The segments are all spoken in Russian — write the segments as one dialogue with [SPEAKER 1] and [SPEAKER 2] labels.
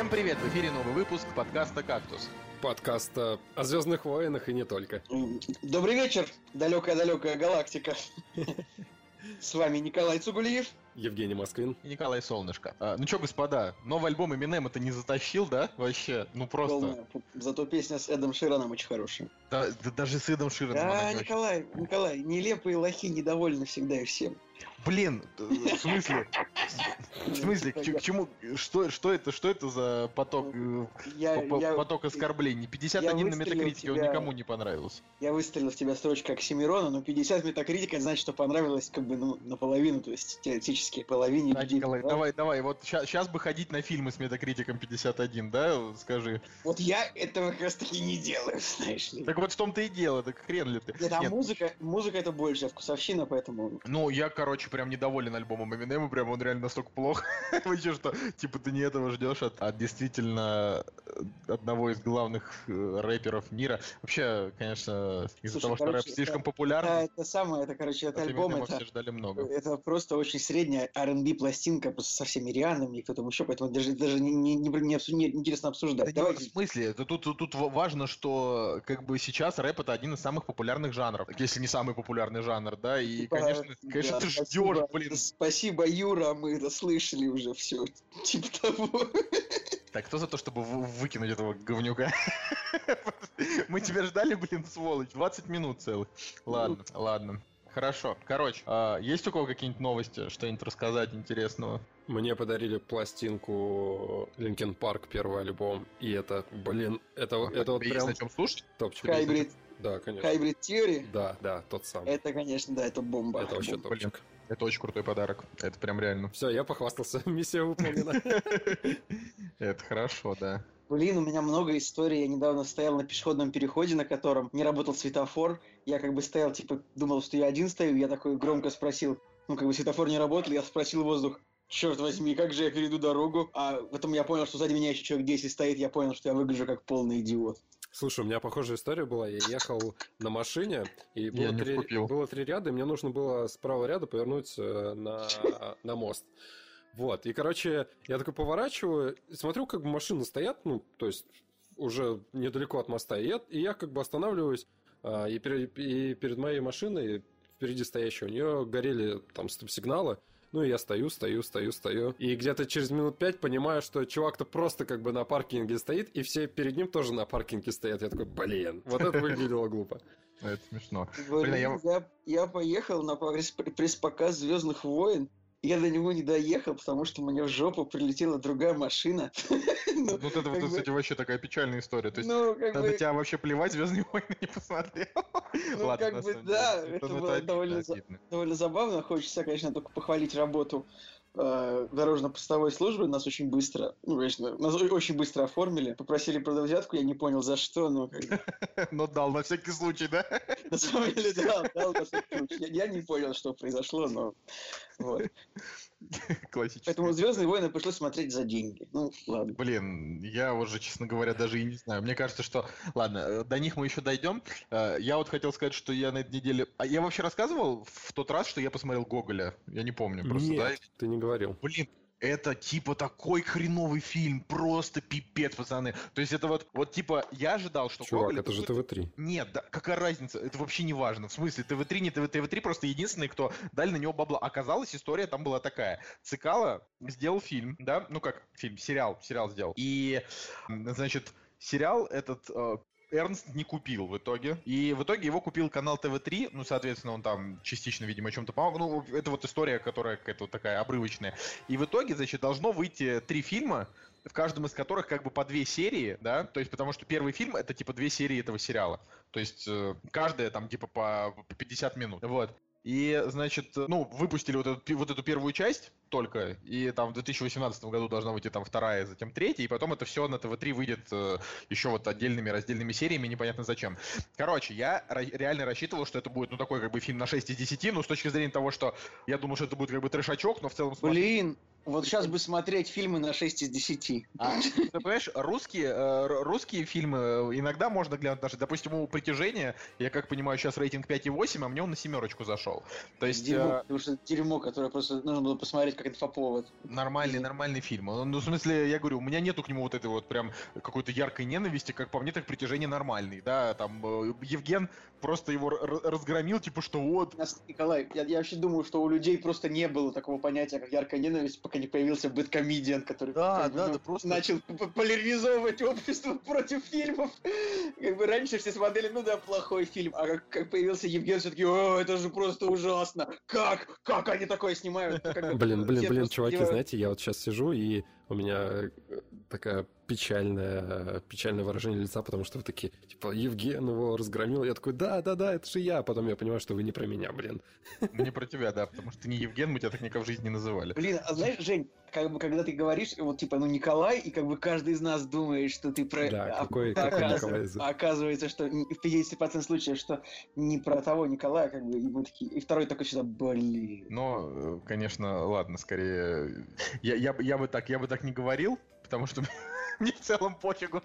[SPEAKER 1] Всем привет! В эфире новый выпуск подкаста «Кактус».
[SPEAKER 2] Подкаста о Звездных войнах и не только.
[SPEAKER 3] Добрый вечер, далекая-далекая галактика. С вами Николай Цугулиев.
[SPEAKER 2] Евгений Москвин.
[SPEAKER 1] И Николай Солнышко. А, ну что, господа, новый альбом Eminem это не затащил, да? Вообще, ну просто... Полная.
[SPEAKER 3] Зато песня с Эдом Шираном очень хорошая.
[SPEAKER 1] Да, да даже с Эдом Шираном
[SPEAKER 3] Да, Николай, очень... Николай, нелепые лохи недовольны всегда и всем.
[SPEAKER 1] Блин, в смысле? В смысле, к, чему? Что, что это? Что это за поток? Э, я, поток оскорблений? 51 на метакритике, он никому не понравился.
[SPEAKER 3] Я выстрелил в тебя строчка Оксимирона, но 50 метакритика, значит, что понравилось как бы ну, наполовину, то есть теоретически половине
[SPEAKER 1] да, Николай, давай, давай, вот сейчас бы ходить на фильмы с метакритиком 51, да, скажи.
[SPEAKER 3] Вот я этого как раз таки не делаю, знаешь ли.
[SPEAKER 1] Так вот в том-то и дело, так хрен ли ты.
[SPEAKER 3] Нет, а музыка, музыка это больше вкусовщина, поэтому...
[SPEAKER 1] Ну, я, короче, прям недоволен альбомом Eminem, прям он реально настолько плох. Вы что, типа, ты не этого ждешь от, от действительно э, одного из главных э, рэперов мира. Вообще, конечно, из-за того, что рэп слишком популярный.
[SPEAKER 3] Да, это самое, это, короче, это альбом, это,
[SPEAKER 1] все ждали много.
[SPEAKER 3] это просто очень средняя R&B пластинка со всеми реальными и кто там еще, поэтому даже, даже не, не, не, не, не интересно обсуждать. Да
[SPEAKER 1] Давайте. В смысле? Это тут, тут, тут важно, что как бы сейчас рэп это один из самых популярных жанров, если не самый популярный жанр, да, и, типа, конечно, конечно, да, ты ждешь, блин.
[SPEAKER 3] Спасибо, Юра, мы это слышали уже все, типа того.
[SPEAKER 1] Так, кто за то, чтобы выкинуть этого говнюка? Мы тебя ждали, блин, сволочь, 20 минут целых. Ладно, ладно. Хорошо. Короче, а есть у кого какие-нибудь новости, что-нибудь рассказать интересного?
[SPEAKER 2] Мне подарили пластинку Linkin Park, первый альбом, и это, блин, это, а, это вот прям...
[SPEAKER 1] на чем слушать?
[SPEAKER 2] Топчик.
[SPEAKER 3] Хайбрид.
[SPEAKER 2] Да, конечно.
[SPEAKER 3] Хайбрид Theory?
[SPEAKER 2] Да, да, тот самый.
[SPEAKER 3] Это, конечно, да, это бомба.
[SPEAKER 2] Это вообще топчик.
[SPEAKER 1] Это очень крутой подарок. Это прям реально.
[SPEAKER 2] Все, я похвастался. Миссия выполнена.
[SPEAKER 1] Это хорошо, да.
[SPEAKER 3] Блин, у меня много историй. Я недавно стоял на пешеходном переходе, на котором не работал светофор. Я как бы стоял, типа, думал, что я один стою. Я такой громко спросил, ну, как бы светофор не работал. Я спросил воздух, черт возьми, как же я перейду дорогу? А потом я понял, что сзади меня еще человек 10 стоит. Я понял, что я выгляжу как полный идиот.
[SPEAKER 2] Слушай, у меня похожая история была. Я ехал на машине, и было, три, было три ряда, и мне нужно было с правого ряда повернуть э, на, на мост. Вот, и, короче, я такой поворачиваю, смотрю, как бы машины стоят, ну, то есть уже недалеко от моста, и я, и я как бы останавливаюсь, а, и, перед, и перед моей машиной, впереди стоящей, у нее горели там стоп-сигналы, ну, и я стою, стою, стою, стою. И где-то через минут пять понимаю, что чувак-то просто как бы на паркинге стоит, и все перед ним тоже на паркинге стоят. Я такой, блин, вот это выглядело глупо.
[SPEAKER 1] Это смешно.
[SPEAKER 3] Блин, я... Я, поехал на пресс-показ Звездных войн, я до него не доехал, потому что мне в жопу прилетела другая машина.
[SPEAKER 1] Ну, вот это вот, кстати, вообще такая печальная история. То есть, ну, на тебя вообще плевать, Звездные войны не посмотрел.
[SPEAKER 3] Ну, как бы, да, это было довольно забавно. Хочется, конечно, только похвалить работу дорожно-постовой службы нас очень быстро, ну, конечно, нас очень быстро оформили, попросили взятку, я не понял за что, но как
[SPEAKER 1] Но дал на всякий случай, да?
[SPEAKER 3] На самом деле, да, дал на всякий случай. Я не понял, что произошло, но вот.
[SPEAKER 1] Классически.
[SPEAKER 3] Поэтому «Звездные войны» пришлось смотреть за деньги. Ну, ладно.
[SPEAKER 1] Блин, я уже, честно говоря, даже и не знаю. Мне кажется, что... Ладно, э, до них мы еще дойдем. Э, я вот хотел сказать, что я на этой неделе... А я вообще рассказывал в тот раз, что я посмотрел Гоголя? Я не помню просто,
[SPEAKER 2] Нет,
[SPEAKER 1] да?
[SPEAKER 2] ты не говорил.
[SPEAKER 1] Блин, это типа такой хреновый фильм, просто пипец, пацаны. То есть это вот, вот типа, я ожидал, что
[SPEAKER 2] Чувак, Гоголь... это же ТВ-3.
[SPEAKER 1] Нет, да, какая разница, это вообще не важно. В смысле, ТВ-3, не ТВ, ТВ-3 просто единственный, кто дали на него бабла. Оказалось, история там была такая. Цикало сделал фильм, да, ну как фильм, сериал, сериал сделал. И, значит, сериал этот э, Эрнст не купил в итоге. И в итоге его купил канал ТВ-3. Ну, соответственно, он там частично, видимо, чем-то помог. Ну, это вот история, которая какая-то вот такая обрывочная. И в итоге, значит, должно выйти три фильма, в каждом из которых как бы по две серии, да, то есть потому что первый фильм это типа две серии этого сериала, то есть э, каждая там типа по, по 50 минут, вот. И, значит, ну, выпустили вот эту, вот эту первую часть только, и там в 2018 году должна выйти там вторая, затем третья, и потом это все на ТВ-3 выйдет э, еще вот отдельными раздельными сериями, непонятно зачем. Короче, я реально рассчитывал, что это будет, ну, такой как бы фильм на 6 из 10, ну, с точки зрения того, что я думал, что это будет как бы трешачок, но в целом...
[SPEAKER 3] Блин, Вот сейчас бы смотреть фильмы на 6 из 10.
[SPEAKER 1] А, ты понимаешь, русские, э, русские фильмы иногда можно глянуть даже, допустим, у «Притяжения», я как понимаю, сейчас рейтинг 5,8, а мне он на семерочку зашел. То есть...
[SPEAKER 3] Дерьмо, э... потому что дерьмо, которое просто нужно было посмотреть как инфоповод.
[SPEAKER 1] Нормальный, нормальный фильм. Ну, в смысле, я говорю, у меня нету к нему вот этой вот прям какой-то яркой ненависти, как по мне, так «Притяжение» нормальный, да, там э, Евген просто его разгромил, типа, что вот...
[SPEAKER 3] Николай, я, я вообще думаю, что у людей просто не было такого понятия, как яркая ненависть, пока не появился бэткомедиан, который
[SPEAKER 1] да, да, да,
[SPEAKER 3] просто... начал поляризовывать общество против фильмов. Как бы раньше все смотрели, ну да, плохой фильм, а как, как появился Евген, все-таки, о, это же просто ужасно. Как? Как они такое снимают?
[SPEAKER 2] Блин, блин, блин, чуваки, знаете, я вот сейчас сижу и у меня э, такая печальное, печальное выражение лица, потому что вы такие, типа, Евген его разгромил. Я такой, да, да, да, это же я. Потом я понимаю, что вы не про меня, блин.
[SPEAKER 1] Не про тебя, да, потому что ты не Евген, мы тебя так никогда в жизни не называли.
[SPEAKER 3] Блин, а знаешь, Жень, как бы, когда ты говоришь, вот, типа, ну, Николай, и как бы каждый из нас думает, что ты про...
[SPEAKER 2] Да, а, какой, а, какой Николай?
[SPEAKER 3] А оказывается, что в 50% случаев, что не про того Николая, как бы, и мы такие... И второй такой сюда, блин.
[SPEAKER 1] Ну, э, конечно, ладно, скорее... Я, я, я, бы так, я бы так не говорил, потому что мне в целом пофигу.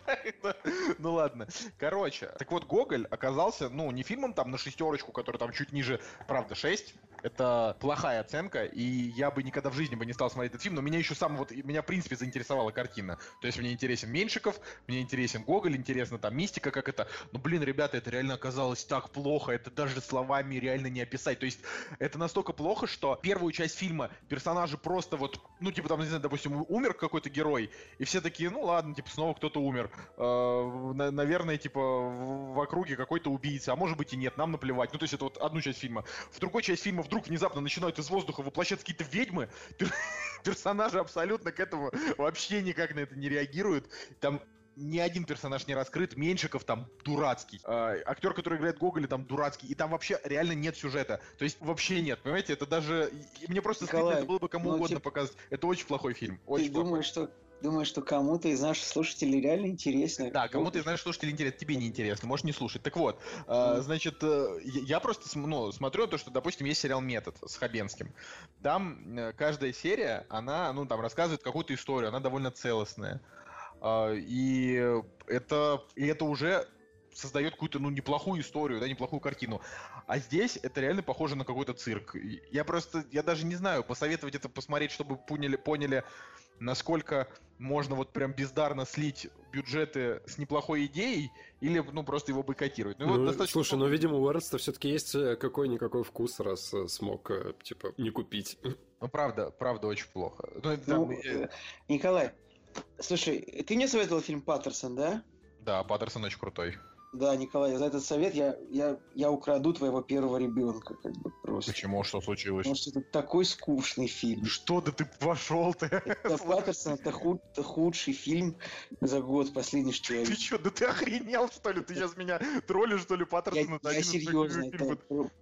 [SPEAKER 1] ну ладно. Короче, так вот, Гоголь оказался, ну, не фильмом там на шестерочку, который там чуть ниже, правда, 6, это плохая оценка, и я бы никогда в жизни бы не стал смотреть этот фильм, но меня еще сам вот, меня в принципе заинтересовала картина. То есть мне интересен Меньшиков, мне интересен Гоголь, интересно там мистика, как это. Но, блин, ребята, это реально оказалось так плохо, это даже словами реально не описать. То есть это настолько плохо, что первую часть фильма персонажи просто вот, ну, типа там, не знаю, допустим, умер какой-то герой, и все такие, ну ладно, типа снова кто-то умер. Э, наверное, типа в округе какой-то убийца, а может быть и нет, нам наплевать. Ну, то есть это вот одну часть фильма. В другой часть фильма вдруг вдруг внезапно начинают из воздуха воплощаться какие-то ведьмы, персонажи абсолютно к этому вообще никак на это не реагируют. Там ни один персонаж не раскрыт, Меньшиков там дурацкий, э, актер, который играет Гоголя, там дурацкий, и там вообще реально нет сюжета, то есть вообще нет, понимаете, это даже, мне просто Николай, стыдно, это было бы кому ну, угодно типа... показать, это очень плохой фильм, очень
[SPEAKER 3] Ты плохой. думаешь, что Думаю, что кому-то из наших слушателей реально интересно.
[SPEAKER 1] Да, кому-то из наших слушателей интересно, тебе не интересно, можешь не слушать. Так вот, э, значит, э, я просто ну, смотрю то, что, допустим, есть сериал «Метод» с Хабенским. Там э, каждая серия, она, ну, там, рассказывает какую-то историю, она довольно целостная. Э, и это, и это уже создает какую-то, ну, неплохую историю, да, неплохую картину. А здесь это реально похоже на какой-то цирк. Я просто, я даже не знаю, посоветовать это посмотреть, чтобы поняли, поняли насколько можно вот прям бездарно слить бюджеты с неплохой идеей или, ну, просто его бойкотировать.
[SPEAKER 2] Ну, ну вот достаточно... Слушай, ну, видимо, у Уэрнста все-таки есть э, какой-никакой вкус, раз э, смог, э, типа, не купить.
[SPEAKER 1] Ну, правда, правда очень плохо.
[SPEAKER 3] Ну, там... ну, Николай, слушай, ты мне советовал фильм «Паттерсон», да?
[SPEAKER 1] Да, Паттерсон очень крутой.
[SPEAKER 3] Да, Николай, за этот совет я, я, я украду твоего первого ребенка, как бы просто.
[SPEAKER 1] Почему? Что случилось?
[SPEAKER 3] Потому что это такой скучный фильм.
[SPEAKER 1] Что да ты пошел ты?
[SPEAKER 3] Это Паттерсон, это, худ, худший фильм за год, последний, что я
[SPEAKER 1] Ты что, да ты охренел, что ли? Ты сейчас меня троллишь, что ли, Паттерсон?
[SPEAKER 3] Я, я серьезно, это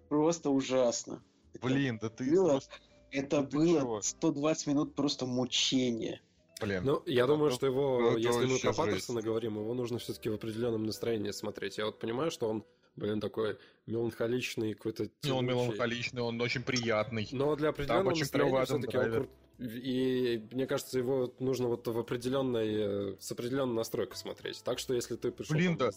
[SPEAKER 3] просто ужасно.
[SPEAKER 1] Блин, да ты...
[SPEAKER 3] Было. Это было 120 минут просто мучения.
[SPEAKER 2] Блин. Ну, я думаю, что его, ну, если мы про Паттерсона говорим, его нужно все-таки в определенном настроении смотреть. Я вот понимаю, что он, блин, такой меланхоличный какой-то...
[SPEAKER 1] Не, он меланхоличный, он очень приятный.
[SPEAKER 2] Но для определенного настроения все-таки он крут... И мне кажется, его нужно вот в определенной, с определенной настройкой смотреть. Так что если ты пришел...
[SPEAKER 1] Блин, да.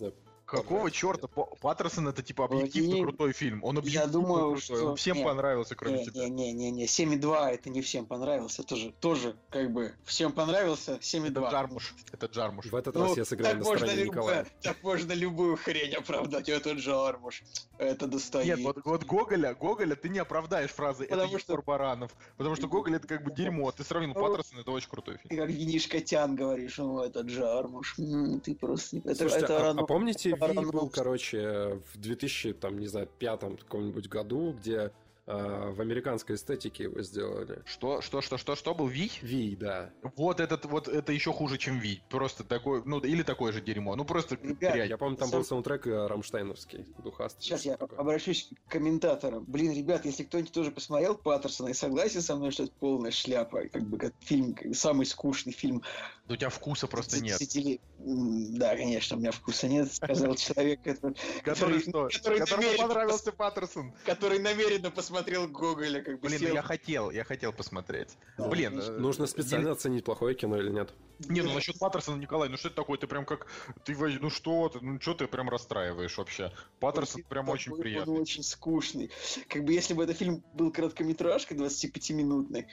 [SPEAKER 1] Какого черта? Паттерсон это типа объективно крутой фильм. Он объективно я думаю, крутой. Что... Он всем не, понравился, кроме
[SPEAKER 3] не,
[SPEAKER 1] тебя.
[SPEAKER 3] Не-не-не, 7,2 это не всем понравился. Тоже, тоже как бы всем понравился 7,2.
[SPEAKER 1] Это Джармуш. Это Джармуш.
[SPEAKER 2] В этот ну, раз я сыграю на стороне Николая.
[SPEAKER 3] Так можно любую хрень оправдать. Это Джармуш. Это достоит. Нет,
[SPEAKER 1] вот, вот Гоголя, Гоголя ты не оправдаешь фразы потому это что... Баранов. Потому что Гоголь это как бы дерьмо. Ты сравнил ну, Паттерсон, это очень крутой фильм.
[SPEAKER 3] Ты как Винишка Тян говоришь, ну это Джармуш. Ты просто...
[SPEAKER 2] Это, Слушайте, это а, а помните Ви был, короче, в 2000, там, не знаю, пятом каком-нибудь году, где а, в американской эстетике его сделали.
[SPEAKER 1] Что, что, что, что, что был Ви?
[SPEAKER 2] Ви, да.
[SPEAKER 1] Вот этот вот это еще хуже, чем Ви. Просто такой, ну или такое же дерьмо. Ну просто
[SPEAKER 2] Ребят, Я помню, там сам... был саундтрек э, Рамштайновский, духастый.
[SPEAKER 3] Сейчас я такое. обращусь к комментаторам. Блин, ребят, если кто-нибудь тоже посмотрел Паттерсона и согласен со мной, что это полная шляпа, как бы как фильм, самый скучный фильм
[SPEAKER 1] Да у тебя вкуса просто нет.
[SPEAKER 3] Да, конечно, у меня вкуса нет, сказал человек,
[SPEAKER 1] который что? Которому понравился Паттерсон.
[SPEAKER 3] Который намеренно посмотрел Гоголя, как бы
[SPEAKER 1] Блин, ну я хотел, я хотел посмотреть. Блин.
[SPEAKER 2] Э, нужно специально оценить, плохое кино или нет.
[SPEAKER 1] Не, ну насчет Паттерсона, Николай, ну что это такое? Ты прям как... Ты, ну что ты, ну что ты прям расстраиваешь вообще? Паттерсон прям очень приятный.
[SPEAKER 3] Он очень скучный. Как бы если бы этот фильм был короткометражкой 25-минутной,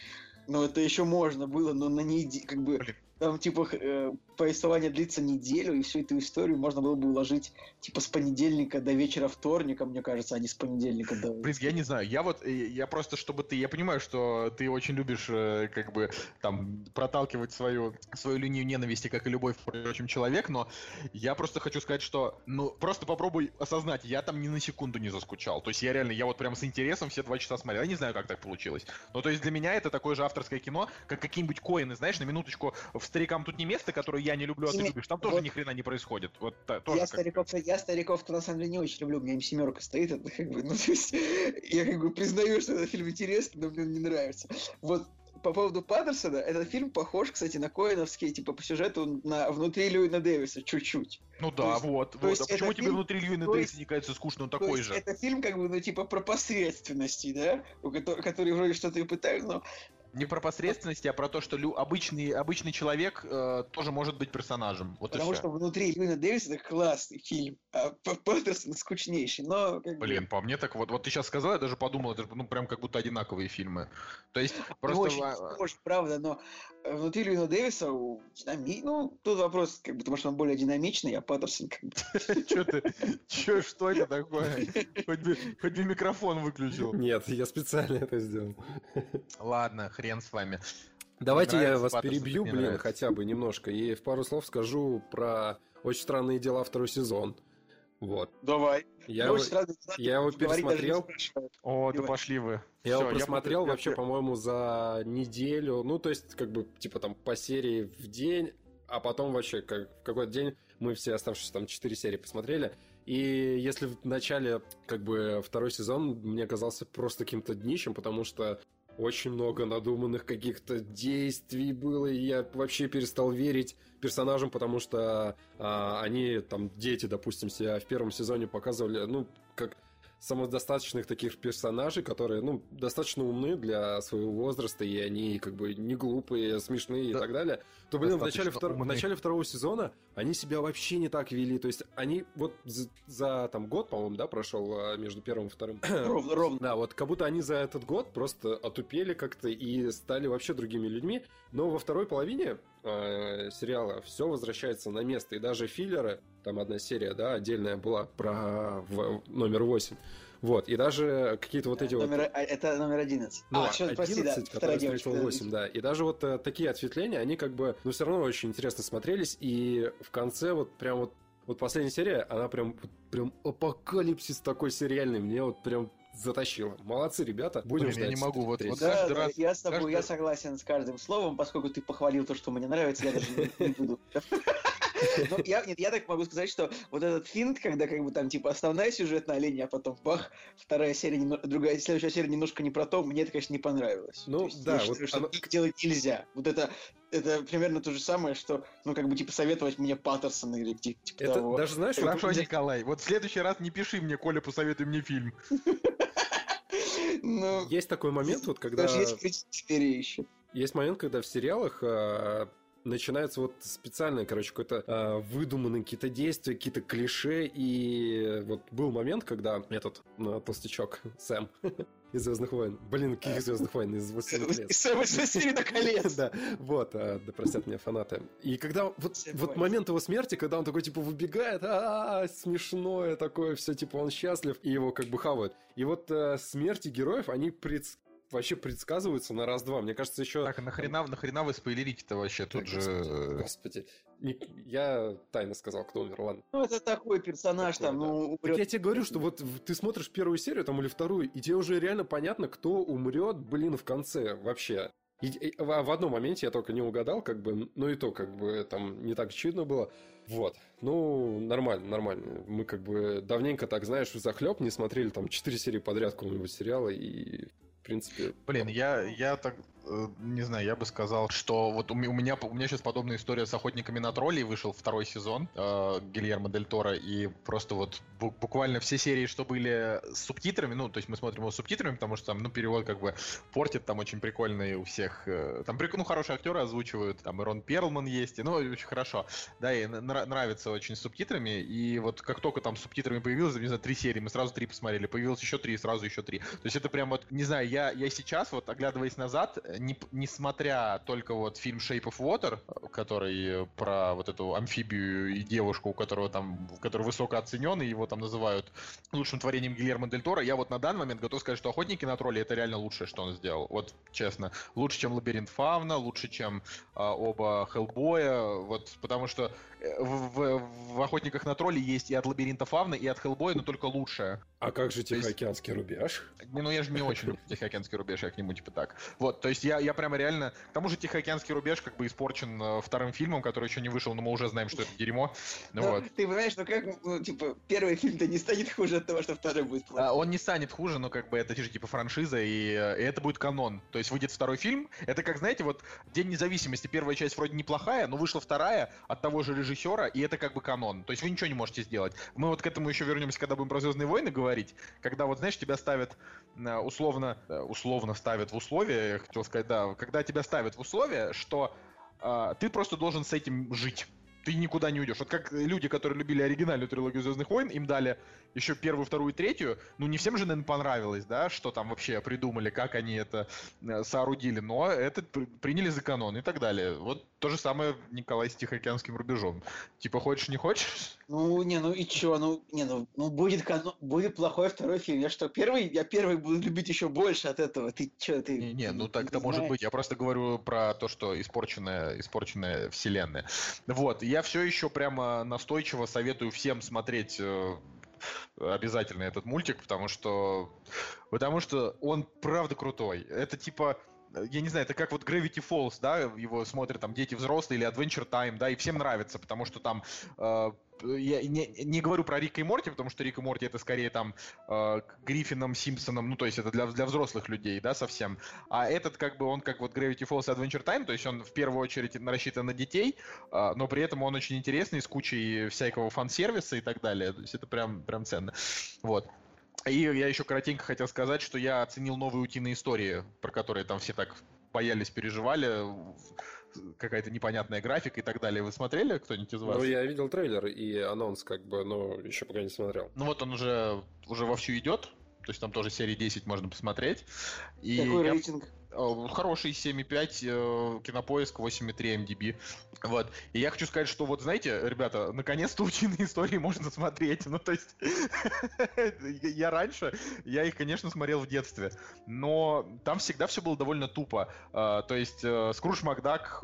[SPEAKER 3] ну это еще можно было, но на ней как бы там, типа, э, повествование длится неделю, и всю эту историю можно было бы уложить, типа, с понедельника до вечера вторника, мне кажется, а не с понедельника до...
[SPEAKER 1] Блин, я не знаю, я вот, э, я просто, чтобы ты, я понимаю, что ты очень любишь, э, как бы, там, проталкивать свою, свою линию ненависти, как и любой, впрочем, человек, но я просто хочу сказать, что, ну, просто попробуй осознать, я там ни на секунду не заскучал, то есть я реально, я вот прям с интересом все два часа смотрел, я не знаю, как так получилось, но то есть для меня это такое же авторское кино, как какие-нибудь коины, знаешь, на минуточку в старикам тут не место, которое я не люблю, а ты любишь. Там тоже вот. ни хрена не происходит. Вот,
[SPEAKER 3] та, тоже я, стариков, я стариков-то на самом деле не очень люблю, у меня им семерка стоит, это как бы, ну, то есть, я как бы признаю, что этот фильм интересный, но мне он не нравится. Вот по поводу Паттерсона, этот фильм похож, кстати, на Коиновский, типа, по сюжету на внутри Льюина Дэвиса, чуть-чуть.
[SPEAKER 1] Ну да, есть, вот. вот. А почему тебе внутри Льюина Дэвиса не кажется скучно, он такой же?
[SPEAKER 3] Это фильм, как бы, ну, типа, про посредственности, да, у которых, которые вроде что-то и пытают, но
[SPEAKER 1] не про посредственность, а про то, что лю- обычный, обычный человек э, тоже может быть персонажем. Вот
[SPEAKER 3] Потому что внутри Льюина Дэвиса это классный фильм, а Паттерсон скучнейший, но...
[SPEAKER 1] Как Блин, бы... по мне так вот, вот ты сейчас сказал, я даже подумал, это ну прям как будто одинаковые фильмы. То есть просто...
[SPEAKER 3] Очень, очень правда, но внутри Льюина Дэвиса динами... ну, тут вопрос, как бы, потому что он более динамичный, а Паттерсон как бы...
[SPEAKER 1] Че ты, че, что это такое? Хоть бы, хоть бы микрофон выключил.
[SPEAKER 2] Нет, я специально это сделал.
[SPEAKER 1] Ладно, хрен с вами.
[SPEAKER 2] Давайте я вас перебью, блин, хотя бы немножко, и в пару слов скажу про «Очень странные дела» второй сезон. Вот.
[SPEAKER 3] Давай.
[SPEAKER 2] Я, его, я его пересмотрел.
[SPEAKER 1] О, да пошли вы.
[SPEAKER 2] Я Всё, его просмотрел я вообще, по-моему, за неделю. Ну, то есть, как бы, типа, там, по серии в день, а потом вообще, как в какой-то день мы все оставшиеся там четыре серии посмотрели. И если в начале, как бы, второй сезон мне казался просто каким-то днищем, потому что очень много надуманных каких-то действий было, и я вообще перестал верить персонажам, потому что а, они, там, дети, допустим, себя в первом сезоне показывали, ну, как самодостаточных таких персонажей, которые, ну, достаточно умны для своего возраста, и они как бы не глупые, смешные да. и так далее, то, блин, в начале, втор... в начале второго сезона они себя вообще не так вели. То есть они вот за, за там год, по-моему, да, прошел а, между первым и вторым.
[SPEAKER 3] Ровно, ровно.
[SPEAKER 2] Да, вот как будто они за этот год просто отупели как-то и стали вообще другими людьми. Но во второй половине э, сериала все возвращается на место. И даже филлеры, там одна серия, да, отдельная была про в, номер 8. Вот, и даже какие-то вот эти
[SPEAKER 3] номер,
[SPEAKER 2] вот...
[SPEAKER 3] А, это номер 11.
[SPEAKER 2] Ну, а, 11, прости, да, который встретил 8, да. И даже вот э, такие ответвления, они как бы, ну, все равно очень интересно смотрелись. И в конце вот прям вот вот последняя серия, она прям, прям апокалипсис такой сериальный. Мне вот прям затащила. Молодцы, ребята. Будем Блин, ждать.
[SPEAKER 1] я не могу. Вот,
[SPEAKER 3] вот да, каждый да, раз... Я с тобой, каждый... я согласен с каждым словом, поскольку ты похвалил то, что мне нравится, я даже не буду. Ну, я, нет, я так могу сказать, что вот этот финт, когда как бы там типа основная сюжетная линия, а потом бах, вторая серия, другая, следующая серия немножко не про то, мне это, конечно, не понравилось.
[SPEAKER 2] Ну, есть, да. Я
[SPEAKER 3] вот считаю, что оно... их делать нельзя. Вот это, это примерно то же самое, что, ну, как бы, типа, советовать мне Паттерсона или типа, типа
[SPEAKER 2] это того. даже, знаешь...
[SPEAKER 1] Хорошо, вот... Николай, вот в следующий раз не пиши мне, Коля, посоветуй мне фильм.
[SPEAKER 2] Ну, есть такой момент, вот когда...
[SPEAKER 3] Даже есть еще.
[SPEAKER 2] Есть момент, когда в сериалах а, начинается вот специальное, короче, какое-то э, выдуманные какие-то действия, какие-то клише, и вот был момент, когда этот э, толстячок Сэм из Звездных войн. Блин, каких Звездных войн? Из Властелина колец. Да, вот, да простят меня фанаты. И когда вот, вот момент его смерти, когда он такой, типа, выбегает, а смешное такое, все, типа, он счастлив, и его как бы хавают. И вот э, смерти героев, они вообще предсказываются на раз-два. Мне кажется, еще...
[SPEAKER 1] Так, а нахрена, нахрена вы спойлерите-то вообще? Тут же...
[SPEAKER 2] Господи. Я тайно сказал, кто умер, ладно.
[SPEAKER 3] Ну, это такой персонаж такой, там, да. ну, умрет.
[SPEAKER 2] я тебе говорю, что вот ты смотришь первую серию там или вторую, и тебе уже реально понятно, кто умрет, блин, в конце вообще. И, и, в одном моменте я только не угадал, как бы, ну и то, как бы, там не так очевидно было. Вот. Ну, нормально, нормально. Мы как бы давненько так, знаешь, захлеб не смотрели там четыре серии подряд какого-нибудь сериала, и в принципе...
[SPEAKER 1] Блин, я, я так не знаю, я бы сказал, что вот у меня, у меня сейчас подобная история с охотниками на троллей вышел второй сезон э, Гильермо Дель Торо, и просто вот буквально все серии, что были с субтитрами, ну, то есть мы смотрим его с субтитрами, потому что там, ну, перевод как бы портит, там очень прикольный у всех, э, там, ну, хорошие актеры озвучивают, там, Ирон Перлман есть, и, ну, очень хорошо, да, и нравится очень с субтитрами, и вот как только там с субтитрами появилось, не знаю, три серии, мы сразу три посмотрели, появилось еще три, сразу еще три, то есть это прям вот, не знаю, я, я сейчас вот, оглядываясь назад, не, несмотря только вот фильм Shape of Water, который про вот эту амфибию и девушку, у которого там, который высоко оценен, и его там называют лучшим творением Гильермо Дель Торо, я вот на данный момент готов сказать, что «Охотники на тролли» — это реально лучшее, что он сделал. Вот, честно. Лучше, чем «Лабиринт Фавна», лучше, чем а, оба «Хеллбоя», вот, потому что э, в, в, в «Охотниках на тролли» есть и от «Лабиринта Фавна», и от «Хеллбоя», но только лучшее.
[SPEAKER 2] А как же Тихоокеанский есть... рубеж?
[SPEAKER 1] Ну я же не очень Тихоокеанский рубеж, я к нему типа так. Вот, то есть я, я прямо реально... К тому же Тихоокеанский рубеж как бы испорчен э, вторым фильмом, который еще не вышел, но мы уже знаем, что это дерьмо. Ну,
[SPEAKER 3] ну вот. Ты понимаешь, ну как, ну, типа, первый фильм-то не станет хуже от того, что второй будет плохой. А,
[SPEAKER 1] он не станет хуже, но как бы это же типа франшиза, и, э, и это будет канон. То есть выйдет второй фильм, это как, знаете, вот День независимости, первая часть вроде неплохая, но вышла вторая от того же режиссера, и это как бы канон. То есть вы ничего не можете сделать. Мы вот к этому еще вернемся, когда будем про Звездные войны говорить, когда вот, знаешь, тебя ставят э, условно, э, условно ставят в условия, я хотел сказать, да, когда тебя ставят в условия, что э, ты просто должен с этим жить ты никуда не уйдешь. Вот как люди, которые любили оригинальную трилогию Звездных войн, им дали еще первую, вторую, третью. Ну, не всем же, наверное, понравилось, да, что там вообще придумали, как они это э, соорудили, но это приняли за канон и так далее. Вот то же самое Николай с Тихоокеанским рубежом. Типа, хочешь, не хочешь?
[SPEAKER 3] Ну, не, ну и чё, ну, не, ну, ну будет, канон, будет плохой второй фильм. Я что, первый, я первый буду любить еще больше от этого. Ты чё, ты...
[SPEAKER 1] Не, не, ну так-то может быть. Я просто говорю про то, что испорченная, испорченная вселенная. Вот, я все еще прямо настойчиво советую всем смотреть э, обязательно этот мультик, потому что, потому что он правда крутой. Это типа я не знаю, это как вот Gravity Falls, да, его смотрят там дети взрослые или Adventure Time, да, и всем нравится, потому что там э, я не, не говорю про Рика и Морти, потому что Рик и Морти это скорее там э, Гриффином, Симпсоном, ну то есть это для, для взрослых людей, да, совсем. А этот как бы он как вот Gravity Falls и Adventure Time, то есть он в первую очередь рассчитан на детей, э, но при этом он очень интересный, с кучей всякого фан-сервиса и так далее. То есть это прям, прям ценно. Вот. И я еще коротенько хотел сказать, что я оценил новые утиные истории, про которые там все так боялись, переживали, какая-то непонятная графика и так далее. Вы смотрели кто-нибудь из вас?
[SPEAKER 2] Ну, я видел трейлер и анонс, как бы, но еще пока не смотрел.
[SPEAKER 1] Ну вот он уже, уже вовсю идет, то есть там тоже серии 10 можно посмотреть.
[SPEAKER 3] И Какой я... рейтинг?
[SPEAKER 1] Э, хороший 7,5, э, кинопоиск 8,3 MDB. Вот. И я хочу сказать, что вот, знаете, ребята, наконец-то утиные истории можно смотреть. Ну, то есть, я раньше, я их, конечно, смотрел в детстве, но там всегда все было довольно тупо. Э, то есть, Скрудж Макдак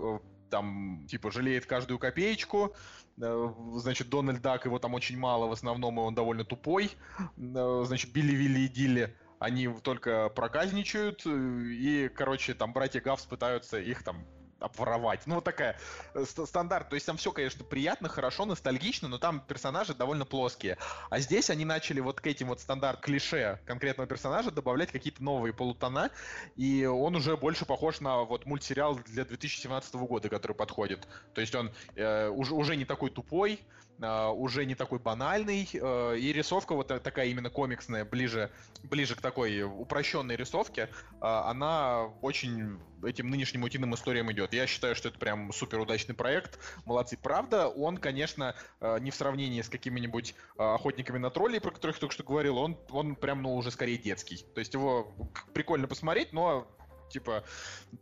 [SPEAKER 1] там, типа, жалеет каждую копеечку, значит, Дональд Дак, его там очень мало, в основном он довольно тупой, значит, Билли Вилли и Дилли, они только проказничают, э, и, короче, там братья Гавс пытаются их там обворовать. Ну, вот такая э, стандарт. То есть там все, конечно, приятно, хорошо, ностальгично, но там персонажи довольно плоские. А здесь они начали вот к этим вот стандарт клише конкретного персонажа добавлять какие-то новые полутона, и он уже больше похож на вот мультсериал для 2017 года, который подходит. То есть он э, уже, уже не такой тупой, уже не такой банальный, uh, и рисовка вот такая именно комиксная, ближе, ближе к такой упрощенной рисовке, uh, она очень этим нынешним утиным историям идет. Я считаю, что это прям супер удачный проект. Молодцы. Правда, он, конечно, не в сравнении с какими-нибудь охотниками на троллей, про которых я только что говорил, он, он прям, ну, уже скорее детский. То есть его прикольно посмотреть, но типа,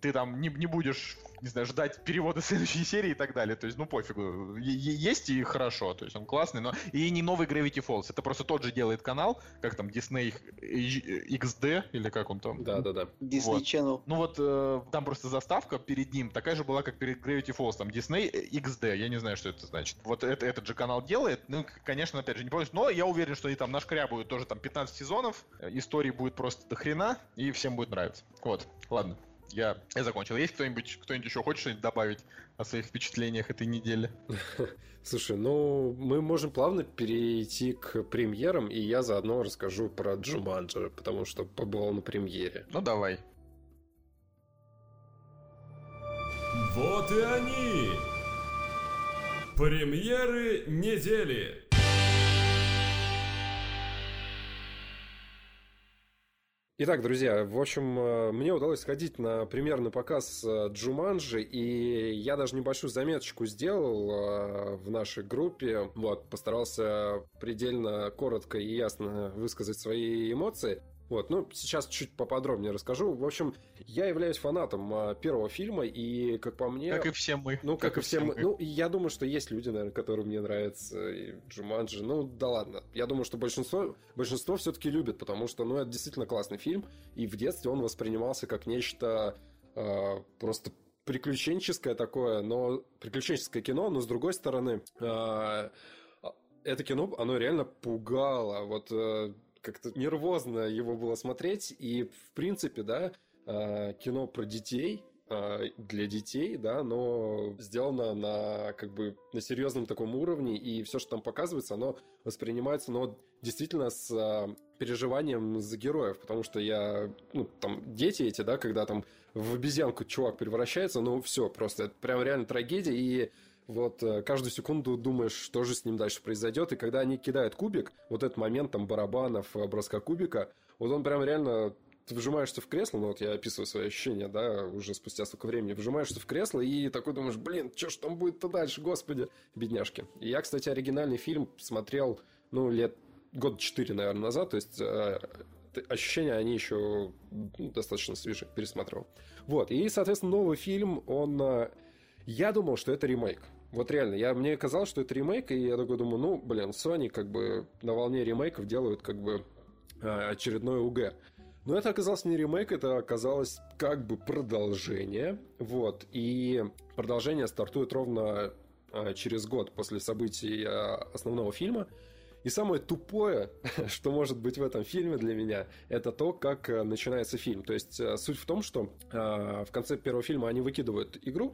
[SPEAKER 1] ты там не, не будешь не знаю, ждать перевода следующей серии и так далее. То есть, ну пофигу. Есть и хорошо, то есть он классный, но и не новый Gravity Falls. Это просто тот же делает канал, как там Disney XD или как он там.
[SPEAKER 2] Да, да, да.
[SPEAKER 3] Disney вот. Channel.
[SPEAKER 1] Ну вот э, там просто заставка перед ним такая же была, как перед Gravity Falls. Там Disney XD. Я не знаю, что это значит. Вот это, этот же канал делает. Ну, конечно, опять же, не помню. Но я уверен, что они там нашкрябают тоже там 15 сезонов. Истории будет просто до хрена, и всем будет нравиться. Вот, ладно. Я, я закончил. Есть кто-нибудь, кто-нибудь еще хочет что-нибудь добавить о своих впечатлениях этой недели?
[SPEAKER 2] Слушай, ну, мы можем плавно перейти к премьерам, и я заодно расскажу про Джуманджа, потому что побывал на премьере.
[SPEAKER 1] Ну, давай.
[SPEAKER 4] Вот и они! Премьеры недели!
[SPEAKER 2] Итак, друзья, в общем, э, мне удалось сходить на примерный показ э, Джуманджи, и я даже небольшую заметочку сделал э, в нашей группе. Вот, постарался предельно коротко и ясно высказать свои эмоции. Вот, ну, сейчас чуть поподробнее расскажу. В общем, я являюсь фанатом а, первого фильма, и, как по мне...
[SPEAKER 1] Как и все мы.
[SPEAKER 2] Ну, как, как и все мы. Ну, я думаю, что есть люди, наверное, которым мне нравится и Джуманджи. Ну, да ладно. Я думаю, что большинство, большинство все-таки любит, потому что, ну, это действительно классный фильм, и в детстве он воспринимался как нечто э, просто приключенческое такое, но приключенческое кино, но с другой стороны, э, это кино, оно реально пугало. Вот э, как-то нервозно его было смотреть. И, в принципе, да, а, кино про детей, а, для детей, да, но сделано на как бы на серьезном таком уровне, и все, что там показывается, оно воспринимается, но действительно с а, переживанием за героев, потому что я, ну, там, дети эти, да, когда там в обезьянку чувак превращается, ну, все, просто это прям реально трагедия, и вот э, каждую секунду думаешь, что же с ним дальше произойдет, и когда они кидают кубик, вот этот момент там барабанов, э, броска кубика, вот он прям реально ты вжимаешься в кресло, ну вот я описываю свои ощущения, да, уже спустя столько времени, вжимаешься в кресло и такой думаешь, блин, что ж там будет-то дальше, господи, бедняжки. И я, кстати, оригинальный фильм смотрел, ну, лет год четыре, наверное, назад, то есть э, ощущения, они еще ну, достаточно свежие, пересматривал. Вот, и, соответственно, новый фильм, он... Э, я думал, что это ремейк. Вот реально, я, мне казалось, что это ремейк, и я такой думаю, ну, блин, Sony как бы на волне ремейков делают как бы а, очередной УГ. Но это оказалось не ремейк, это оказалось как бы продолжение. Вот. И продолжение стартует ровно а, через год после событий а, основного фильма. И самое тупое, что может быть в этом фильме для меня, это то, как начинается фильм. То есть суть в том, что в конце первого фильма они выкидывают игру,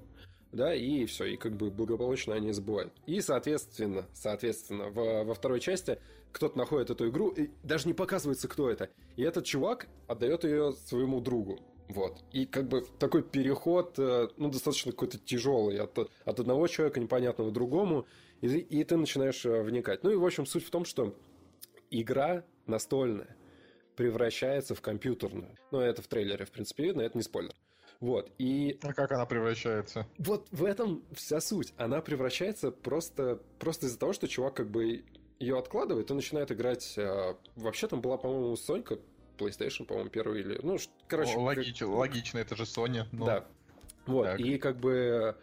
[SPEAKER 2] да, и все, и как бы благополучно они забывают. И, соответственно, соответственно, во, во второй части кто-то находит эту игру, и даже не показывается, кто это. И этот чувак отдает ее своему другу. Вот. И как бы такой переход, э, ну, достаточно какой-то тяжелый от, от одного человека непонятного другому, и, и ты начинаешь э, вникать. Ну и, в общем, суть в том, что игра настольная превращается в компьютерную. Ну, это в трейлере, в принципе, видно, это не спойлер. Вот, и...
[SPEAKER 1] А как она превращается?
[SPEAKER 2] Вот в этом вся суть. Она превращается просто, просто из-за того, что чувак как бы ее откладывает и начинает играть... А, вообще там была, по-моему, Сонька, PlayStation, по-моему, первый или... Ну, короче... О,
[SPEAKER 1] логич... как... Логично, это же Sony.
[SPEAKER 2] Но... Да. Вот, так. и как бы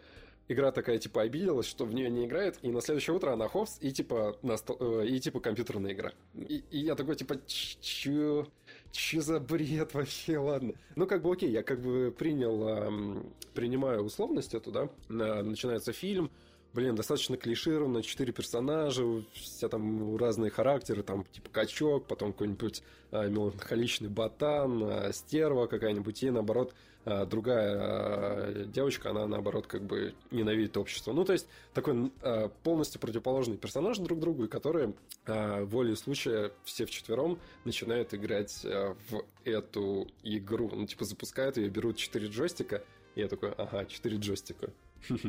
[SPEAKER 2] игра такая, типа, обиделась, что в нее не играет, и на следующее утро она хопс, и типа, на стол... Э, и типа компьютерная игра. И, и я такой, типа, чё? Че за бред вообще, ладно. Ну, как бы окей, я как бы принял, принимаю условность эту, да, начинается фильм, блин, достаточно клишированно, четыре персонажа, все там разные характеры, там типа качок, потом какой-нибудь э, меланхоличный ботан, э, стерва какая-нибудь, и наоборот другая э, девочка, она наоборот как бы ненавидит общество. Ну, то есть такой э, полностью противоположный персонаж друг другу, и которые волей случая все вчетвером начинают играть в эту игру. Ну, типа запускают ее, берут четыре джойстика, и я такой, ага, четыре джойстика.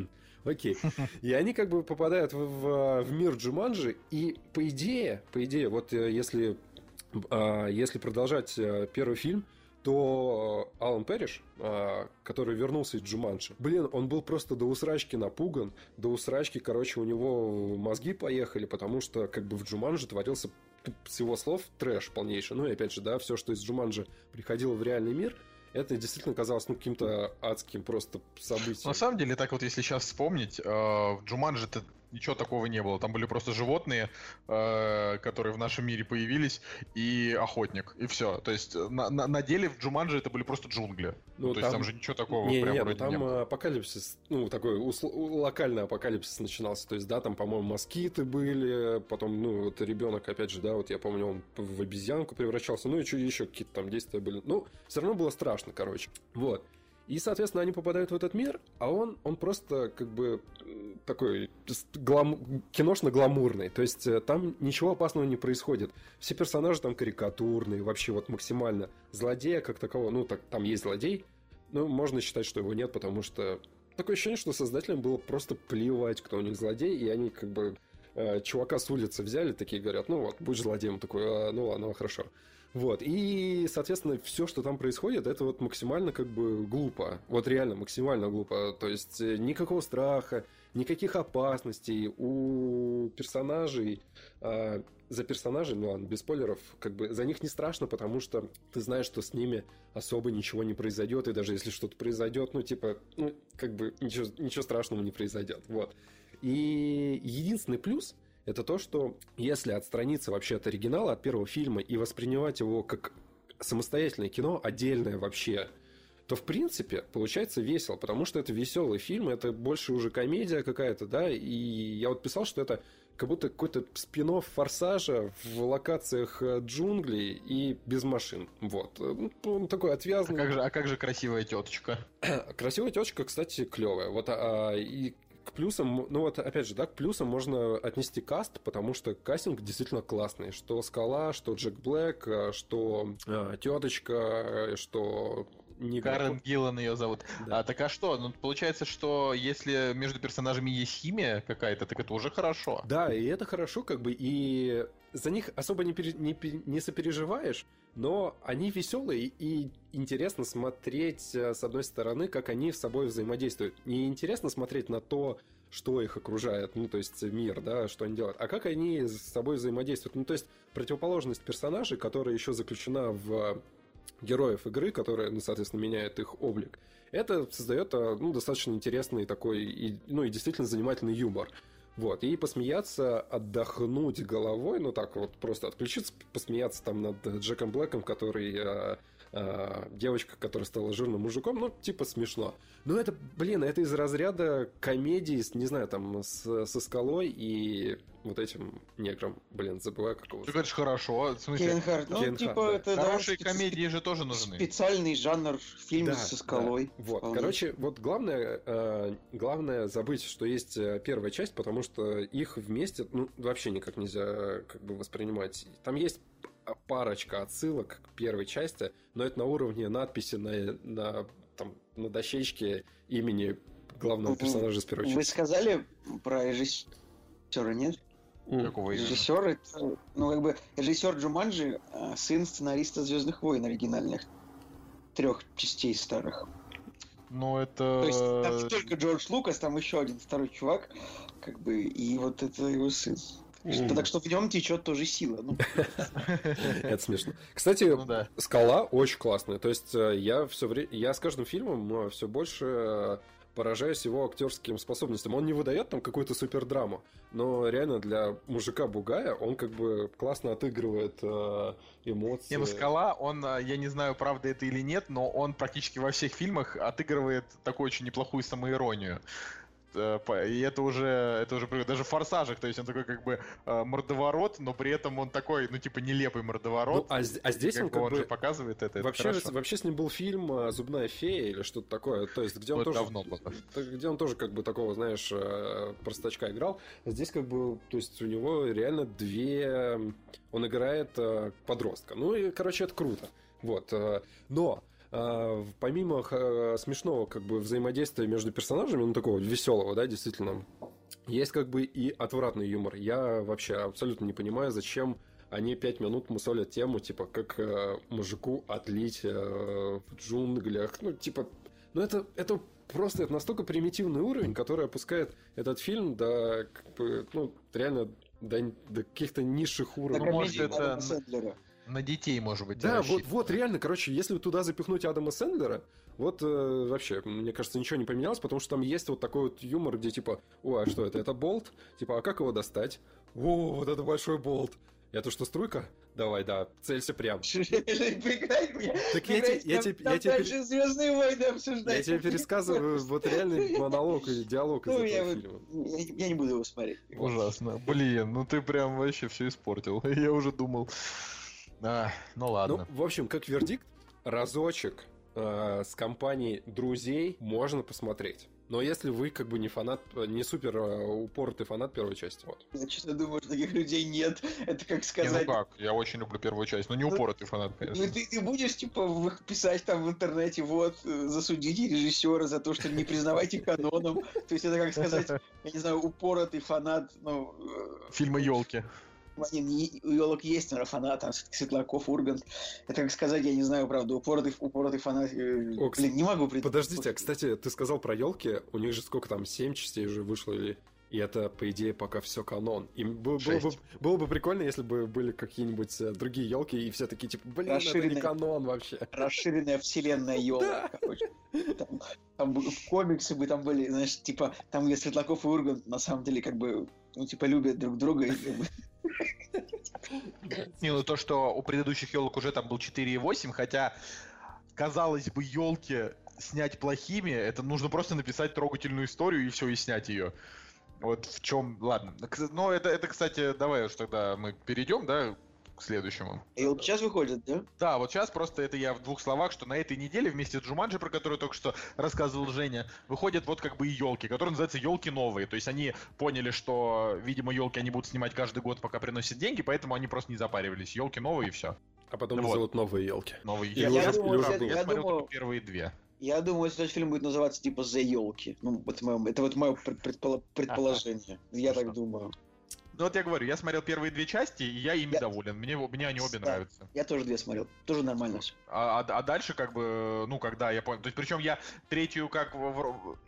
[SPEAKER 2] Окей. И они как бы попадают в, в, в мир Джуманджи, и по идее, по идее, вот э, если, а, если продолжать э, первый фильм, то Алан Перриш, а, который вернулся из Джуманджи, блин, он был просто до усрачки напуган, до усрачки, короче, у него мозги поехали, потому что как бы в Джуманджи творился с его слов трэш полнейший. Ну и опять же, да, все, что из Джуманджи приходило в реальный мир – это действительно казалось ну, каким-то адским просто событием.
[SPEAKER 1] На самом деле, так вот, если сейчас вспомнить, э, в Джуманджи ничего такого не было. Там были просто животные, э, которые в нашем мире появились, и охотник, и все. То есть э, на, на, на деле в Джуманджи это были просто джунгли. Ну, ну, то там... есть там же ничего такого
[SPEAKER 2] не, прям не, ну, там не было. апокалипсис, ну, такой усл... локальный апокалипсис начинался. То есть, да, там, по-моему, москиты были, потом, ну, вот ребенок, опять же, да, вот я помню, он в обезьянку превращался, ну, и что еще какие-то там действия были. Ну, все равно было страшно, короче. Вот. И, соответственно, они попадают в этот мир, а он, он просто как бы такой глам... киношно-гламурный. То есть э, там ничего опасного не происходит. Все персонажи там карикатурные, вообще вот максимально. Злодея как такового, ну, так, там есть злодей, но можно считать, что его нет, потому что такое ощущение, что создателям было просто плевать, кто у них злодей, и они как бы э, чувака с улицы взяли, такие говорят, ну вот, будь злодеем, такой, а, ну ладно, хорошо. Вот, и, соответственно, все, что там происходит, это вот максимально как бы глупо. Вот реально максимально глупо. То есть э, никакого страха, никаких опасностей у персонажей. А, за персонажей, ну ладно, без спойлеров, как бы за них не страшно, потому что ты знаешь, что с ними особо ничего не произойдет, и даже если что-то произойдет, ну типа, ну как бы ничего, ничего страшного не произойдет. Вот. И единственный плюс это то, что если отстраниться вообще от оригинала, от первого фильма и воспринимать его как самостоятельное кино, отдельное вообще, то в принципе получается весело, потому что это веселый фильм, это больше уже комедия какая-то, да, и я вот писал, что это как будто какой-то спин форсажа в локациях э, джунглей и без машин. Вот. Ну, он такой отвязанный.
[SPEAKER 1] А как же, а как же красивая теточка?
[SPEAKER 2] красивая теточка, кстати, клевая. Вот а, и к плюсам, ну вот опять же, да, к плюсам можно отнести каст, потому что кастинг действительно классный. Что Скала, что Джек Блэк, э, что э, теточка, что
[SPEAKER 1] не Карен Гиллан ее зовут. Да. А, так а что? Ну, получается, что если между персонажами есть химия какая-то, так это уже хорошо.
[SPEAKER 2] Да, и это хорошо, как бы, и за них особо не, пере, не, не сопереживаешь, но они веселые и интересно смотреть, э, с одной стороны, как они с собой взаимодействуют. Не интересно смотреть на то, что их окружает, ну, то есть мир, да, что они делают, а как они с собой взаимодействуют. Ну, то есть противоположность персонажей, которая еще заключена в героев игры, которые, ну, соответственно, меняют их облик, это создает э, ну, достаточно интересный такой, и, ну и действительно занимательный юмор. Вот, и посмеяться, отдохнуть головой, ну так вот, просто отключиться, посмеяться там над Джеком Блэком, который э, э, девочка, которая стала жирным мужиком, ну, типа смешно. Но это, блин, это из разряда комедии, не знаю, там, с, со скалой и вот этим негром, блин, забываю какого.
[SPEAKER 1] Ты говоришь хорошо, в смысле?
[SPEAKER 3] Кенхард, ну, Кенхард, типа, да. это
[SPEAKER 1] Хорошие да, комедии же тоже нужны.
[SPEAKER 3] Специальный жанр фильма да, со скалой.
[SPEAKER 2] Да. Вот, вполне. короче, вот главное, э, главное забыть, что есть э, первая часть, потому что их вместе, ну, вообще никак нельзя как бы воспринимать. Там есть парочка отсылок к первой части, но это на уровне надписи на, на, там, на дощечке имени главного персонажа с первой части.
[SPEAKER 3] Вы сказали про режиссера, нет?
[SPEAKER 1] Какого
[SPEAKER 3] режиссер, это, ну, как бы, режиссер Джуманджи, а, сын сценариста Звездных войн оригинальных. Трех частей старых.
[SPEAKER 1] Ну, это...
[SPEAKER 3] То есть там не только Джордж Лукас, там еще один второй чувак, как бы, и вот это его сын. Что, так что в нем течет тоже сила. Ну.
[SPEAKER 2] Это смешно. Кстати, ну, да. скала очень классная. То есть э, я все время, я с каждым фильмом все больше э, поражаюсь его актерским способностям. Он не выдает там какую-то супер драму, но реально для мужика Бугая он как бы классно отыгрывает э, эмоции.
[SPEAKER 1] Не, ну Скала, он, э, я не знаю, правда это или нет, но он практически во всех фильмах отыгрывает такую очень неплохую самоиронию. Э, и это уже, это уже даже в форсажах, то есть он такой как бы э, мордоворот, но при этом он такой, ну типа нелепый мордоворот.
[SPEAKER 2] Ну, а, а здесь
[SPEAKER 1] как
[SPEAKER 2] он как
[SPEAKER 1] он
[SPEAKER 2] бы
[SPEAKER 1] же показывает это.
[SPEAKER 2] Вообще, это вообще с ним был фильм э, "Зубная фея" или что-то такое, то есть где он ну, тоже, давно было. где он тоже как бы такого, знаешь, простачка играл. Здесь как бы, то есть у него реально две, он играет подростка. Ну и, короче, это круто. Вот, но помимо а, смешного как бы взаимодействия между персонажами, ну такого веселого, да, действительно, есть как бы и отвратный юмор. Я вообще абсолютно не понимаю, зачем они пять минут мусолят тему, типа, как э, мужику отлить э, в джунглях. Ну, типа, ну это, это просто это настолько примитивный уровень, который опускает этот фильм до, как бы, ну, реально до, до каких-то низших уровней.
[SPEAKER 1] Ну, может, это... На детей, может быть.
[SPEAKER 2] Да, вот, вот реально, короче, если туда запихнуть Адама Сэндлера, вот э, вообще, мне кажется, ничего не поменялось, потому что там есть вот такой вот юмор, где типа, о, а что это? Это болт? Типа, а как его достать? О, вот это большой болт. Это что, струйка? Давай, да, целься прям. Так я тебе... Я тебе... Я тебе...
[SPEAKER 3] Звездные войны обсуждать.
[SPEAKER 2] Я тебе пересказываю вот реальный монолог или диалог из ну, этого фильма.
[SPEAKER 3] Я не буду его смотреть.
[SPEAKER 1] Ужасно. Блин, ну ты прям вообще все испортил. Я уже думал... А, ну ладно.
[SPEAKER 2] Ну, в общем, как вердикт, разочек э, с компанией друзей можно посмотреть. Но если вы как бы не фанат, не супер э, упоротый фанат первой части, вот.
[SPEAKER 3] Я что-то думаю, что таких людей нет. Это как сказать...
[SPEAKER 1] Не, ну как, я очень люблю первую часть, но не ну, упоротый фанат, конечно.
[SPEAKER 3] Ну ты, ты будешь, типа, писать там в интернете, вот, э, засудите режиссера за то, что не признавайте каноном. То есть это как сказать, я не знаю, упоротый фанат, ну...
[SPEAKER 1] Фильма «Елки».
[SPEAKER 3] У елок есть фанат, там Светлаков, Ургант. Это как сказать, я не знаю, правда, упоротый, упоротый фанат. Э, О, Блин, не могу
[SPEAKER 2] прийти. Подождите, а, кстати, ты сказал про елки, у них же сколько там, семь частей уже вышло или... И это, по идее, пока все канон. И было, было, бы, было бы прикольно, если бы были какие-нибудь э, другие елки, и все такие, типа, блин, это не канон вообще.
[SPEAKER 3] Расширенная вселенная елка, короче. Там, там комиксы бы там были, знаешь, типа, там где Светлаков и Ургант, на самом деле, как бы, ну, типа, любят друг друга, и как бы,
[SPEAKER 1] не, ну то, что у предыдущих елок уже там был 4,8, хотя, казалось бы, елки снять плохими, это нужно просто написать трогательную историю и все, и снять ее. Вот в чем, ладно. Ну, это, это, кстати, давай уж тогда мы перейдем, да, к следующему.
[SPEAKER 3] И вот сейчас выходит, да?
[SPEAKER 1] Да, вот сейчас просто это я в двух словах, что на этой неделе вместе с Джуманджи, про которую только что рассказывал Женя, выходят вот как бы и елки, которые называются елки новые. То есть они поняли, что, видимо, елки они будут снимать каждый год, пока приносят деньги, поэтому они просто не запаривались. Елки новые и все.
[SPEAKER 2] А потом ну, вот. новые елки.
[SPEAKER 1] Новые
[SPEAKER 3] елки. Я, я, думаю, я,
[SPEAKER 1] я смотрел думаю... только первые две.
[SPEAKER 3] Я думаю, что этот фильм будет называться типа «За елки». Ну, это, мое, это вот мое предположение. Я так думаю.
[SPEAKER 1] Ну вот я говорю, я смотрел первые две части, и я ими я... доволен. Мне, мне они обе да. нравятся.
[SPEAKER 3] Я тоже две смотрел. Тоже нормально все.
[SPEAKER 1] А, а, а дальше, как бы, ну, когда я понял. То есть, причем я третью, как.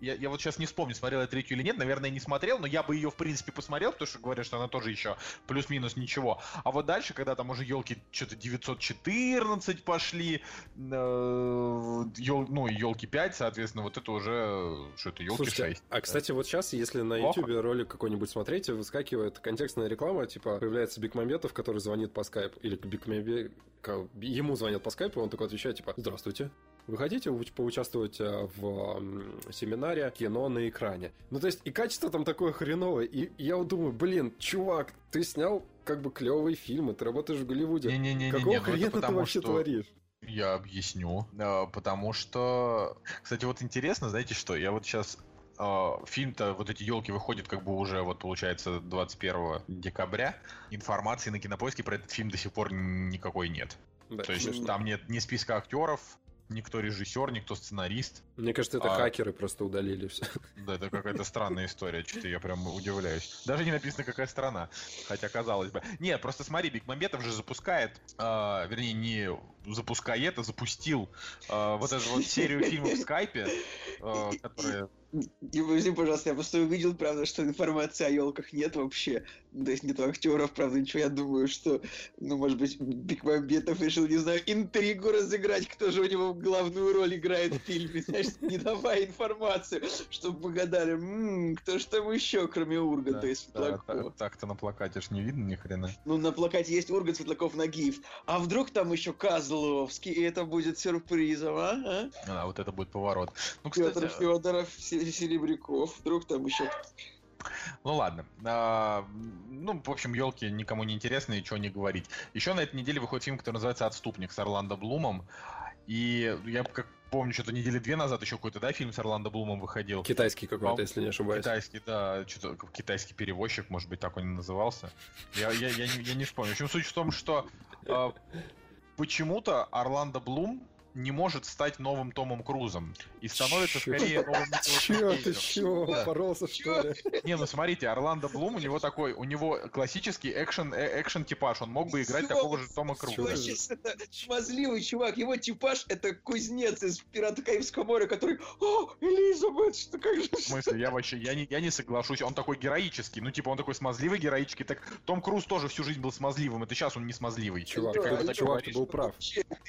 [SPEAKER 1] Я, я вот сейчас не вспомню, смотрел я третью или нет. Наверное, не смотрел, но я бы ее, в принципе, посмотрел, потому что говорят, что она тоже еще плюс-минус ничего. А вот дальше, когда там уже елки что-то 914 пошли, э, ел, ну, и елки 5, соответственно, вот это уже что это елки 6.
[SPEAKER 2] А, кстати, вот сейчас, если на YouTube ролик какой-нибудь смотреть, выскакивает контекстная реклама, типа, появляется Бекмамбетов, который звонит по скайпу, или Бекмамбет, ему звонят по скайпу, он такой отвечает, типа, здравствуйте, вы хотите поучаствовать э, в семинаре кино на экране? Ну, то есть, и качество там такое хреновое. И я вот думаю, блин, чувак, ты снял как бы клевые фильмы, ты работаешь в Голливуде.
[SPEAKER 1] Не-не-не,
[SPEAKER 2] Какого
[SPEAKER 1] не,
[SPEAKER 2] ну хрена ты вообще что... творишь?
[SPEAKER 1] Я объясню. Э, потому что, кстати, вот интересно, знаете что, я вот сейчас фильм-то, вот эти елки выходят как бы уже, вот получается, 21 декабря. Информации на кинопоиске про этот фильм до сих пор никакой нет. Да, То есть конечно. там нет ни списка актеров, никто режиссер, никто сценарист.
[SPEAKER 2] Мне кажется, это а... хакеры просто удалили все.
[SPEAKER 1] Да, это какая-то странная история, что-то я прям удивляюсь. Даже не написано, какая страна. Хотя, казалось бы. Нет, просто смотри, Бекмамбетов же запускает, э, вернее, не запускает, а запустил э, вот эту вот серию фильмов в скайпе, э, которые
[SPEAKER 3] не подожди, пожалуйста, я просто увидел, правда, что информации о елках нет вообще. То есть нет актеров, правда, ничего. Я думаю, что, ну, может быть, Бекмамбетов решил, не знаю, интригу разыграть, кто же у него главную роль играет в фильме, знаешь, не давая информацию, чтобы мы гадали, м-м, кто же там еще, кроме Урганта да, и Светлакова.
[SPEAKER 1] Да, так-то на плакате ж не видно ни хрена.
[SPEAKER 3] Ну, на плакате есть Ургант, Светлаков, Нагиев. А вдруг там еще Козловский, и это будет сюрпризом, а?
[SPEAKER 1] А, а вот это будет поворот.
[SPEAKER 3] Ну, кстати... Петр Федоров, Серебряков, вдруг там еще
[SPEAKER 1] ну ладно. А, ну, в общем, елки никому не интересны, и что не говорить. Еще на этой неделе выходит фильм, который называется Отступник с Орландо Блумом. И я как помню, что-то недели две назад еще какой-то, да, фильм с Орландо Блумом выходил.
[SPEAKER 2] Китайский какой-то, если не ошибаюсь.
[SPEAKER 1] Китайский, да, что-то китайский перевозчик, может быть, так он и назывался. Я, я, я, не, я не вспомню. В общем, суть в том, что э, почему-то Орландо Блум не может стать новым Томом Крузом. И становится чё? скорее новым
[SPEAKER 2] Чё ты чё? Да. Поролся, что ли?
[SPEAKER 1] Не, ну смотрите, Орландо Блум, у него такой, у него классический экшен, э, экшен типаж. Он мог бы играть такого же Тома Круза.
[SPEAKER 3] Это смазливый чувак. Его типаж это кузнец из Пирата Карибского моря, который О, Элизабет, что как же... В
[SPEAKER 1] смысле, я вообще, я не, я не соглашусь. Он такой героический. Ну, типа, он такой смазливый, героический. Так Том Круз тоже всю жизнь был смазливым. Это сейчас он не смазливый.
[SPEAKER 2] Чувак, да, ты, чувак, ты был прав.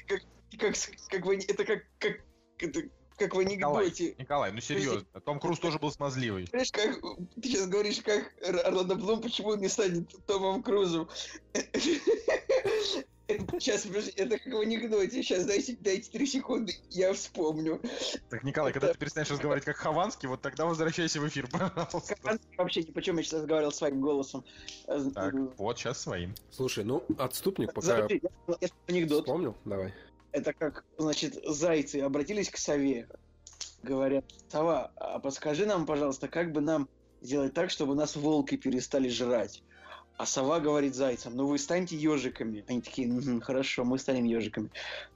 [SPEAKER 3] Как, как, как вы, это как, как, это, как в анекдоте.
[SPEAKER 1] Николай, Николай, ну серьезно, Том Круз тоже был смазливый.
[SPEAKER 3] Знаешь, как, ты сейчас говоришь, как Орландо Блум, почему он не станет Томом Крузом? Сейчас, это как в анекдоте. Сейчас дайте, дайте три секунды, я вспомню.
[SPEAKER 1] Так, Николай, это... когда ты перестанешь разговаривать как Хованский, вот тогда возвращайся в эфир, пожалуйста.
[SPEAKER 3] Хованский вообще ни почем, я сейчас разговаривал своим голосом.
[SPEAKER 1] Так, вот сейчас своим.
[SPEAKER 2] Слушай, ну, отступник пока... Подожди,
[SPEAKER 3] я, я анекдот.
[SPEAKER 2] Вспомнил? Давай.
[SPEAKER 3] Это как, значит, зайцы обратились к сове. говорят, Сова, а подскажи нам, пожалуйста, как бы нам сделать так, чтобы нас волки перестали жрать? А сова говорит зайцам, ну вы станьте ежиками. Они такие, угу, хорошо, мы станем ежиками.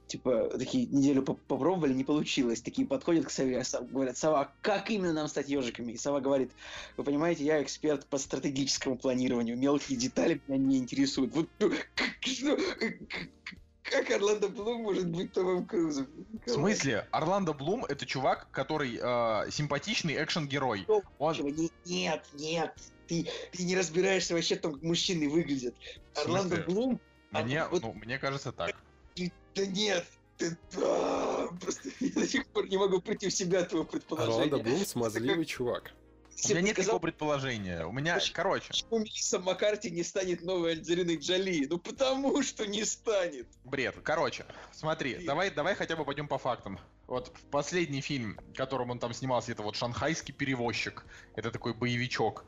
[SPEAKER 3] Типа, такие неделю попробовали, не получилось. Такие подходят к сове, а говорят, сова, «А как именно нам стать ежиками? И сова говорит, вы понимаете, я эксперт по стратегическому планированию, мелкие детали меня не интересуют. Вот ну, как Орландо Блум может быть Томом Крузом?
[SPEAKER 1] В смысле? Орландо Блум это чувак, который э, симпатичный экшен-герой.
[SPEAKER 3] Он... Нет, нет, ты, ты не разбираешься вообще в том, как мужчины выглядят. Орландо Блум...
[SPEAKER 1] Мне, а, вот, ну, мне кажется так.
[SPEAKER 3] Да нет, ты, да, просто я до сих пор не могу прийти в себя твоего предположения.
[SPEAKER 2] Орландо Блум смазливый чувак.
[SPEAKER 1] У меня нет такого предположения. У меня, почему, короче.
[SPEAKER 3] Почему Мелисса Маккарти не станет новой Анджелиной Джоли? Ну потому что не станет.
[SPEAKER 1] Бред. Короче, смотри, Бред. давай, давай хотя бы пойдем по фактам. Вот последний фильм, в котором он там снимался, это вот «Шанхайский перевозчик». Это такой боевичок.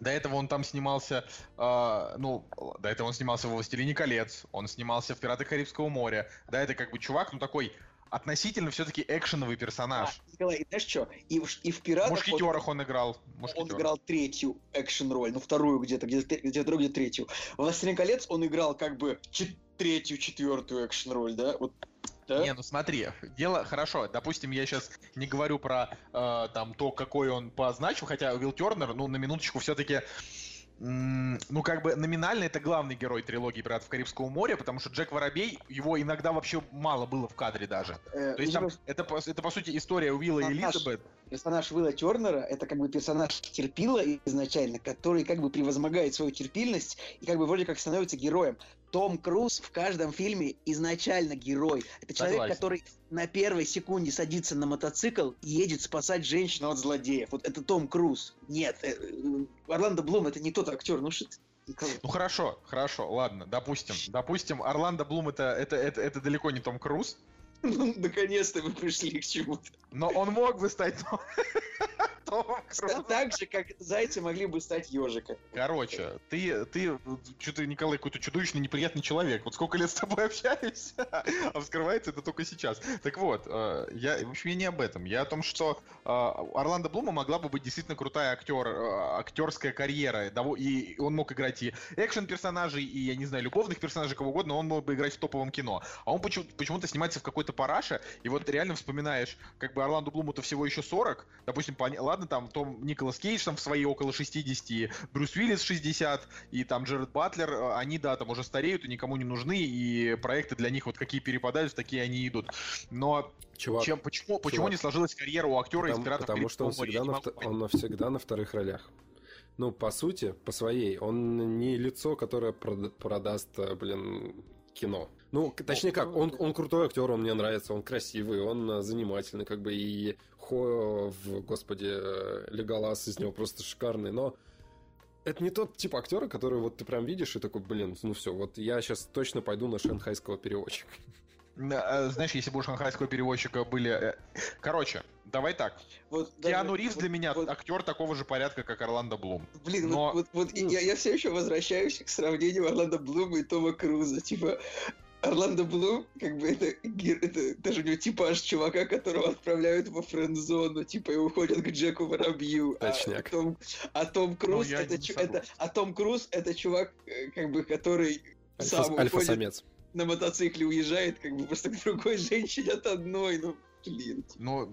[SPEAKER 1] До этого он там снимался, э, ну, до этого он снимался в «Властелине колец», он снимался в «Пиратах Карибского моря». Да, это как бы чувак, ну, такой относительно все-таки экшеновый персонаж.
[SPEAKER 3] А, Николай, знаешь что, и и в «Пиратах»
[SPEAKER 1] «Мушкетерах» он, он играл.
[SPEAKER 3] Он играл третью экшен-роль, ну, вторую где-то, где-то, где-то другую, где третью. В «Властелине колец» он играл как бы третью, четвертую экшен-роль, да? Вот
[SPEAKER 1] да? Не, ну смотри, дело хорошо. Допустим, я сейчас не говорю про э, там то, какой он позначил, хотя Уилл Тернер, ну, на минуточку все-таки ну, как бы номинально это главный герой трилогии «Пиратов Карибского моря», потому что Джек Воробей, его иногда вообще мало было в кадре даже. Э, То есть там, это, это, по сути, история Уилла и Элизабет.
[SPEAKER 3] Персонаж Уилла Тернера — это как бы персонаж терпила изначально, который как бы превозмогает свою терпильность и как бы вроде как становится героем. Том Круз в каждом фильме изначально герой. Это человек, Согласен. который на первой секунде садится на мотоцикл и едет спасать женщину от злодеев. Вот это Том Круз. Нет, э, э, Орландо Блум это не тот актер. Ну что
[SPEAKER 1] ну хорошо, хорошо, ладно, допустим, допустим, Орландо Блум это, это, это, это далеко не Том Круз.
[SPEAKER 3] Ну, наконец-то вы пришли к чему-то.
[SPEAKER 1] Но он мог бы стать
[SPEAKER 3] Так же, как зайцы могли бы стать ежиком.
[SPEAKER 1] Короче, ты, ты, что-то, Николай, какой-то чудовищно неприятный человек. Вот сколько лет с тобой общаюсь, а вскрывается это только сейчас. Так вот, э, я, в общем, я не об этом. Я о том, что э, Орландо Блума могла бы быть действительно крутая актер, э, актерская карьера. И он мог играть и экшен-персонажей, и, я не знаю, любовных персонажей, кого угодно, он мог бы играть в топовом кино. А он почему-то снимается в какой-то параше, и вот реально вспоминаешь, как бы Орландо Блуму-то всего еще 40, допустим, ладно, там Том Николас Кейдж там в свои около 60, Брюс Уиллис 60, и там Джеред Батлер, э, они, да, там уже стареют и никому не нужны, и проекты для них вот какие перепадают, такие они идут. Но Чувак, чем, почему, чувак, почему не сложилась карьера у актера
[SPEAKER 2] потому, из «Пиратов Потому что он всегда, на, он всегда на вторых ролях. Ну, по сути, по своей, он не лицо, которое продаст, э, блин, кино. Ну, точнее как, он, он крутой актер, он мне нравится, он красивый, он э, занимательный, как бы и Хо в, господи, э, Леголас из него просто шикарный, но это не тот тип актера, который вот ты прям видишь и такой, блин, ну все, вот я сейчас точно пойду на шанхайского переводчика.
[SPEAKER 1] Э, знаешь, если бы у шанхайского переводчика были... Короче, давай так. Вот, Киану даже, Ривз вот, для меня вот, актер такого же порядка, как Орландо Блум.
[SPEAKER 3] Блин, Но... вот, вот, вот я, я все еще возвращаюсь к сравнению Орландо Блума и Тома Круза. Типа, Орландо Блум, как бы это, это даже у него типаж чувака, которого отправляют во френд-зону, типа и уходят к Джеку Воробью.
[SPEAKER 2] А Точняк.
[SPEAKER 3] А Том, а Том Круз ну, это, это, а Том Круз это чувак, э, как бы, который
[SPEAKER 2] Альфа, сам альфа-самец.
[SPEAKER 3] на мотоцикле уезжает, как бы просто к другой женщине от одной, ну блин.
[SPEAKER 1] Ну,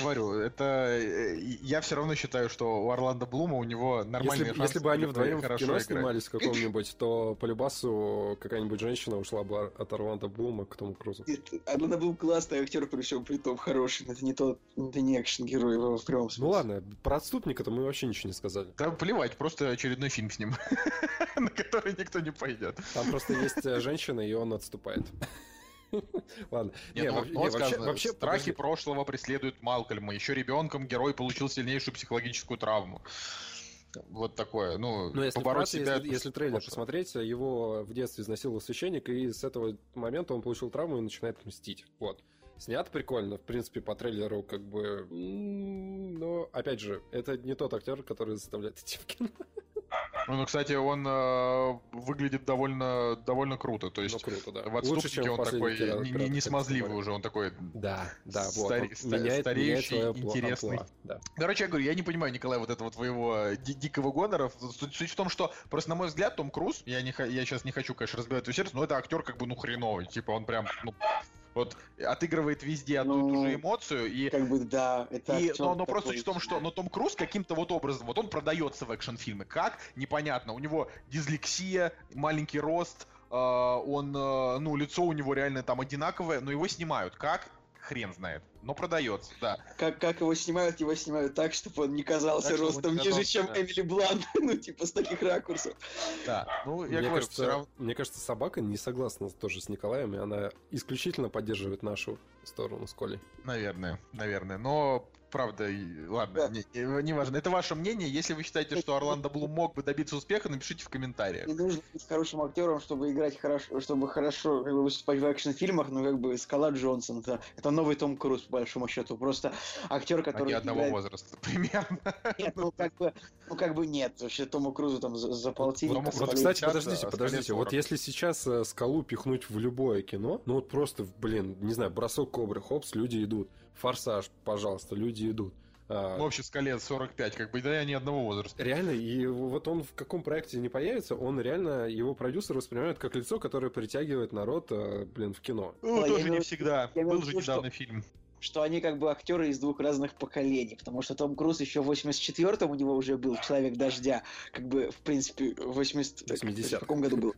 [SPEAKER 1] говорю, это... Э, я все равно считаю, что у Орландо Блума у него нормальные
[SPEAKER 2] если, Если бы они вдвоем в кино играть. снимались в каком-нибудь, то по любасу какая-нибудь женщина ушла бы от Орландо Блума к Тому Крузу.
[SPEAKER 3] Орландо Блум классный актер, при всем при том хороший. Это не тот, это не экшен-герой в прямом
[SPEAKER 2] смысле. Ну ладно, про отступника-то мы вообще ничего не сказали.
[SPEAKER 1] Да плевать, просто очередной фильм с ним, на который никто не пойдет.
[SPEAKER 2] Там просто есть э, женщина, и он отступает. Ладно.
[SPEAKER 1] Нет, не, ну, не, вообще, сказано, вообще, страхи подожди. прошлого преследуют Малкольма. Еще ребенком герой получил сильнейшую психологическую травму. Вот такое, ну,
[SPEAKER 2] Но если побороть себя... Если, если трейлер посмотреть, его в детстве изнасиловал священник, и с этого момента он получил травму и начинает мстить. Вот. Снят прикольно, в принципе, по трейлеру как бы... Но, опять же, это не тот актер, который заставляет идти в кино.
[SPEAKER 1] Ну, кстати, он э, выглядит довольно, довольно круто. То есть ну, круто, да. в отступнике Лучше, он такой не, не, не смазливый уже, он такой
[SPEAKER 2] да, да,
[SPEAKER 1] старе, вот, ста- меняет, стареющий, меняет интересный. Амплуа, да. Короче, я говорю, я не понимаю, Николай, вот этого твоего ди- дикого гонора. Суть, суть в том, что просто, на мой взгляд, Том Круз, я, не, я сейчас не хочу, конечно, разбивать его сердце, но это актер как бы, ну, хреновый. Типа, он прям, ну, вот отыгрывает везде одну ну, и ту же эмоцию. И,
[SPEAKER 3] как бы да,
[SPEAKER 1] это и, но, но просто в том, что но Том Круз каким-то вот образом, вот он продается в экшн-фильмы. Как? Непонятно. У него дислексия, маленький рост, э, он, э, ну, лицо у него реально там одинаковое, но его снимают. Как? хрен знает. Но продается, да.
[SPEAKER 3] Как, как его снимают, его снимают так, чтобы он не казался так, ростом не ниже, чем да. Эмили Блант. ну, типа, с таких ракурсов.
[SPEAKER 2] Да, ну, я мне говорю, кажется, равно... Мне кажется, собака не согласна тоже с Николаем, и она исключительно поддерживает нашу сторону с Колей.
[SPEAKER 1] Наверное, наверное. Но правда, ладно, да. не, не важно. Это ваше мнение. Если вы считаете, что Орландо Блум мог бы добиться успеха, напишите в комментариях.
[SPEAKER 3] Не нужно быть хорошим актером, чтобы играть хорошо, чтобы хорошо как бы, выступать в экшн-фильмах, но как бы Скала Джонсон, это, это новый Том Круз, по большому счету. Просто актер, который... Они
[SPEAKER 1] одного играет... возраста, примерно.
[SPEAKER 3] Нет, ну как бы, ну как бы нет. Вообще Тому Крузу там за, за полтинник.
[SPEAKER 2] Вот, вот, кстати, подождите, подождите. Вот если сейчас э, Скалу пихнуть в любое кино, ну вот просто, блин, не знаю, бросок кобры, хопс, люди идут. Форсаж, пожалуйста, люди идут.
[SPEAKER 1] А, ну, вообще скале 45, как бы, да, ни одного возраста.
[SPEAKER 2] Реально, и вот он в каком проекте не появится, он реально, его продюсер воспринимает как лицо, которое притягивает народ, э, блин, в кино.
[SPEAKER 1] Ну, тоже не всегда. Был же недавно фильм
[SPEAKER 3] что они как бы актеры из двух разных поколений, потому что Том Круз еще в 84-м у него уже был «Человек дождя», как бы, в принципе, в 80... 80 в каком году был?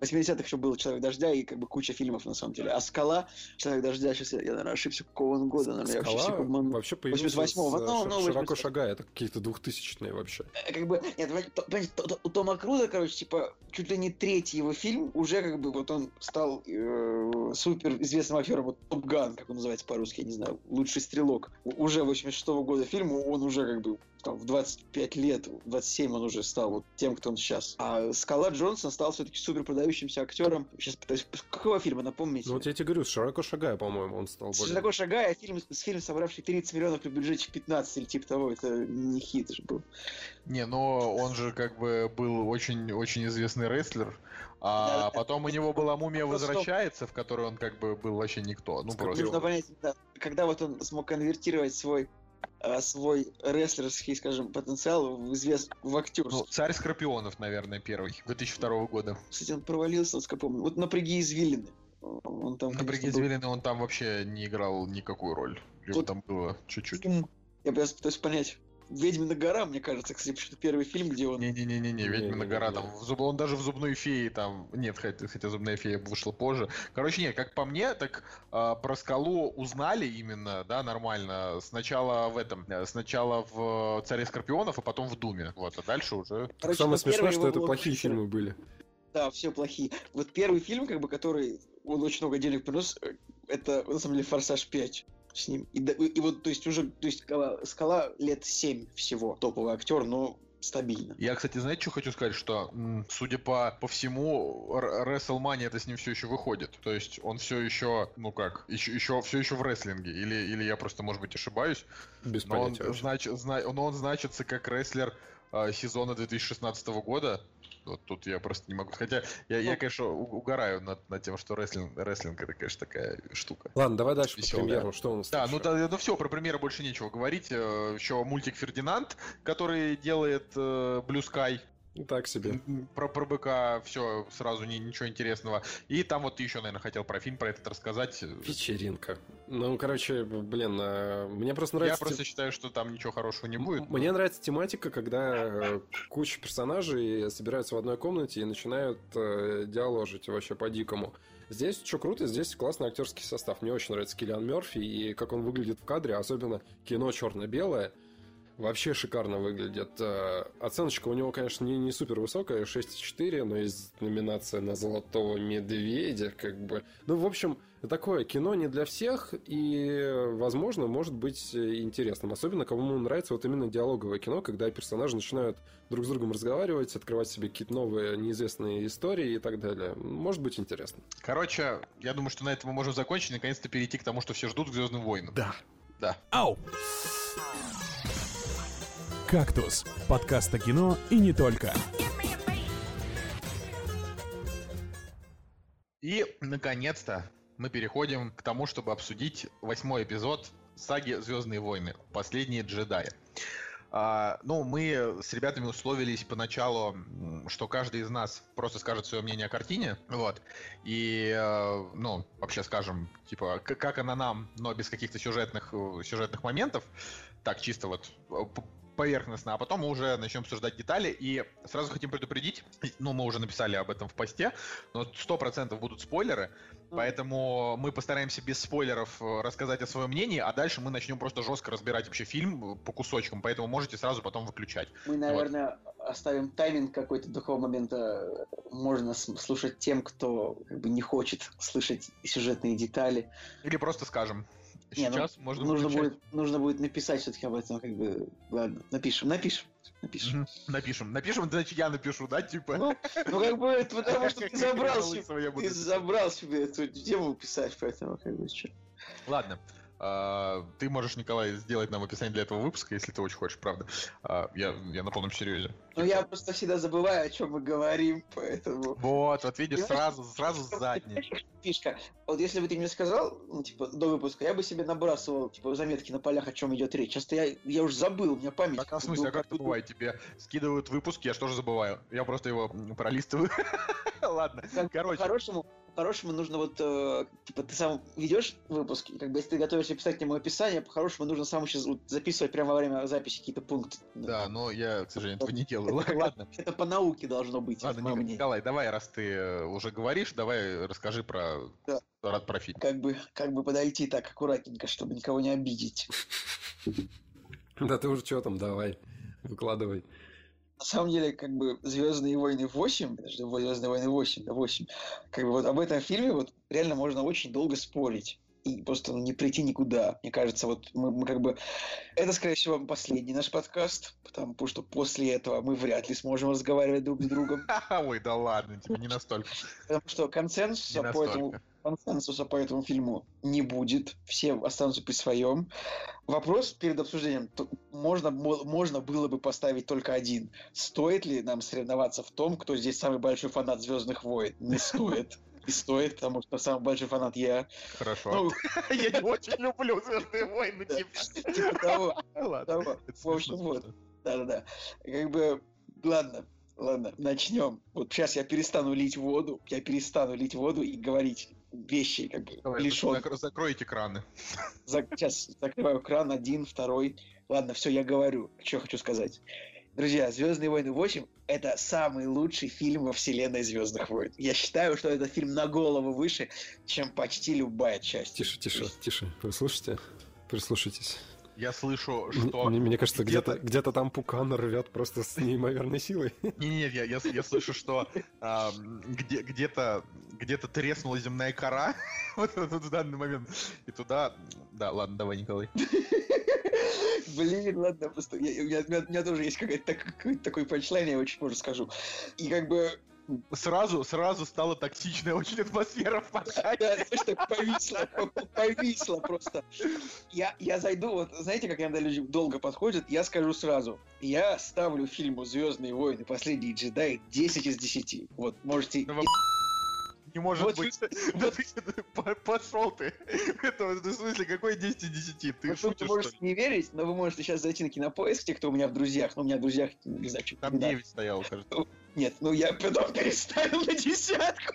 [SPEAKER 3] 80-х еще был «Человек дождя» и как бы куча фильмов на самом деле. А «Скала», «Человек дождя», сейчас я, я наверное, ошибся, какого он года, наверное,
[SPEAKER 2] Скала я вообще, вообще появился 88-го. Ну, ну, широко шагая, это какие-то двухтысячные вообще.
[SPEAKER 3] Э, как бы, нет, понимаете, у Тома Круза, короче, типа, чуть ли не третий его фильм, уже как бы вот он стал э, супер известным актером, вот Топ Ган, как он называется по-русски, я не знаю, лучший стрелок. Уже 86-го года фильм, он уже как бы там, в 25 лет, 27 он уже стал вот тем, кто он сейчас. А Скала Джонсон стал все-таки супер продающимся актером. Сейчас пытаюсь... Какого фильма, напомните?
[SPEAKER 2] Ну вот я тебе говорю, с «Широко шагая», по-моему, он стал
[SPEAKER 3] более... «Широко шагая», фильм, с фильм, собравший 30 миллионов при бюджете 15 или типа того, это не хит же был.
[SPEAKER 1] Не, но он же как бы был очень-очень известный рестлер, а да, потом да. у него была «Мумия возвращается», в которой он как бы был вообще никто. Ну, просто...
[SPEAKER 3] Нужно понять, да, когда вот он смог конвертировать свой свой рестлерский, скажем, потенциал в извест в актерство. Ну,
[SPEAKER 1] Царь Скорпионов, наверное, первый, 2002 года.
[SPEAKER 3] Кстати, он провалился, вот помню. Вот напряги извилины.
[SPEAKER 1] Он там, напряги извилины, был... он там вообще не играл никакую роль. Его вот... там было чуть-чуть.
[SPEAKER 3] Я пытаюсь понять, Ведьмина гора, мне кажется, кстати, что первый фильм, где он...
[SPEAKER 1] Не-не-не-не, Ведьмина гора, там, в зуб... он даже в Зубной фее там... Нет, хотя, хотя Зубная фея вышла позже. Короче, нет, как по мне, так э, про Скалу узнали именно, да, нормально, сначала в этом, э, сначала в Царе Скорпионов, а потом в Думе, вот, а дальше уже...
[SPEAKER 2] Короче, Самое смешное, что это плохие фильмы были.
[SPEAKER 3] Да, все плохие. Вот первый фильм, как бы, который он очень много денег принес, э, это, на самом деле, «Форсаж 5» с ним. И, и, и вот, то есть, уже, то есть, скала, скала лет 7 всего, топовый актер, но стабильно.
[SPEAKER 1] Я, кстати, знаете, что хочу сказать, что, судя по, по всему, WrestleMania это с ним все еще выходит. То есть он все еще, ну как, еще, еще все еще в рестлинге. Или, или я просто, может быть, ошибаюсь.
[SPEAKER 2] Без
[SPEAKER 1] но понятия. Он, знач, зна, но он значится как рестлер э, сезона 2016 года. Вот тут я просто не могу. Хотя я, я ну. конечно, угораю над, над тем, что рестлинг, рестлинг это, конечно, такая штука.
[SPEAKER 2] Ладно, давай дальше Веселая. по премьеру. Что у нас
[SPEAKER 1] Да, ну, да, ну все, про премьеры больше нечего говорить. Э, еще мультик Фердинанд, который делает э, Blue Sky.
[SPEAKER 2] Так себе.
[SPEAKER 1] Про, про быка все, сразу не, ничего интересного. И там вот ты еще, наверное, хотел про фильм про этот рассказать.
[SPEAKER 2] Вечеринка. Ну, короче, блин, э, мне просто нравится...
[SPEAKER 1] Я просто считаю, что там ничего хорошего не будет.
[SPEAKER 2] Мне но... нравится тематика, когда э, куча персонажей собираются в одной комнате и начинают э, диаложить вообще по-дикому. Здесь что круто, здесь классный актерский состав. Мне очень нравится Киллиан Мерфи и как он выглядит в кадре, особенно кино черно-белое вообще шикарно выглядит. Э, оценочка у него, конечно, не, не супер высокая, 6,4, но есть номинация на «Золотого медведя», как бы. Ну, в общем, такое кино не для всех, и, возможно, может быть интересным. Особенно, кому нравится вот именно диалоговое кино, когда персонажи начинают друг с другом разговаривать, открывать себе какие-то новые неизвестные истории и так далее. Может быть интересно.
[SPEAKER 1] Короче, я думаю, что на этом мы можем закончить и наконец-то перейти к тому, что все ждут к Звездным войнам.
[SPEAKER 2] Да.
[SPEAKER 1] Да.
[SPEAKER 4] Ау! «Кактус» – подкаст о кино и не только.
[SPEAKER 1] И, наконец-то, мы переходим к тому, чтобы обсудить восьмой эпизод саги «Звездные войны. Последние джедаи». А, ну, мы с ребятами условились поначалу, что каждый из нас просто скажет свое мнение о картине, вот, и, э, ну, вообще скажем, типа, как она нам, но без каких-то сюжетных, э, сюжетных моментов, так чисто вот э, поверхностно, а потом мы уже начнем обсуждать детали. И сразу хотим предупредить, ну, мы уже написали об этом в посте, но 100% будут спойлеры, поэтому мы постараемся без спойлеров э, рассказать о своем мнении, а дальше мы начнем просто жестко разбирать вообще фильм э, по кусочкам, поэтому можете сразу потом выключать.
[SPEAKER 3] Мы, наверное, вот. оставим тайминг какой-то до какого момента можно слушать тем, кто как бы не хочет слышать сюжетные детали.
[SPEAKER 1] Или просто скажем.
[SPEAKER 3] Сейчас не, ну, можно нужно будет, нужно будет написать все-таки об этом, как бы. Ладно, напишем, напишем. Напишем.
[SPEAKER 1] Угу. Напишем. Напишем, значит, я напишу, да, типа?
[SPEAKER 3] Ну, ну как бы, это потому что ты забрал себе, ты забрал себе эту тему писать, поэтому как бы что.
[SPEAKER 1] Ладно. А, ты можешь, Николай, сделать нам описание для этого выпуска, если ты очень хочешь, правда. А, я, я на полном серьезе.
[SPEAKER 3] Ну, я просто всегда забываю, о чем мы говорим, поэтому...
[SPEAKER 1] Вот, вот видишь, сразу, сразу задний.
[SPEAKER 3] Фишка. Вот если бы ты мне сказал, ну, типа, до выпуска, я бы себе набрасывал, типа, заметки на полях, о чем идет речь. Часто я, я уже забыл, у меня память...
[SPEAKER 1] Так, а в смысле, а как это бывает? Тебе скидывают выпуск, я что же забываю? Я просто его пролистываю. Ладно, короче.
[SPEAKER 3] По-хорошему, по-хорошему нужно вот, э, типа, ты сам ведешь выпуск, и как бы если ты готовишься писать к нему описание, по-хорошему нужно сам сейчас вот, записывать прямо во время записи какие-то пункты.
[SPEAKER 1] Да, но я, к сожалению, этого не делаю.
[SPEAKER 3] Это, Ладно. Это по науке должно быть.
[SPEAKER 1] Ладно, Николай, давай, раз ты э, уже говоришь, давай расскажи про, да. про фильм.
[SPEAKER 3] Как бы, как бы подойти так аккуратненько, чтобы никого не обидеть.
[SPEAKER 2] Да ты уже что там, давай, выкладывай
[SPEAKER 3] на самом деле, как бы Звездные войны 8, подожди, Звездные войны 8, да 8, как бы вот об этом фильме вот реально можно очень долго спорить и просто ну, не прийти никуда. Мне кажется, вот мы, мы как бы... Это, скорее всего, последний наш подкаст, потому что после этого мы вряд ли сможем разговаривать друг с другом.
[SPEAKER 1] Ой, да ладно, тебе не настолько.
[SPEAKER 3] Потому что консенсуса по этому консенсуса по этому фильму не будет, все останутся при своем. Вопрос перед обсуждением, можно, можно было бы поставить только один. Стоит ли нам соревноваться в том, кто здесь самый большой фанат Звездных войн? Не стоит. Не стоит, потому что самый большой фанат я.
[SPEAKER 1] Хорошо. Ну, я не очень люблю Звездные войны,
[SPEAKER 3] типа. Типа того. Ладно. В общем, вот. Да-да-да. Как бы, ладно, Ладно, начнем. Вот сейчас я перестану лить воду, я перестану лить воду и говорить вещи, как
[SPEAKER 1] Давай, лишен. Закройте краны.
[SPEAKER 3] За, сейчас закрываю кран, один, второй. Ладно, все, я говорю, что хочу сказать. Друзья, Звездные войны 8 это самый лучший фильм во вселенной Звездных войн. Я считаю, что это фильм на голову выше, чем почти любая часть.
[SPEAKER 2] Тише, тише, тише. Прислушайте, прислушайтесь.
[SPEAKER 1] Я слышу, что...
[SPEAKER 2] Мне, мне кажется, где-то где, -то, где -то там пукан рвет просто с неимоверной силой.
[SPEAKER 1] Не-не-не, я, я, я слышу, что а, где, где-то где-то треснула земная кора вот, вот, в данный момент. И туда... Да, ладно, давай, Николай.
[SPEAKER 3] Блин, ладно, просто я, у, меня, у, меня, тоже есть какой-то какой такой панчлайн, я очень позже скажу. И как бы
[SPEAKER 1] сразу, сразу стала токсичная очень атмосфера в подкасте.
[SPEAKER 3] Да, точно, повисла, повисла просто. Я, я зайду, вот, знаете, как иногда люди долго подходят, я скажу сразу. Я ставлю фильму «Звездные войны. Последние джедаи» 10 из 10. Вот, можете... Ну,
[SPEAKER 1] не может вот, быть. Вот, да пошел ты. Это, в смысле, какой 10 из 10? Ты вот шутишь,
[SPEAKER 3] Вы можете не верить, но вы можете сейчас зайти на кинопоиск, те, кто у меня в друзьях. Ну, у меня в друзьях, не знаю, что
[SPEAKER 1] Там 9 стояло, кажется. Ну,
[SPEAKER 3] нет, ну я потом переставил на десятку.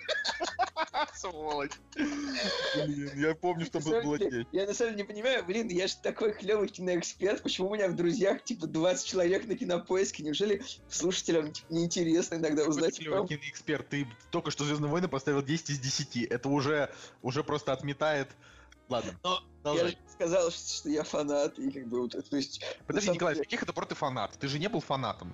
[SPEAKER 1] Сволочь. Блин, я помню, что было 9.
[SPEAKER 3] Я на самом деле не понимаю, блин, я же такой клевый киноэксперт, почему у меня в друзьях типа 20 человек на кинопоиске? Неужели слушателям типа, неинтересно иногда узнать? Клевый
[SPEAKER 1] киноэксперт, ты только что Звездные войны поставил 10 из 10. Это уже, уже просто отметает Ладно.
[SPEAKER 3] Но Давай. я же сказал, что я фанат, и как бы то есть...
[SPEAKER 1] Подожди, Николай, каких это ты фанат? Ты же не был фанатом.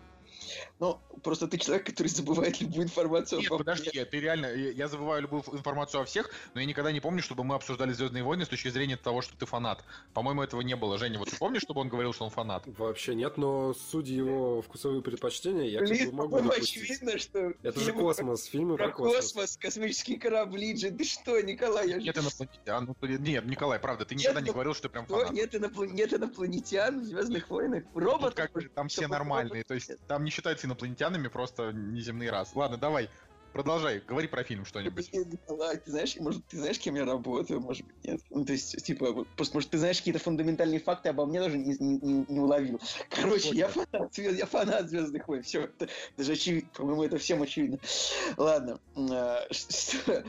[SPEAKER 3] Ну, просто ты человек, который забывает любую информацию.
[SPEAKER 1] Нет, подожди, ты реально, я забываю любую информацию о всех, но я никогда не помню, чтобы мы обсуждали Звездные войны с точки зрения того, что ты фанат. По-моему, этого не было. Женя, вот ты помнишь, чтобы он говорил, что он фанат?
[SPEAKER 2] Вообще нет, но судя его вкусовые предпочтения, я Блин, как бы могу очевидно, что... Это же космос, фильмы про, про космос. космос,
[SPEAKER 3] космические корабли, же, ты что, Николай? Я
[SPEAKER 1] нет инопланетян, ну, нет, Николай, правда, ты никогда нет, не говорил, что ты прям фанат.
[SPEAKER 3] Нет, иноплан... нет инопланетян в Звездных войнах. Робот.
[SPEAKER 1] Как, там все нормальные, то есть там не считаются инопланетянами, просто неземные расы. Ладно, давай. Продолжай, говори про фильм что-нибудь.
[SPEAKER 3] Ты знаешь, может, ты знаешь, кем я работаю, может быть, нет. Ну, то есть, типа, просто, может, ты знаешь какие-то фундаментальные факты обо мне даже не, не, не уловил. Короче, я фанат, я фанат Звездных войн, все, даже очевидно, по-моему, это всем очевидно. Ладно, а,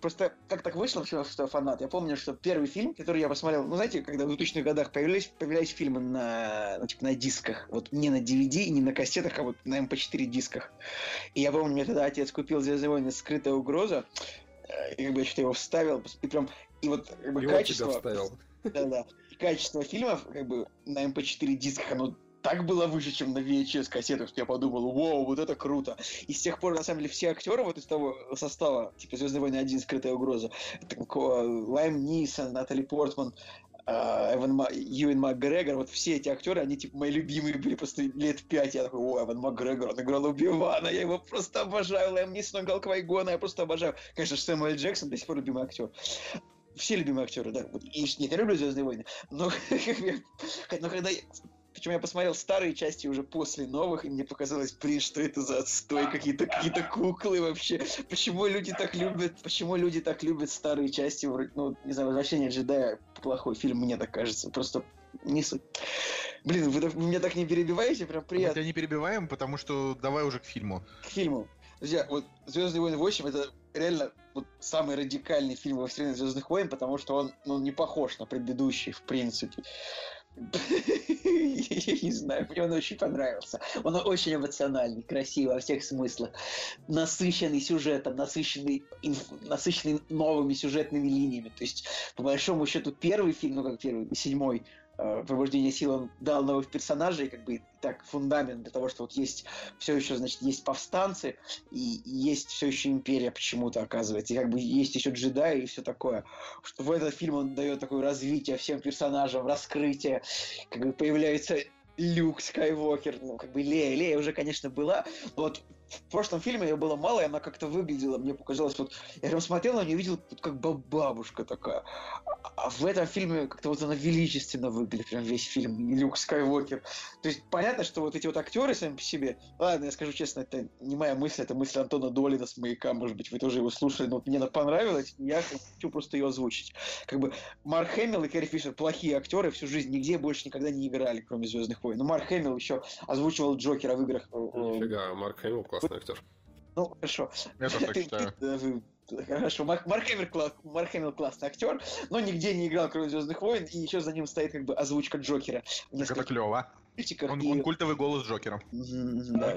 [SPEAKER 3] Просто как так вышло, что я фанат? Я помню, что первый фильм, который я посмотрел, ну, знаете, когда в 2000-х годах появились, появлялись фильмы на, ну, типа, на дисках. Вот не на DVD, не на кассетах, а вот на MP4 эм дисках. И я помню, мне тогда отец купил «Звездные войны. Скрытая угроза», э, и как бы я что-то его вставил, и прям, и вот как бы, качество... Да-да. Качество фильмов, как бы, на MP4 эм дисках, оно так было выше, чем на VHS кассетах, что я подумал, вау, вот это круто. И с тех пор, на самом деле, все актеры вот из того состава, типа Звездные войны 1, Скрытая угроза, Лайм Нисон, Натали Портман, а, Эван. Юэн МакГрегор, вот все эти актеры, они типа мои любимые были просто лет пять. Я такой, о, Эван МакГрегор, он играл Убивана, я его просто обожаю. Лэм Нисон, он играл Квайгона, я просто обожаю. Конечно, Сэмюэл Джексон до сих пор любимый актер все любимые актеры, да. И нет, я люблю Звездные войны. Но, но когда причем я посмотрел старые части уже после новых, и мне показалось, блин, что это за отстой, какие-то какие куклы вообще. Почему люди так любят, почему люди так любят старые части, ну, не знаю, «Возвращение джедая» плохой фильм, мне так кажется. Просто не суть. Блин, вы, вы меня так не перебиваете, прям приятно. Мы
[SPEAKER 1] тебя не перебиваем, потому что давай уже к фильму.
[SPEAKER 3] К фильму. Друзья, вот «Звездные войны 8» это реально вот самый радикальный фильм во вселенной Звездных войн, потому что он ну, не похож на предыдущий, в принципе. Я не знаю, мне он очень понравился. Он очень эмоциональный, красивый во всех смыслах. Насыщенный сюжетом, насыщенный, насыщенный новыми сюжетными линиями. То есть, по большому счету, первый фильм, ну как первый, седьмой, пробуждение сил он дал новых персонажей, как бы так фундамент для того, что вот есть все еще, значит, есть повстанцы, и есть все еще империя почему-то оказывается, и как бы есть еще джедаи и все такое. Что в этот фильм он дает такое развитие всем персонажам, раскрытие, как бы появляется Люк Скайуокер, ну, как бы Лея. Лея уже, конечно, была, но вот в прошлом фильме ее было мало, и она как-то выглядела, мне показалось, вот я прям смотрел на нее, видел, вот, как бабушка такая. А в этом фильме как-то вот она величественно выглядит, прям весь фильм, Люк Скайуокер. То есть понятно, что вот эти вот актеры сами по себе, ладно, я скажу честно, это не моя мысль, это мысль Антона Долина с «Маяка», может быть, вы тоже его слушали, но вот мне она понравилась, я хочу просто ее озвучить. Как бы Марк Хэмилл и Кэрри Фишер плохие актеры, всю жизнь нигде больше никогда не играли, кроме «Звездных войн». Но Марк Хэмилл еще озвучивал Джокера в играх. Э,
[SPEAKER 2] Нифига, Марк Хэмилл классный актер.
[SPEAKER 3] Ну, хорошо.
[SPEAKER 1] Я тоже так считаю.
[SPEAKER 3] Хорошо, Марк, Марк, Хэмилл, класс, Марк Хэмилл классный актер, но нигде не играл, кроме Звездных войн, и еще за ним стоит как бы озвучка Джокера.
[SPEAKER 1] Так это клево. Он, и... он культовый голос Джокера.
[SPEAKER 3] Да,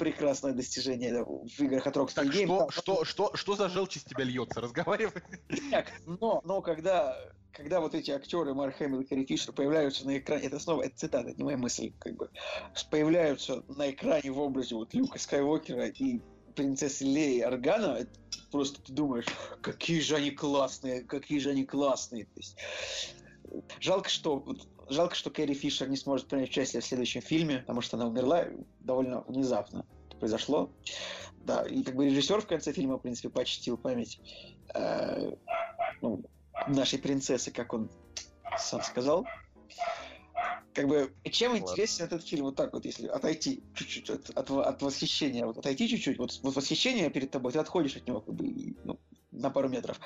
[SPEAKER 3] прекрасное достижение в играх от Rockstar
[SPEAKER 1] так Что, что, что, что за желчь из тебя льется? Разговаривай.
[SPEAKER 3] Так, но, но когда когда вот эти актеры Марк Хэмилл и Кэрри Фишер появляются на экране, это снова, это цитата, не моя мысль, как бы, появляются на экране в образе вот Люка Скайуокера и принцессы Леи Органа, это просто ты думаешь, какие же они классные, какие же они классные. То есть, жалко, что жалко, что Кэрри Фишер не сможет принять участие в следующем фильме, потому что она умерла довольно внезапно. Это произошло. Да, и как бы режиссер в конце фильма, в принципе, почтил память. Э, ну, нашей принцессы, как он сам сказал. Как бы, чем Ладно. интересен этот фильм, вот так вот, если отойти чуть-чуть от, от, от восхищения, вот отойти чуть-чуть, вот, вот восхищение перед тобой, ты отходишь от него как бы ну, на пару метров.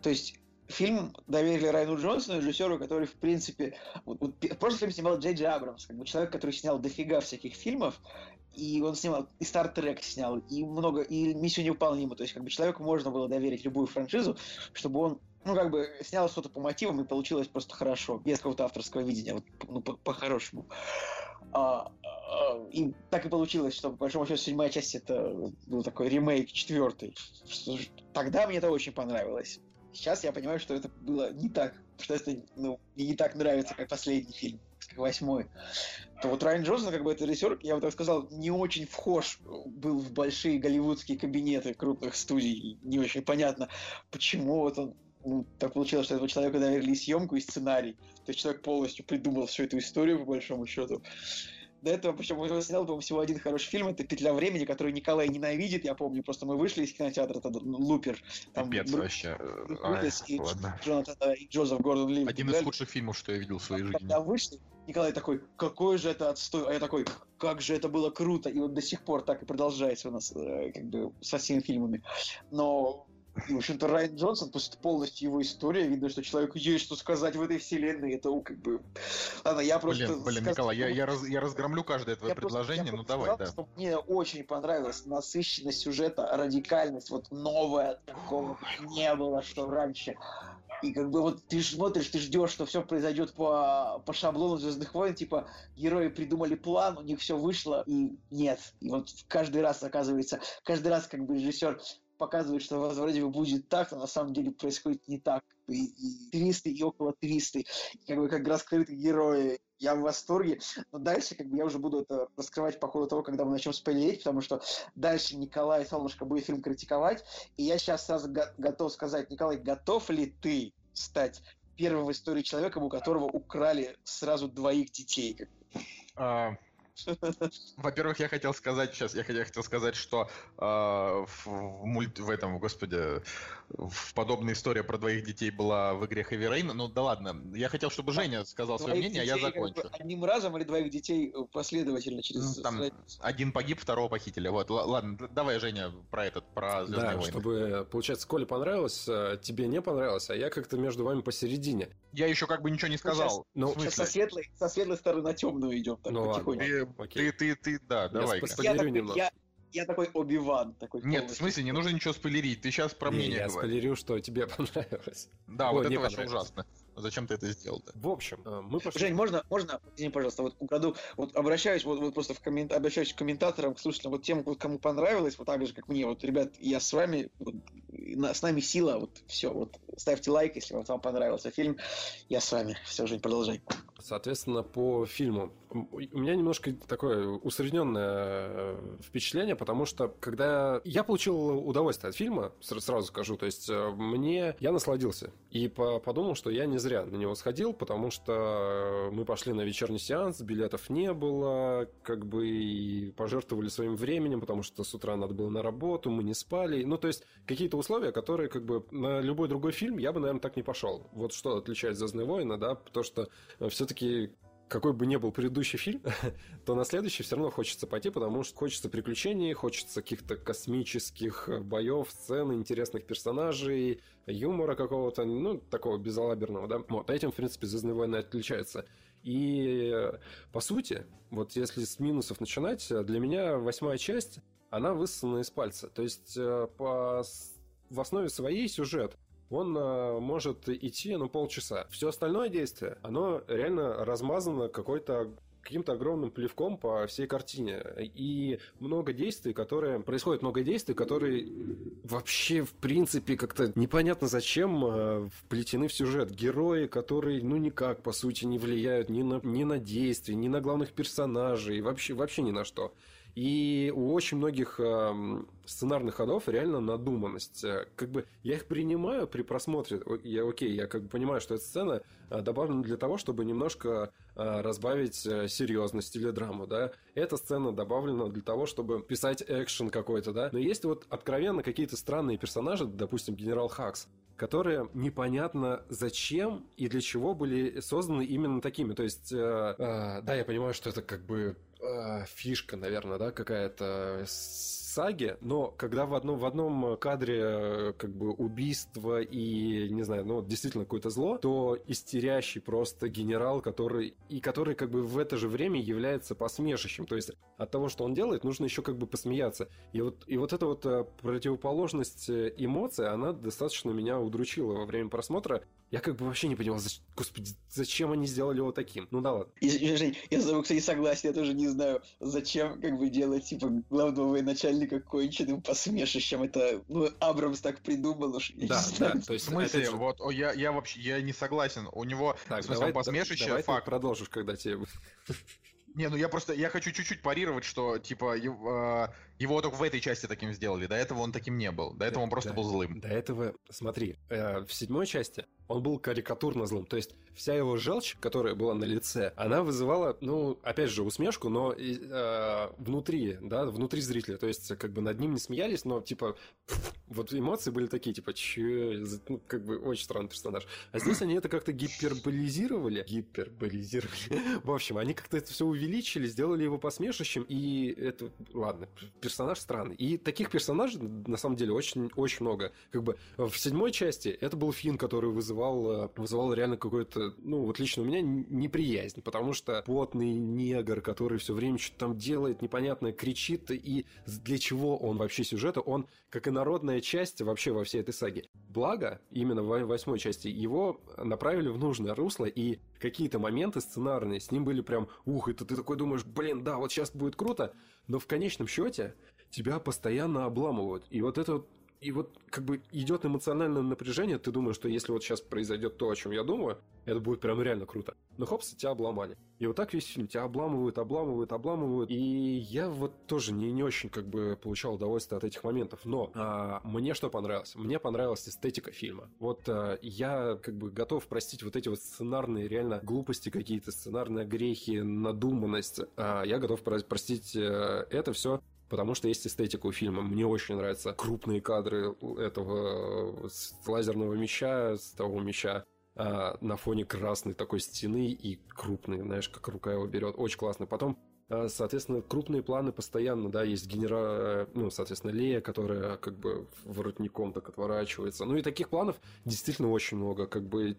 [SPEAKER 3] То есть фильм доверили Райну Джонсону, режиссеру, который, в принципе, вот, вот, прошлый фильм снимал Джей Джей Абрамс, как бы человек, который снял дофига всяких фильмов, и он снимал, и Star Trek снял, и много, и Миссию невыполнима, то есть, как бы, человеку можно было доверить любую франшизу, чтобы он ну, как бы, снял что-то по мотивам, и получилось просто хорошо, без какого-то авторского видения, вот, ну, по-хорошему. А, а, и так и получилось, что, по большому счету, седьмая часть это был такой ремейк четвертый. Тогда мне это очень понравилось. Сейчас я понимаю, что это было не так, что это, ну, не так нравится, как последний фильм, как восьмой. То вот Райан Джонсон, как бы это режиссер, я бы так сказал, не очень вхож был в большие голливудские кабинеты крупных студий. Не очень понятно, почему вот он ну, так получилось, что этого человека доверили съемку и сценарий. То есть человек полностью придумал всю эту историю, по большому счету. До этого, причем он снял, по всего один хороший фильм, это «Петля времени», который Николай ненавидит, я помню, просто мы вышли из кинотеатра, тогда ну, «Лупер».
[SPEAKER 1] Там Пипец Бру... вообще. Ай,
[SPEAKER 3] и. Джонатан, и Джозеф Гордон Ли.
[SPEAKER 1] Один из худших фильмов, что я видел в своей жизни.
[SPEAKER 3] Когда вышли, Николай такой, какой же это отстой, а я такой, как же это было круто, и вот до сих пор так и продолжается у нас, э, как бы, со всеми фильмами. Но в общем-то, Райан Джонсон, просто полностью его история, видно, что человеку есть что сказать в этой вселенной, это как бы... Ладно, я просто...
[SPEAKER 1] Блин, блин сказ... Николай, я, я, раз, я разгромлю каждое твое я предложение, просто, ну давай, сказал, да. Что
[SPEAKER 3] мне очень понравилась насыщенность сюжета, радикальность, вот новая, такого не было, что раньше. И как бы вот ты смотришь, ты ждешь, что все произойдет по, по шаблону Звездных войн, типа герои придумали план, у них все вышло, и нет. И вот каждый раз оказывается, каждый раз как бы режиссер показывает, что вроде бы будет так, но на самом деле происходит не так. И, и твисты, и около твисты, и как бы как раскрыты герои. Я в восторге. Но дальше как бы я уже буду это раскрывать по ходу того, когда мы начнем спойлерить, потому что дальше Николай Солнышко будет фильм критиковать. И я сейчас сразу го- готов сказать, Николай, готов ли ты стать первым в истории человеком, у которого украли сразу двоих детей?
[SPEAKER 1] А, во-первых, я хотел сказать сейчас, я хотел сказать, что э, в, в мульт в этом, господи, в подобная история про двоих детей была в игре Heavy Rain. Ну да ладно, я хотел, чтобы Женя сказал свое мнение, а я закончу. Как
[SPEAKER 3] бы одним разом или двоих детей последовательно через.
[SPEAKER 1] Ну, там один погиб, второго похитили. Вот, ладно, давай, Женя, про этот, про
[SPEAKER 2] Звездные да, войны. чтобы получается, Коле понравилось, э, тебе не понравилось, а я как-то между вами посередине.
[SPEAKER 1] Я еще как бы ничего не сказал.
[SPEAKER 3] Ну, сейчас, со светлой, со светлой стороны на темную идем, так ну, потихоньку.
[SPEAKER 1] Окей. Ты, ты, ты, да, давай.
[SPEAKER 3] Я, такой, я, я такой Оби-Ван. Такой
[SPEAKER 1] Нет, в смысле, не нужно ничего спойлерить. Ты сейчас про мнение
[SPEAKER 2] Я спойлерю, что тебе понравилось.
[SPEAKER 1] Да, Ой, вот это вообще ужасно. Зачем ты это сделал-то?
[SPEAKER 2] В общем, э, мы
[SPEAKER 3] пошли... Жень, можно, можно, извини, пожалуйста, вот украду, вот обращаюсь, вот, вот просто в коммент... обращаюсь к комментаторам, к слушателям, вот тем, вот, кому понравилось, вот так же, как мне, вот, ребят, я с вами, вот, на, с нами сила, вот, все, вот, ставьте лайк, если вот вам понравился фильм, я с вами. Все, Жень, продолжай.
[SPEAKER 2] Соответственно, по фильму. У меня немножко такое усредненное э, впечатление, потому что когда я получил удовольствие от фильма, сразу скажу, то есть э, мне я насладился и подумал, что я не зря на него сходил, потому что мы пошли на вечерний сеанс, билетов не было, как бы и пожертвовали своим временем, потому что с утра надо было на работу, мы не спали, ну то есть какие-то условия, которые как бы на любой другой фильм я бы, наверное, так не пошел. Вот что отличает «Звездные войны», да, потому что э, все-таки какой бы ни был предыдущий фильм, то на следующий все равно хочется пойти, потому что хочется приключений, хочется каких-то космических э, боев, сцен, интересных персонажей, юмора какого-то, ну, такого безалаберного, да. Вот, этим, в принципе, «Звездные войны» отличаются. И, э, по сути, вот если с минусов начинать, для меня восьмая часть, она высосана из пальца. То есть, по в основе своей сюжет он э, может идти, ну, полчаса. Все остальное действие, оно реально размазано какой-то каким-то огромным плевком по всей картине. И много действий, которые... Происходит много действий, которые вообще, в принципе, как-то непонятно зачем э, вплетены в сюжет. Герои, которые, ну, никак, по сути, не влияют ни на, ни на действия, ни на главных персонажей, вообще, вообще ни на что. И у очень многих э, сценарных ходов реально надуманность. Э, как бы я их принимаю при просмотре. Я окей, я как бы понимаю, что эта сцена э, добавлена для того, чтобы немножко э, разбавить серьезность или драму, да. Эта сцена добавлена для того, чтобы писать экшен какой-то, да. Но есть вот откровенно какие-то странные персонажи, допустим, генерал Хакс, которые непонятно зачем и для чего были созданы именно такими. То есть, э, э, да, я понимаю, что это как бы э, фишка, наверное, да, какая-то саги, но когда в одном, в одном кадре э, как бы убийство и, не знаю, ну, действительно какое-то зло, то истерящий просто генерал, который, и который как бы в это же время является посмешищем. То есть от того, что он делает, нужно еще как бы посмеяться. И вот, и вот эта вот э, противоположность э, эмоций, она достаточно меня удручила во время просмотра. Я как бы вообще не понимал, за... господи, зачем они сделали его таким? Ну да ладно.
[SPEAKER 3] Жень, я с тобой, кстати, согласен, я тоже не знаю, зачем как бы делать, типа, главного военачальника конченым посмешищем. Это, ну, Абрамс так придумал уж.
[SPEAKER 1] Да, да, то есть... В смысле, же... вот, я, я вообще, я не согласен. У него, так, в смысле, давай, посмешище, давай факт.
[SPEAKER 2] продолжишь, когда тебе...
[SPEAKER 1] Не, ну я просто, я хочу чуть-чуть парировать, что, типа, его, его только в этой части таким сделали. До этого он таким не был. До этого он просто
[SPEAKER 2] до,
[SPEAKER 1] был злым.
[SPEAKER 2] До этого, смотри, э, в седьмой части он был карикатурно злым. То есть вся его желчь, которая была на лице, она вызывала, ну, опять же, усмешку, но э, внутри, да, внутри зрителя. То есть, как бы над ним не смеялись, но, типа, вот эмоции были такие, типа, че, ну, как бы, очень странный персонаж. А здесь они это как-то гиперболизировали. Гиперболизировали. В общем, они как-то это все увеличили, сделали его посмешищем, и это, ладно, персонаж странный. И таких персонажей, на самом деле, очень, очень много. Как бы в седьмой части это был Финн, который вызывал, э, вызывал реально какой-то, ну, вот лично у меня неприязнь, потому что потный негр, который все время что-то там делает, непонятно, кричит, и для чего он вообще сюжета, он как инородная часть вообще во всей этой саге. Благо, именно в восьмой части его направили в нужное русло, и какие-то моменты сценарные с ним были прям, ух, это ты такой думаешь, блин, да, вот сейчас будет круто, но в конечном счете тебя постоянно обламывают. И вот это и вот как бы идет эмоциональное напряжение, ты думаешь, что если вот сейчас произойдет то, о чем я думаю, это будет прям реально круто. Но хопс, тебя обломали. И вот так весь фильм тебя обламывают, обламывают, обламывают. И я вот тоже не, не очень как бы получал удовольствие от этих моментов. Но а, мне что понравилось? Мне понравилась эстетика фильма. Вот а, я как бы готов простить вот эти вот сценарные реально глупости какие-то, сценарные грехи, надуманность. А, я готов простить а, это все потому что есть эстетика у фильма. Мне очень нравятся крупные кадры этого с лазерного меча, с того меча, а, на фоне красной такой стены и крупный, знаешь, как рука его берет. Очень классно. Потом а, Соответственно, крупные планы постоянно, да, есть генерал, ну, соответственно, Лея, которая как бы воротником так отворачивается. Ну и таких планов действительно очень много, как бы э,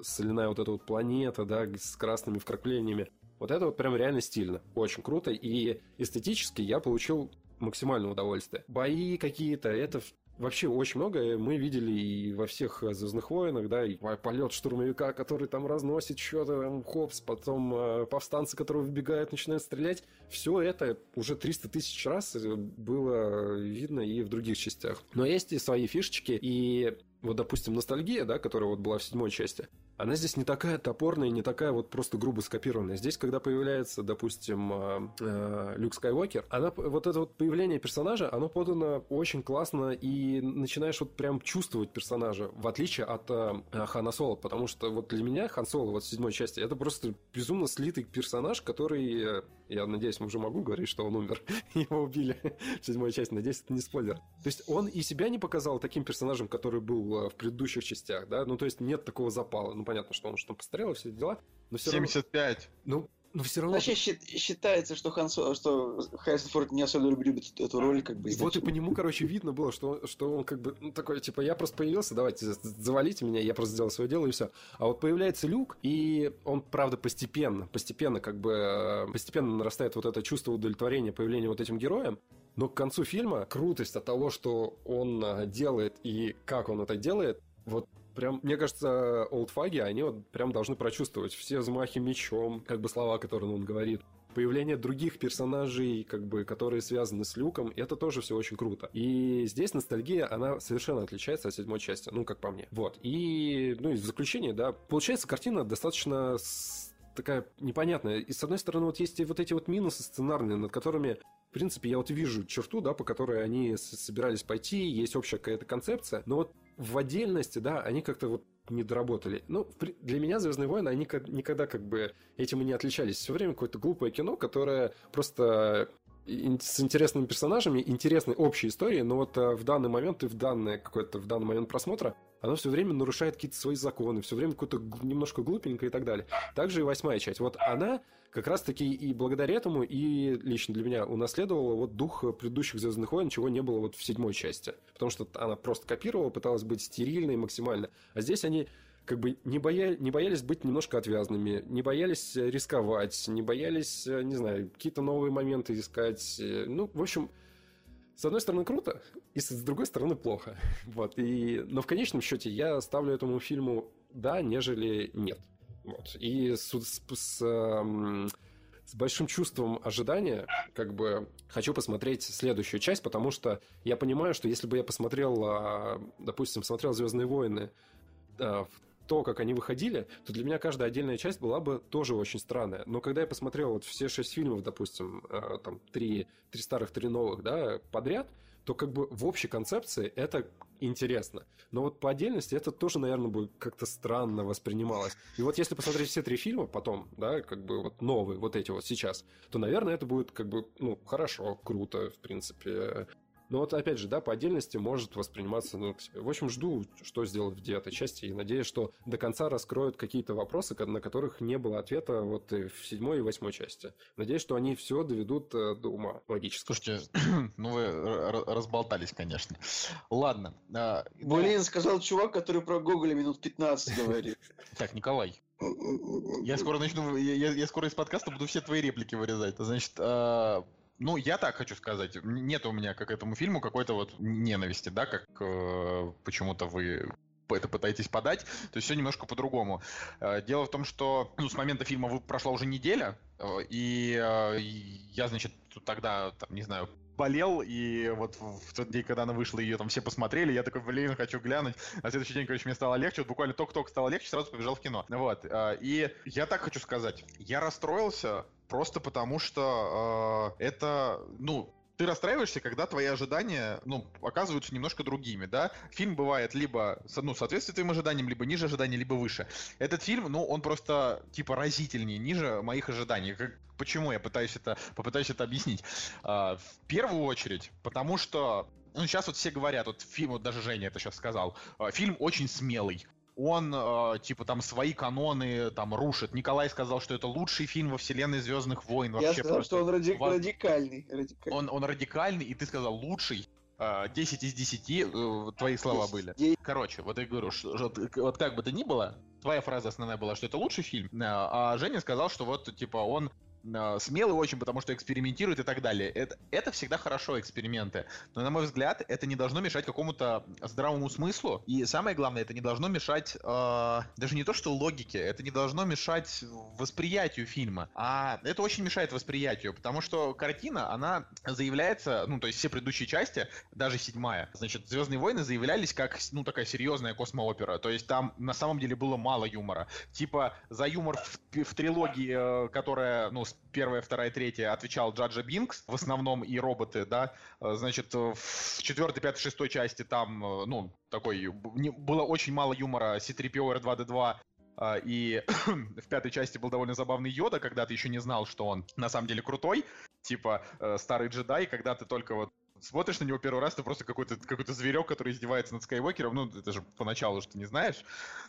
[SPEAKER 2] соляная вот эта вот планета, да, с красными вкраплениями. Вот это вот прям реально стильно, очень круто, и эстетически я получил максимальное удовольствие. Бои какие-то, это Вообще очень много мы видели и во всех Звездных войнах, да, и полет штурмовика, который там разносит что-то, там, хопс, потом э, повстанцы, которые выбегают, начинают стрелять. Все это уже 300 тысяч раз было видно и в других частях. Но есть и свои фишечки, и вот, допустим, ностальгия, да, которая вот была в седьмой части, она здесь не такая топорная, не такая вот просто грубо скопированная. Здесь, когда появляется, допустим, э, э, Люк Скайуокер, она, вот это вот появление персонажа, оно подано очень классно, и начинаешь вот прям чувствовать персонажа, в отличие от э, Хана Соло, потому что вот для меня Хан Соло вот в седьмой части, это просто безумно слитый персонаж, который, я надеюсь, уже могу говорить, что он умер, его убили в седьмой части, надеюсь, это не спойлер. То есть он и себя не показал таким персонажем, который был в предыдущих частях, да, ну то есть нет такого запала, ну понятно, что он что постарел, все дела.
[SPEAKER 1] Но все 75.
[SPEAKER 2] Равно, ну, но все равно...
[SPEAKER 3] Вообще считается, что, Хан что Харрисон Форд не особенно любит эту роль, как бы.
[SPEAKER 2] И вот и по нему, короче, видно было, что, что он как бы ну, такой, типа, я просто появился, давайте завалите меня, я просто сделал свое дело и все. А вот появляется Люк, и он, правда, постепенно, постепенно, как бы, э, постепенно нарастает вот это чувство удовлетворения появления вот этим героем, но к концу фильма крутость от того, что он э, делает и как он это делает, вот прям, мне кажется, олдфаги, они вот прям должны прочувствовать все взмахи мечом, как бы слова, которые он говорит. Появление других персонажей, как бы, которые связаны с Люком, это тоже все очень круто. И здесь ностальгия, она совершенно отличается от седьмой части, ну, как по мне. Вот. И, ну, и в заключение, да, получается картина достаточно такая непонятная. И с одной стороны, вот есть и вот эти вот минусы сценарные, над которыми в принципе, я вот вижу черту, да, по которой они собирались пойти, есть общая какая-то концепция, но вот в отдельности, да, они как-то вот не доработали. Ну, для меня «Звездные войны», они никогда как бы этим и не отличались. Все время какое-то глупое кино, которое просто с интересными персонажами, интересной общей историей, но вот э, в данный момент и в данный какой-то в данный момент просмотра оно все время нарушает какие-то свои законы, все время какое-то немножко глупенькое и так далее. Также и восьмая часть. Вот она как раз-таки и благодаря этому и лично для меня унаследовала вот дух предыдущих «Звездных войн», чего не было вот в седьмой части. Потому что она просто копировала, пыталась быть стерильной максимально. А здесь они как бы не, боя... не боялись быть немножко отвязными, не боялись рисковать, не боялись, не знаю, какие-то новые моменты искать. Ну, в общем, с одной стороны круто, и с другой стороны плохо. Вот. И... Но в конечном счете я ставлю этому фильму да, нежели нет. Вот. И с, с, с, эм, с большим чувством ожидания, как бы хочу посмотреть следующую часть, потому что я понимаю, что если бы я посмотрел, а, допустим, смотрел Звездные войны в то, как они выходили, то для меня каждая отдельная часть была бы тоже очень странная. Но когда я посмотрел вот все шесть фильмов, допустим, э, там три, три старых, три новых, да, подряд, то как бы в общей концепции это интересно. Но вот по отдельности это тоже, наверное, будет как-то странно воспринималось. И вот если посмотреть все три фильма потом, да, как бы вот новые, вот эти вот сейчас, то, наверное, это будет как бы, ну, хорошо, круто, в принципе. Но вот опять же, да, по отдельности может восприниматься, ну, к себе. В общем, жду, что сделать в девятой части, и надеюсь, что до конца раскроют какие-то вопросы, на которых не было ответа вот в седьмой и восьмой части. Надеюсь, что они все доведут э, до ума логически.
[SPEAKER 1] Слушайте, ну вы разболтались, конечно. Ладно.
[SPEAKER 3] А, Блин, сказал чувак, который про Гоголя минут 15 говорит.
[SPEAKER 1] Так, Николай, я скоро начну, я, я скоро из подкаста буду все твои реплики вырезать. Значит, а, ну, я так хочу сказать. Нет у меня к этому фильму какой-то вот ненависти, да, как э, почему-то вы это пытаетесь подать. То есть все немножко по-другому. Э, дело в том, что ну, с момента фильма прошла уже неделя, э, и э, я, значит, тогда, там, не знаю, болел, и вот в тот день, когда она вышла, ее там все посмотрели, я такой, блин, хочу глянуть. На следующий день, короче, мне стало легче, вот буквально только-только стало легче, сразу побежал в кино. Вот, и я так хочу сказать, я расстроился просто потому, что э, это, ну, ты расстраиваешься, когда твои ожидания, ну, оказываются немножко другими, да? Фильм бывает либо, ну, соответствует твоим ожиданиям, либо ниже ожиданий, либо выше. Этот фильм, ну, он просто, типа, разительнее, ниже моих ожиданий. Как, почему я пытаюсь это, попытаюсь это объяснить? А, в первую очередь, потому что ну, сейчас вот все говорят, вот фильм, вот даже Женя это сейчас сказал, а, фильм очень смелый он, э, типа, там свои каноны там рушит. Николай сказал, что это лучший фильм во вселенной Звездных войн.
[SPEAKER 3] Я сказал, просто... что он ради... Во... радикальный. радикальный.
[SPEAKER 1] Он, он радикальный, и ты сказал лучший. 10 из 10 э, твои слова 10, были. 10. Короче, вот я говорю, что, вот как бы то ни было, твоя фраза основная была, что это лучший фильм, а Женя сказал, что вот, типа, он смелый очень, потому что экспериментирует и так далее. Это, это всегда хорошо, эксперименты. Но, на мой взгляд, это не должно мешать какому-то здравому смыслу. И самое главное, это не должно мешать э, даже не то, что логике, это не должно мешать восприятию фильма. А это очень мешает восприятию, потому что картина, она заявляется, ну, то есть все предыдущие части, даже седьмая, значит, Звездные войны заявлялись как, ну, такая серьезная космоопера. То есть там на самом деле было мало юмора. Типа за юмор в, в трилогии, э, которая, ну, первая, вторая, третья отвечал Джаджа Бинкс, в основном и роботы, да, э, значит, в четвертой, пятой, шестой части там, э, ну, такой, было очень мало юмора C-3PO R2-D2, э, и в пятой части был довольно забавный Йода, когда ты еще не знал, что он на самом деле крутой, типа старый джедай, когда ты только вот смотришь на него первый раз, ты просто какой-то какой зверек, который издевается над Скайуокером. Ну, это же поначалу, что не знаешь.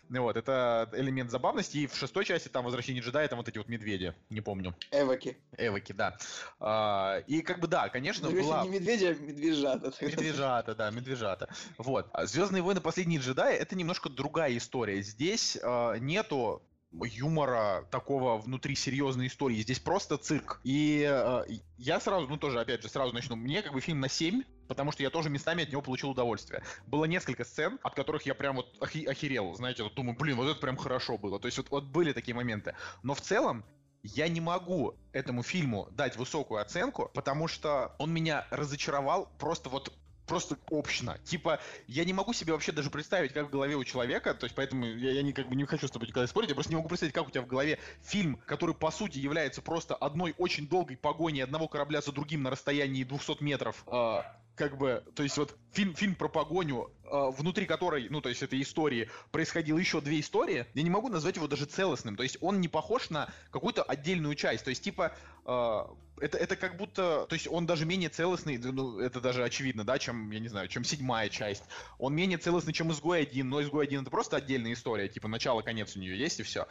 [SPEAKER 1] Ну вот, это элемент забавности. И в шестой части там «Возвращение джедая», там вот эти вот медведи, не помню.
[SPEAKER 3] Эвоки.
[SPEAKER 1] Эвоки, да. А, и как бы да, конечно,
[SPEAKER 3] ну, была... не медведи, а медвежата.
[SPEAKER 1] Медвежата, да, медвежата. Вот. «Звездные войны. Последние джедаи» — это немножко другая история. Здесь а, нету юмора такого внутри серьезной истории. Здесь просто цирк. И э, я сразу, ну тоже, опять же, сразу начну. Мне как бы фильм на 7, потому что я тоже местами от него получил удовольствие. Было несколько сцен, от которых я прям вот охи- охерел. Знаете, вот думаю, блин, вот это прям хорошо было. То есть вот, вот были такие моменты. Но в целом я не могу этому фильму дать высокую оценку, потому что он меня разочаровал просто вот просто общно. Типа, я не могу себе вообще даже представить, как в голове у человека, то есть поэтому я, я не, как бы не хочу с тобой никогда спорить, я просто не могу представить, как у тебя в голове фильм, который по сути является просто одной очень долгой погоней одного корабля за другим на расстоянии 200 метров, э, как бы, то есть вот фильм, фильм про погоню, внутри которой, ну, то есть этой истории, происходило еще две истории, я не могу назвать его даже целостным, то есть он не похож на какую-то отдельную часть, то есть типа э, это, это как будто, то есть он даже менее целостный, ну, это даже очевидно, да, чем, я не знаю, чем седьмая часть. Он менее целостный, чем изгой 1, но изгой 1 это просто отдельная история, типа начало-конец у нее есть и все.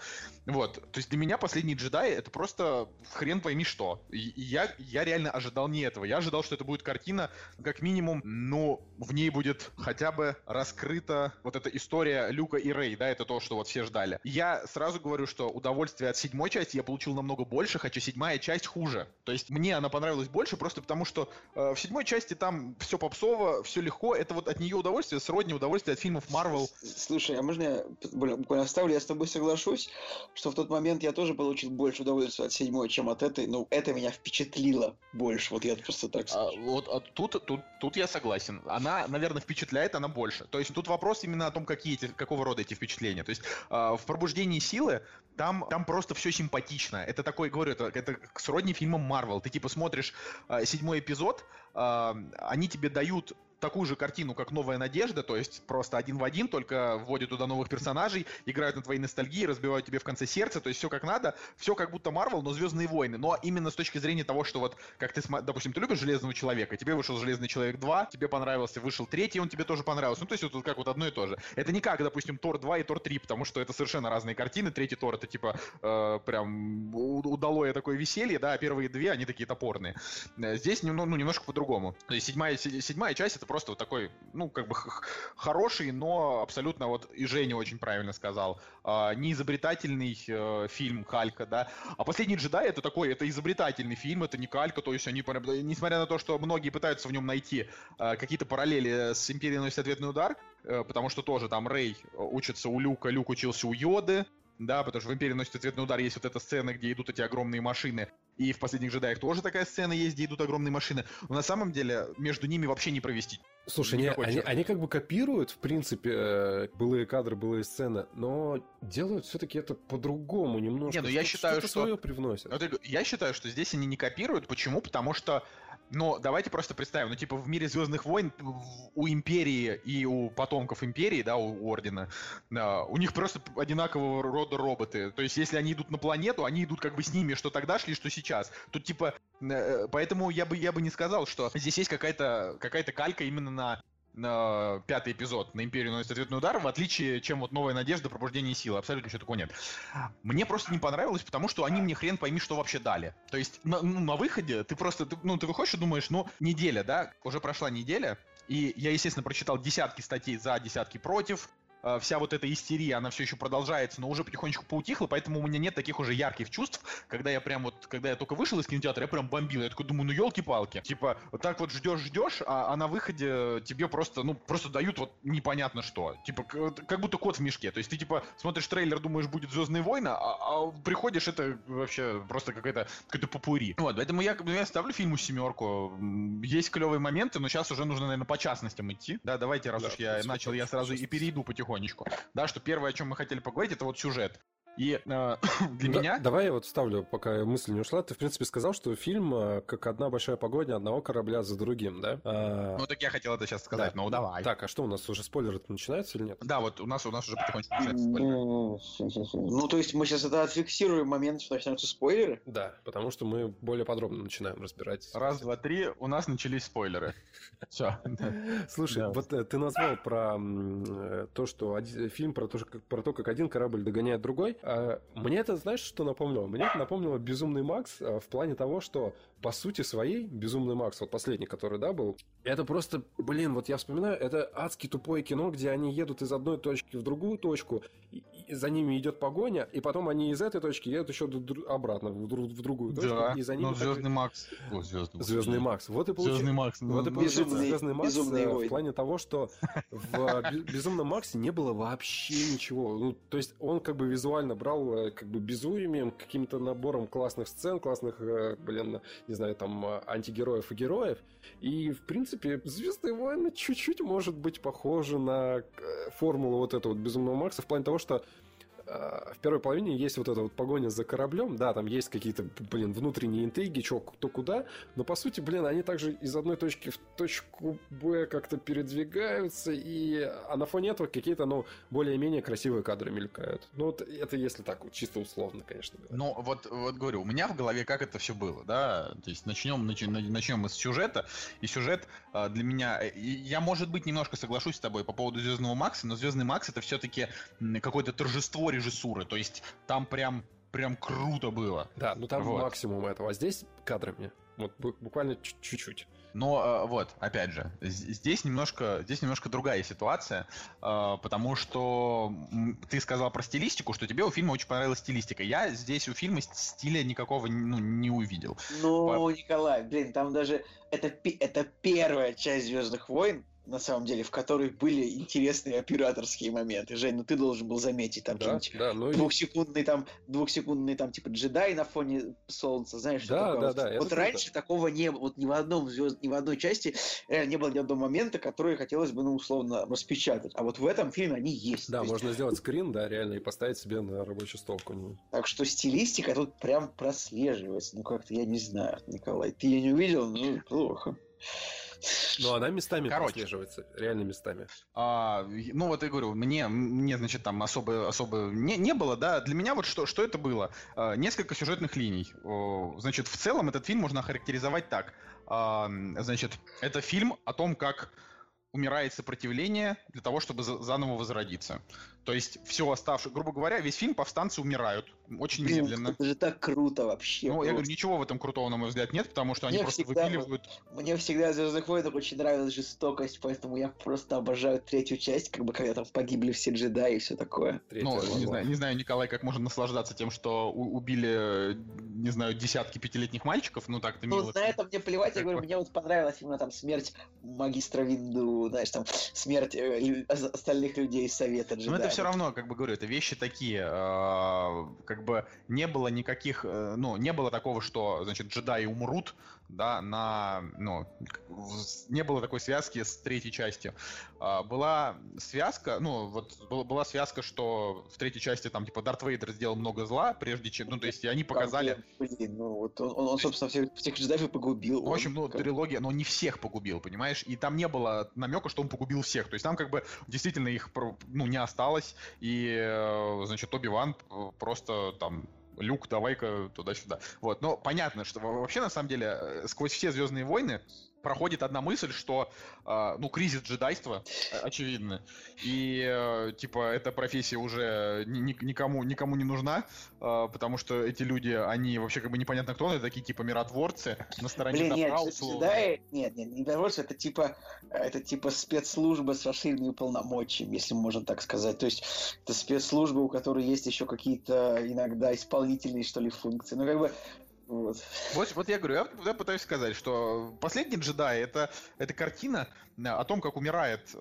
[SPEAKER 1] Вот, то есть для меня последний джедай это просто хрен пойми что. И я, я реально ожидал не этого. Я ожидал, что это будет картина, как минимум, ну, в ней будет хотя бы раскрыта вот эта история Люка и Рэй, да, это то, что вот все ждали. Я сразу говорю, что удовольствие от седьмой части я получил намного больше, хотя седьмая часть хуже. То есть мне она понравилась больше просто потому, что э, в седьмой части там все попсово, все легко. Это вот от нее удовольствие, сродни удовольствие от фильмов Марвел.
[SPEAKER 3] Слушай, а можно я буквально оставлю? Я с тобой соглашусь, что в тот момент я тоже получил больше удовольствия от седьмой, чем от этой. Ну, это меня впечатлило больше. Вот я просто так
[SPEAKER 1] скажу. А, вот а тут, тут, тут я согласен. Она, наверное, впечатляет, она больше. То есть тут вопрос именно о том, какие эти, какого рода эти впечатления. То есть э, в пробуждении силы там, там просто все симпатично. Это такой, говорю, это, это сродни фильмам Марвел. Ты типа смотришь э, седьмой эпизод, э, они тебе дают такую же картину, как «Новая надежда», то есть просто один в один, только вводят туда новых персонажей, играют на твоей ностальгии, разбивают тебе в конце сердце, то есть все как надо, все как будто Марвел, но «Звездные войны». Но именно с точки зрения того, что вот, как ты, допустим, ты любишь «Железного человека», тебе вышел «Железный человек 2», тебе понравился, вышел третий, он тебе тоже понравился. Ну, то есть вот как вот одно и то же. Это не как, допустим, Тор 2 и Тор 3, потому что это совершенно разные картины. Третий Тор это типа э, прям удалое такое веселье, да, а первые две, они такие топорные. Э, здесь ну, ну, немножко по-другому. То есть седьмая, седьмая часть это просто вот такой, ну, как бы хороший, но абсолютно вот и Женя очень правильно сказал, э, неизобретательный э, фильм Халька, да. А последний джедай это такой, это изобретательный фильм, это не калька, то есть они, несмотря на то, что многие пытаются в нем найти э, какие-то параллели с Империей носит ответный удар, э, потому что тоже там Рэй учится у Люка, Люк учился у Йоды, да, потому что в Империи носит ответный удар, есть вот эта сцена, где идут эти огромные машины, и в последних джедаях тоже такая сцена есть, где идут огромные машины. Но на самом деле между ними вообще не провести.
[SPEAKER 2] Слушай, не, они, они как бы копируют, в принципе, э, былые кадры, былые сцены, но делают все-таки это по-другому немножко.
[SPEAKER 1] Не, ну я считаю, что...
[SPEAKER 2] свое привносят.
[SPEAKER 1] Я считаю, что здесь они не копируют. Почему? Потому что но давайте просто представим, ну, типа, в мире Звездных войн у Империи и у потомков Империи, да, у Ордена, да, у них просто одинакового рода роботы. То есть, если они идут на планету, они идут как бы с ними, что тогда шли, что сейчас. Тут, типа, э, поэтому я бы, я бы не сказал, что здесь есть какая-то какая калька именно на на пятый эпизод на Империю наносит ответный удар, в отличие, чем вот Новая Надежда, Пробуждение силы. Абсолютно ничего такого нет. Мне просто не понравилось, потому что они мне хрен пойми, что вообще дали. То есть на, ну, на выходе ты просто, ты, ну, ты выходишь и думаешь, ну, неделя, да, уже прошла неделя, и я, естественно, прочитал десятки статей за, десятки против, Э, вся вот эта истерия, она все еще продолжается, но уже потихонечку поутихла, поэтому у меня нет таких уже ярких чувств, когда я прям вот, когда я только вышел из кинотеатра, я прям бомбил, я такой думаю, ну елки-палки, типа, вот так вот ждешь-ждешь, а, а на выходе тебе просто, ну, просто дают вот непонятно что, типа, как будто кот в мешке, то есть ты, типа, смотришь трейлер, думаешь, будет Звездные войны, а, а приходишь, это вообще просто какая-то какая-то попури. Вот, поэтому я, я ставлю фильму семерку, есть клевые моменты, но сейчас уже нужно, наверное, по частностям идти, да, давайте, раз да, уж я начал, я сразу и перейду потихоньку потихонечку. Да, что первое, о чем мы хотели поговорить, это вот сюжет. И э, для да, меня...
[SPEAKER 2] Давай я вот ставлю, пока мысль не ушла. Ты, в принципе, сказал, что фильм э, как одна большая погоня одного корабля за другим, да?
[SPEAKER 1] А... Ну, так я хотел это сейчас сказать, да. но давай.
[SPEAKER 2] Так, а что у нас уже спойлеры начинаются или нет?
[SPEAKER 1] Да, вот у нас, у нас уже потихонечку начинается спойлеры.
[SPEAKER 3] Ну, то есть мы сейчас это отфиксируем момент, что начинаются спойлеры?
[SPEAKER 2] Да, потому что мы более подробно начинаем разбирать.
[SPEAKER 1] Раз, два, три, у нас начались спойлеры. Все.
[SPEAKER 2] Слушай, вот э, ты назвал про э, то, что фильм про то, как один корабль догоняет другой. А, мне это, знаешь, что напомнило? Мне это напомнило «Безумный Макс» а, в плане того, что по сути своей «Безумный Макс», вот последний, который, да, был, это просто, блин, вот я вспоминаю, это адски тупое кино, где они едут из одной точки в другую точку, за ними идет погоня, и потом они из этой точки едут еще обратно в, в другую точку,
[SPEAKER 1] да,
[SPEAKER 2] и за
[SPEAKER 1] ними... «Звездный так... Макс».
[SPEAKER 2] О, «Звездный, «Звездный Макс». Вот и получается...
[SPEAKER 1] «Звездный Макс».
[SPEAKER 2] Вот и получается «Звездный Макс» в плане того, что в «Безумном Максе» не было вообще ничего. Ну, то есть он как бы визуально брал Э, как бы безумием, каким-то набором классных сцен, классных, э, блин, не знаю, там, э, антигероев и героев. И, в принципе, «Звездные войны» чуть-чуть может быть похожи на формулу вот этого вот «Безумного Макса» в плане того, что Э, в первой половине есть вот эта вот погоня за кораблем, да, там есть какие-то, блин, внутренние интриги, что кто куда, но по сути, блин, они также из одной точки в точку Б как-то передвигаются, и а на фоне этого какие-то, ну, более-менее красивые кадры мелькают. Ну, вот это если так вот, чисто условно, конечно.
[SPEAKER 1] Говоря. Ну, вот, вот говорю, у меня в голове как это все было, да, то есть начнем, начнем, мы с сюжета, и сюжет э, для меня, я, может быть, немножко соглашусь с тобой по поводу Звездного Макса, но Звездный Макс это все-таки какое-то торжество режиссуры. То есть там прям прям круто было.
[SPEAKER 2] Да, ну там вот. максимум этого. А здесь кадрами. Вот буквально чуть-чуть.
[SPEAKER 1] Но э, вот, опять же, здесь немножко, здесь немножко другая ситуация, э, потому что ты сказал про стилистику, что тебе у фильма очень понравилась стилистика. Я здесь у фильма стиля никакого ну, не увидел.
[SPEAKER 3] Ну, По... Николай, блин, там даже это, это первая часть Звездных войн, на самом деле, в которой были интересные операторские моменты. Жень, ну ты должен был заметить там
[SPEAKER 2] да, да, ну
[SPEAKER 3] двухсекундный там, двухсекундный там типа джедай на фоне солнца, знаешь,
[SPEAKER 2] да,
[SPEAKER 3] что
[SPEAKER 2] да, да,
[SPEAKER 3] Вот раньше круто. такого не было, вот ни в одном звезд, ни в одной части реально не было ни одного момента, который хотелось бы, ну, условно, распечатать. А вот в этом фильме они есть.
[SPEAKER 2] Да, можно есть... сделать скрин, да, реально, и поставить себе на рабочий стол.
[SPEAKER 3] Так что стилистика тут прям прослеживается. Ну, как-то я не знаю, Николай. Ты ее не увидел? Ну, плохо.
[SPEAKER 2] Ну, она местами Короче. прослеживается, реально местами.
[SPEAKER 1] А, ну, вот я говорю, мне, мне значит, там особо, особо не, не было, да. Для меня вот что, что это было? А, несколько сюжетных линий. Значит, в целом этот фильм можно охарактеризовать так. А, значит, это фильм о том, как умирает сопротивление для того, чтобы заново возродиться. То есть все оставшее, грубо говоря, весь фильм повстанцы умирают очень Блин, медленно.
[SPEAKER 3] Это же так круто вообще.
[SPEAKER 1] Ну, просто. я говорю, ничего в этом крутого, на мой взгляд, нет, потому что мне они просто
[SPEAKER 3] всегда,
[SPEAKER 1] выпиливают.
[SPEAKER 3] Мне всегда в Звездных войнах очень нравилась жестокость, поэтому я просто обожаю третью часть, как бы когда там погибли все джедаи и все такое.
[SPEAKER 1] Третья ну, не знаю, не знаю, Николай, как можно наслаждаться тем, что убили, не знаю, десятки пятилетних мальчиков, ну так-то
[SPEAKER 3] мило. Ну, на это мне плевать, я говорю, мне вот понравилась именно там смерть магистра Винду, знаешь, там смерть э, остальных людей из Совета
[SPEAKER 1] джедаев. Все равно, как бы говорю, это вещи такие, э, как бы не было никаких, э, ну, не было такого, что, значит, джедаи умрут, да, на, ну, не было такой связки с третьей частью. А, была связка, ну, вот была связка, что в третьей части там, типа, Дарт Вейдер сделал много зла, прежде чем, ну, то есть, они показали...
[SPEAKER 3] Блин, ну, вот он, он, он собственно, всех, всех джедаев погубил.
[SPEAKER 1] В общем, ну, трилогия, но не всех погубил, понимаешь? И там не было намека, что он погубил всех. То есть, там, как бы, действительно их, ну, не осталось, и, э, значит, Оби-Ван просто там Люк, давай-ка туда-сюда. Вот, но понятно, что вообще, на самом деле, э, сквозь все Звездные войны проходит одна мысль, что, э, ну, кризис джедайства, э, очевидно, и, э, типа, эта профессия уже ни, никому, никому не нужна, э, потому что эти люди, они вообще как бы непонятно кто, это такие, типа, миротворцы на стороне
[SPEAKER 3] Блин, добра, нет, джедаи, нет, нет, не миротворцы, это типа, это типа спецслужба с расширенными полномочиями, если можно так сказать, то есть это спецслужба, у которой есть еще какие-то иногда исполнительные, что ли, функции, ну, как бы,
[SPEAKER 1] вот. вот, вот я говорю, я, я пытаюсь сказать, что последний джедай это, это картина о том, как умирает, э,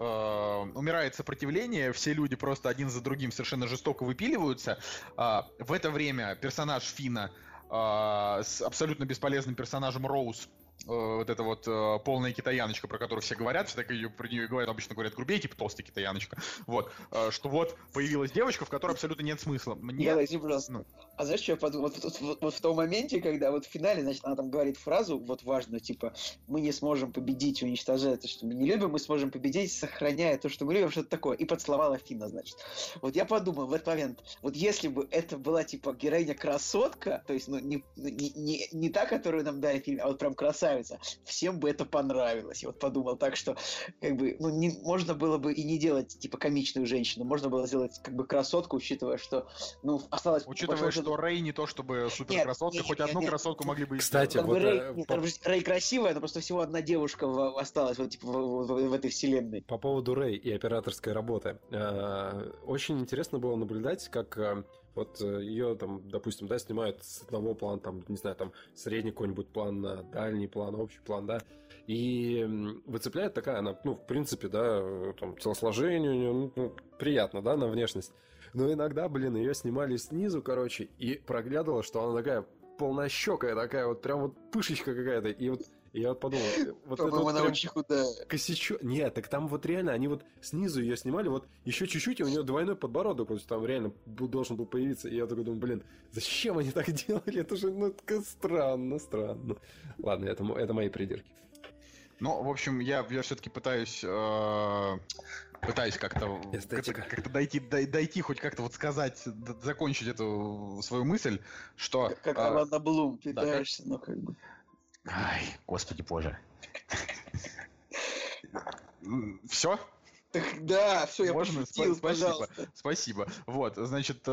[SPEAKER 1] умирает сопротивление, все люди просто один за другим совершенно жестоко выпиливаются. Э, в это время персонаж Фина э, с абсолютно бесполезным персонажем Роуз вот эта вот э, полная китаяночка, про которую все говорят, все так ее про нее говорят, обычно говорят грубее, типа толстая китаяночка. Вот, э, что вот появилась девочка, в которой абсолютно нет смысла.
[SPEAKER 3] Мне... Я, извини, пожалуйста. Ну. А знаешь, что я подумал? Вот, вот, вот, вот в том моменте, когда вот в финале, значит, она там говорит фразу, вот важную, типа, мы не сможем победить, уничтожая то, что мы не любим, мы сможем победить, сохраняя то, что мы любим, что-то такое. И поцеловала Фина, значит. Вот я подумал в этот момент, вот если бы это была, типа, героиня-красотка, то есть, ну, не, не, не, не та, которую нам дали фильм, а вот прям красавица, красавица, всем бы это понравилось. Я вот подумал так, что как бы, ну, не, можно было бы и не делать, типа, комичную женщину, можно было сделать, как бы, красотку, учитывая, что, ну, осталось...
[SPEAKER 1] Учитывая, что Рэй не то, чтобы супер красотка, хоть нет, одну нет, красотку нет. могли бы...
[SPEAKER 2] Кстати, вот...
[SPEAKER 3] Рэй, э, нет, по... Рэй красивая, но просто всего одна девушка в, осталась вот, типа, в, в, в этой вселенной.
[SPEAKER 2] По поводу Рэй и операторской работы. Э, очень интересно было наблюдать, как э, вот э, ее там, допустим, да, снимают с одного плана, там, не знаю, там, средний какой-нибудь план на дальний план, общий план, да, и выцепляет такая она, ну, в принципе, да, э, там, телосложение у нее, ну, ну, приятно, да, на внешность. Но иногда, блин, ее снимали снизу, короче, и проглядывало, что она такая полнощекая, такая вот прям вот пышечка какая-то. И вот я вот подумал, э, вот это вот
[SPEAKER 3] она очень худая.
[SPEAKER 2] Косячок. Нет, так там вот реально, они вот снизу ее снимали, вот еще чуть-чуть, и у нее двойной подбородок, вот там реально должен был появиться. И я такой думаю, блин, зачем они так делали? Это же, ну, странно, странно. Ладно, это, это мои придирки.
[SPEAKER 1] Ну, в общем, я, я все-таки пытаюсь э, пытаюсь как-то как, как дойти, дойти, хоть как-то вот сказать, закончить эту свою мысль, что...
[SPEAKER 3] Как, как э, Алана Блум, пытаешься, да, как... но как бы...
[SPEAKER 1] Ай, господи боже. Все?
[SPEAKER 3] Да, все, я Можно? пошутил,
[SPEAKER 1] Спасибо, пожалуйста. спасибо. Вот, значит, э,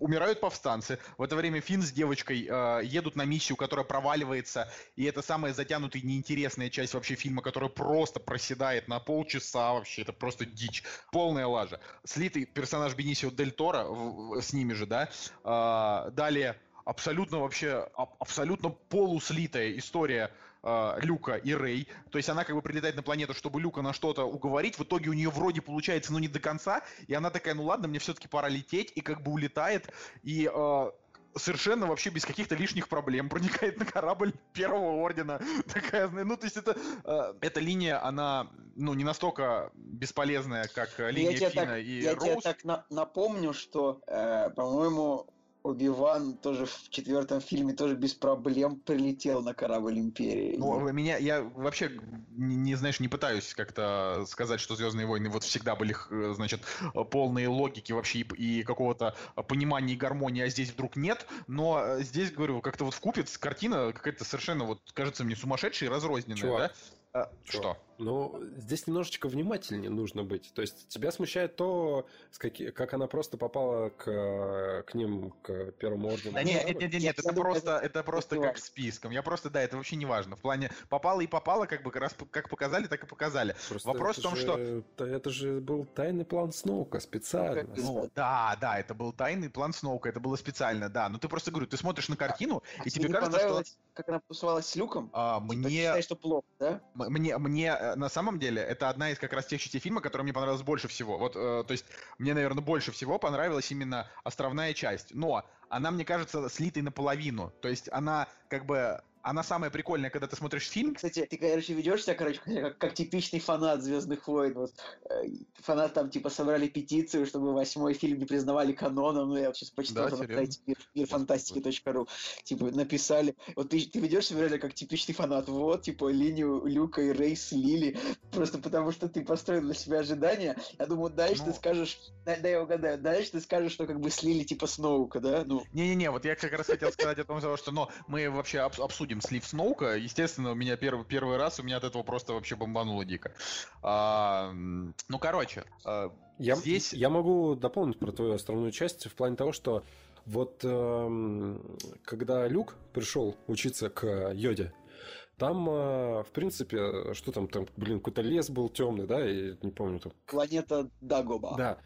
[SPEAKER 1] умирают повстанцы. В это время Финн с девочкой э, едут на миссию, которая проваливается, и это самая затянутая и неинтересная часть вообще фильма, которая просто проседает на полчаса вообще, это просто дичь, полная лажа. Слитый персонаж Бенисио Дель Торо с ними же, да, э, далее абсолютно вообще, абсолютно полуслитая история э, Люка и Рэй. То есть она как бы прилетает на планету, чтобы Люка на что-то уговорить. В итоге у нее вроде получается, но не до конца. И она такая, ну ладно, мне все-таки пора лететь. И как бы улетает. И э, совершенно вообще без каких-то лишних проблем проникает на корабль первого ордена. Такая, ну, то есть это, э, эта линия, она, ну, не настолько бесполезная, как линия я Фина
[SPEAKER 3] так,
[SPEAKER 1] и
[SPEAKER 3] я
[SPEAKER 1] Роуз.
[SPEAKER 3] Я тебе так на напомню, что, э, по-моему, Оби-Ван тоже в четвертом фильме тоже без проблем прилетел на корабль Империи.
[SPEAKER 1] Ну, меня, я вообще, не, не знаешь, не пытаюсь как-то сказать, что Звездные войны вот всегда были, значит, полные логики вообще и, и какого-то понимания и гармонии, а здесь вдруг нет. Но э, здесь, говорю, как-то вот в картина какая-то совершенно, вот, кажется мне, сумасшедшая и разрозненная,
[SPEAKER 2] Чувак,
[SPEAKER 1] да?
[SPEAKER 2] А, что? Ну, здесь немножечко внимательнее нужно быть. То есть тебя смущает то, с каки... как она просто попала к, к ним, к Первому Ордену.
[SPEAKER 1] Да нет, нет, нет, нет, это просто, это просто как списком. Я просто, да, это вообще не важно. В плане попала и попала, как бы раз как показали, так и показали.
[SPEAKER 2] Просто
[SPEAKER 1] Вопрос в том,
[SPEAKER 2] же,
[SPEAKER 1] что...
[SPEAKER 2] Это же был тайный план Сноука специально.
[SPEAKER 1] Ну, да, да, это был тайный план Сноука, это было специально, да. Но ты просто, говорю, ты смотришь на картину,
[SPEAKER 3] а
[SPEAKER 1] и тебе кажется, что...
[SPEAKER 3] как она тусовалась с Люком?
[SPEAKER 1] А, типа, мне... Ты
[SPEAKER 3] считаешь, что плохо, да?
[SPEAKER 1] Мне, мне э, на самом деле это одна из как раз тех частей фильма, которая мне понравилась больше всего. Вот, э, то есть мне, наверное, больше всего понравилась именно островная часть. Но она, мне кажется, слитой наполовину. То есть она как бы она самая прикольная, когда ты смотришь фильм.
[SPEAKER 3] Кстати, ты, короче, ведешь себя, короче, как, как типичный фанат Звездных войн. Вот, э, фанат там, типа, собрали петицию, чтобы восьмой фильм не признавали каноном. Ну, я вот сейчас почитал да, на сайте мир, мирфантастики.ру. Типа, написали. Вот ты, ты ведешь себя реально как типичный фанат. Вот, типа, линию Люка и Рей слили. Просто потому, что ты построил для себя ожидания. Я думаю, дальше ну... ты скажешь... Да, да, я угадаю. Дальше ты скажешь, что как бы слили, типа, Сноука, да? Ну.
[SPEAKER 1] Не-не-не, вот я как раз хотел сказать о том, что но мы вообще обсудим обсудим слив Сноука. Естественно, у меня первый, первый раз, у меня от этого просто вообще бомбануло дико. А, ну, короче, а,
[SPEAKER 2] я, здесь... Я могу дополнить про твою островную часть в плане того, что вот э, когда Люк пришел учиться к Йоде, там, э, в принципе, что там, там, блин, какой-то лес был темный, да, и не помню. Там...
[SPEAKER 3] Планета Дагоба.
[SPEAKER 2] Да.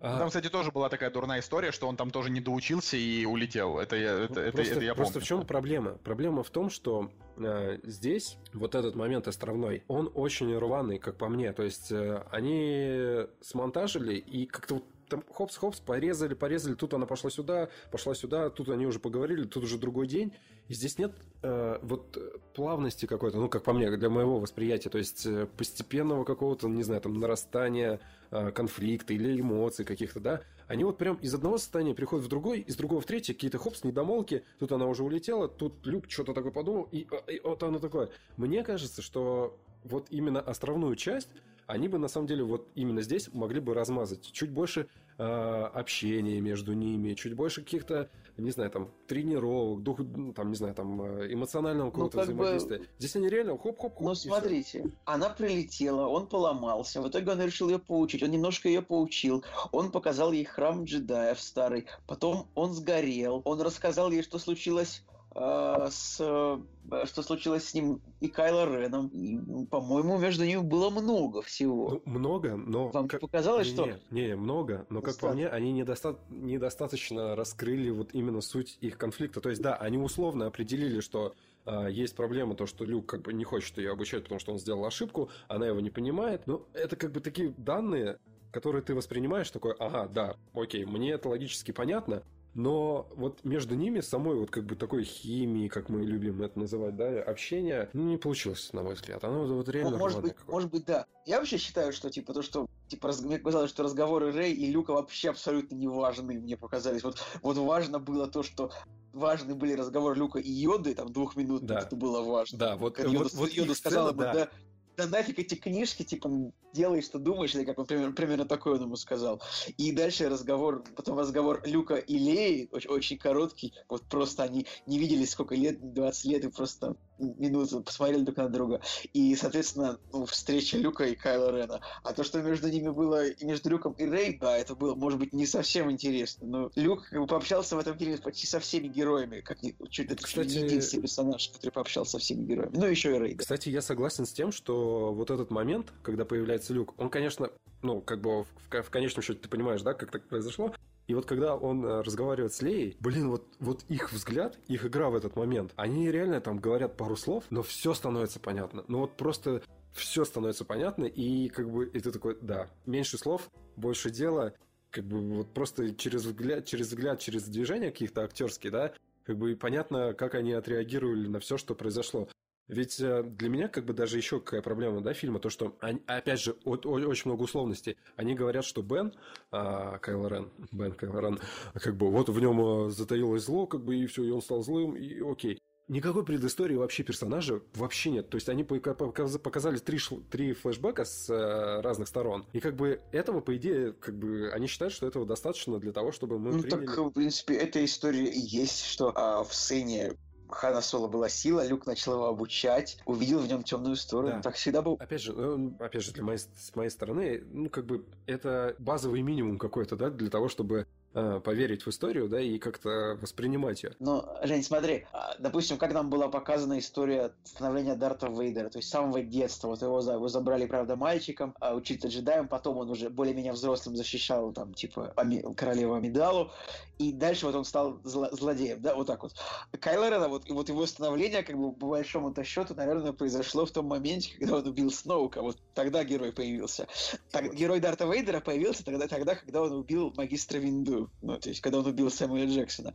[SPEAKER 1] Там, кстати, тоже была такая дурная история, что он там тоже не доучился и улетел. Это я, это,
[SPEAKER 2] просто,
[SPEAKER 1] это, я
[SPEAKER 2] Просто помню. в чем проблема? Проблема в том, что э, здесь вот этот момент островной, он очень рваный, как по мне. То есть э, они смонтажили и как-то вот там хопс-хопс, порезали, порезали, тут она пошла сюда, пошла сюда, тут они уже поговорили, тут уже другой день. И здесь нет э, вот плавности какой-то, ну, как по мне, для моего восприятия, то есть э, постепенного какого-то, не знаю, там, нарастания э, конфликта или эмоций каких-то, да. Они вот прям из одного состояния приходят в другой, из другого в третье, какие-то хопс, недомолки, тут она уже улетела, тут Люк что-то такое подумал, и, и вот оно такое. Мне кажется, что вот именно островную часть они бы на самом деле вот именно здесь могли бы размазать чуть больше э, общения между ними, чуть больше каких-то, не знаю, там тренировок, дух, ну, там, не знаю, там э, эмоционального ну, какого-то ну, взаимодействия. Бы... Здесь они реально хоп-хоп-хоп.
[SPEAKER 3] Ну смотрите, все. она прилетела, он поломался, в итоге он решил ее поучить, он немножко ее поучил, он показал ей храм джедаев старый, потом он сгорел, он рассказал ей, что случилось с э, что случилось с ним и Кайло Реном. И, ну, по-моему, между ними было много всего.
[SPEAKER 2] Ну, много, но...
[SPEAKER 3] Вам как... показалось,
[SPEAKER 2] не,
[SPEAKER 3] что...
[SPEAKER 2] Не, не, много, но, как по мне, они недоста... недостаточно раскрыли вот именно суть их конфликта. То есть, да, они условно определили, что а, есть проблема, то, что Люк как бы не хочет ее обучать, потому что он сделал ошибку, она его не понимает. Но это как бы такие данные, которые ты воспринимаешь, такой, ага, да, окей, мне это логически понятно, но вот между ними самой вот как бы такой химии, как мы любим это называть, да, общения, ну, не получилось, на мой взгляд. Оно вот реально
[SPEAKER 3] ну, может быть, может быть, да. Я вообще считаю, что типа то, что типа раз... мне показалось, что разговоры Рэй и Люка вообще абсолютно не важны, мне показались. Вот, вот важно было то, что важны были разговоры Люка и Йоды, там двух минут, да. это было важно.
[SPEAKER 2] Да, вот,
[SPEAKER 3] Йода,
[SPEAKER 2] вот, вот
[SPEAKER 3] Йода сказала бы, да. да, да нафиг эти книжки, типа, делай, что думаешь, или как он примерно, примерно такое он ему сказал. И дальше разговор, потом разговор Люка и Леи, очень, очень короткий, вот просто они не виделись сколько лет, 20 лет, и просто минуту посмотрели друг на друга. И, соответственно, ну, встреча Люка и Кайла Рена. А то, что между ними было, и между Люком и Рей, да, это было, может быть, не совсем интересно. Но Люк как бы пообщался в этом фильме почти со всеми героями. Как, чуть, это Кстати... единственный персонаж, который пообщался со всеми героями. Ну, еще и Рей.
[SPEAKER 2] Да. Кстати, я согласен с тем, что вот этот момент, когда появляется Люк, он, конечно, ну, как бы в, в конечном счете ты понимаешь, да, как так произошло, и вот когда он э, разговаривает с Леей, блин, вот, вот их взгляд, их игра в этот момент, они реально там говорят пару слов, но все становится понятно. Ну вот просто все становится понятно, и как бы и ты такой, да, меньше слов, больше дела, как бы вот просто через взгляд, через взгляд, через движения каких-то актерские, да, как бы понятно, как они отреагировали на все, что произошло. Ведь э, для меня как бы даже еще какая проблема, да, фильма, то, что, они, опять же, о, о, очень много условностей. Они говорят, что Бен, а, Кайло Рен, Бен Кайло Рен, как бы вот в нем э, затаилось зло, как бы, и все, и он стал злым, и окей. Никакой предыстории вообще персонажа вообще нет. То есть они показали три, три флешбека с э, разных сторон. И как бы этого, по идее, как бы они считают, что этого достаточно для того, чтобы мы
[SPEAKER 3] Ну
[SPEAKER 2] приняли...
[SPEAKER 3] так, в принципе, эта история и есть, что а, в сцене Хана Соло была сила, Люк начал его обучать, увидел в нем темную сторону. Да. Так всегда был.
[SPEAKER 2] Опять же, опять же, для моей, с моей стороны, ну, как бы это базовый минимум какой-то, да, для того, чтобы поверить в историю, да, и как-то воспринимать ее.
[SPEAKER 3] Ну, Жень, смотри, а, допустим, как нам была показана история становления Дарта Вейдера, то есть с самого детства, вот его, его забрали, правда, мальчиком, а учиться джедаем, потом он уже более-менее взрослым защищал, там, типа, ами, королеву Амидалу, и дальше вот он стал зло, злодеем, да, вот так вот. Кайло Рена, вот, вот его становление, как бы, по большому-то счету, наверное, произошло в том моменте, когда он убил Сноука, вот тогда герой появился. Так, герой Дарта Вейдера появился тогда, тогда, когда он убил магистра Винду, ну, то есть, когда он убил Сэмюэля Джексона.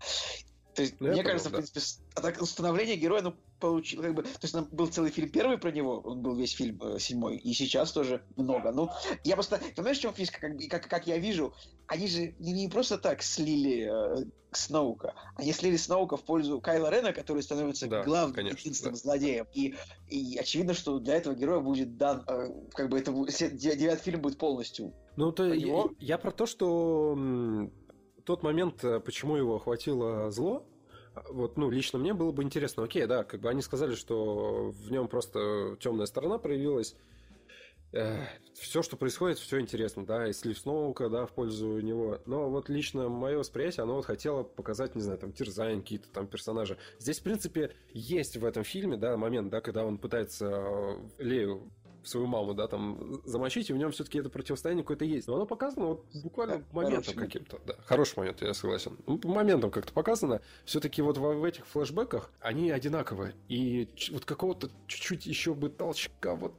[SPEAKER 3] То есть, ну, мне кажется, понял, в принципе, да. так, установление героя, ну, получил, как бы, то есть, был целый фильм первый про него, он был весь фильм э, седьмой, и сейчас тоже много. Ну, я просто, понимаешь, в чем фишка, как, как, как я вижу, они же не, не просто так слили э, Сноука, они слили Сноука в пользу Кайла Рена, который становится да, главным, конечно, единственным да. злодеем. И, и очевидно, что для этого героя будет дан, э, как бы, это, девятый фильм будет полностью.
[SPEAKER 2] Ну, то я, я про то, что тот момент, э, почему его охватило зло, вот, ну, лично мне было бы интересно, окей, да, как бы они сказали, что в нем просто темная сторона проявилась, э, все, что происходит, все интересно, да, и слив Сноука, да, в пользу него. Но вот лично мое восприятие, оно вот хотело показать, не знаю, там, терзание какие-то там персонажи. Здесь, в принципе, есть в этом фильме, да, момент, да, когда он пытается э, Лею свою маму, да, там, замочить, и в нем все-таки это противостояние какое-то есть. Но оно показано вот буквально да, моментом каким-то. Да, хороший момент, я согласен. Ну, моментом как-то показано. Все-таки вот в, в этих флешбеках они одинаковые. И вот какого-то чуть-чуть еще бы толчка вот...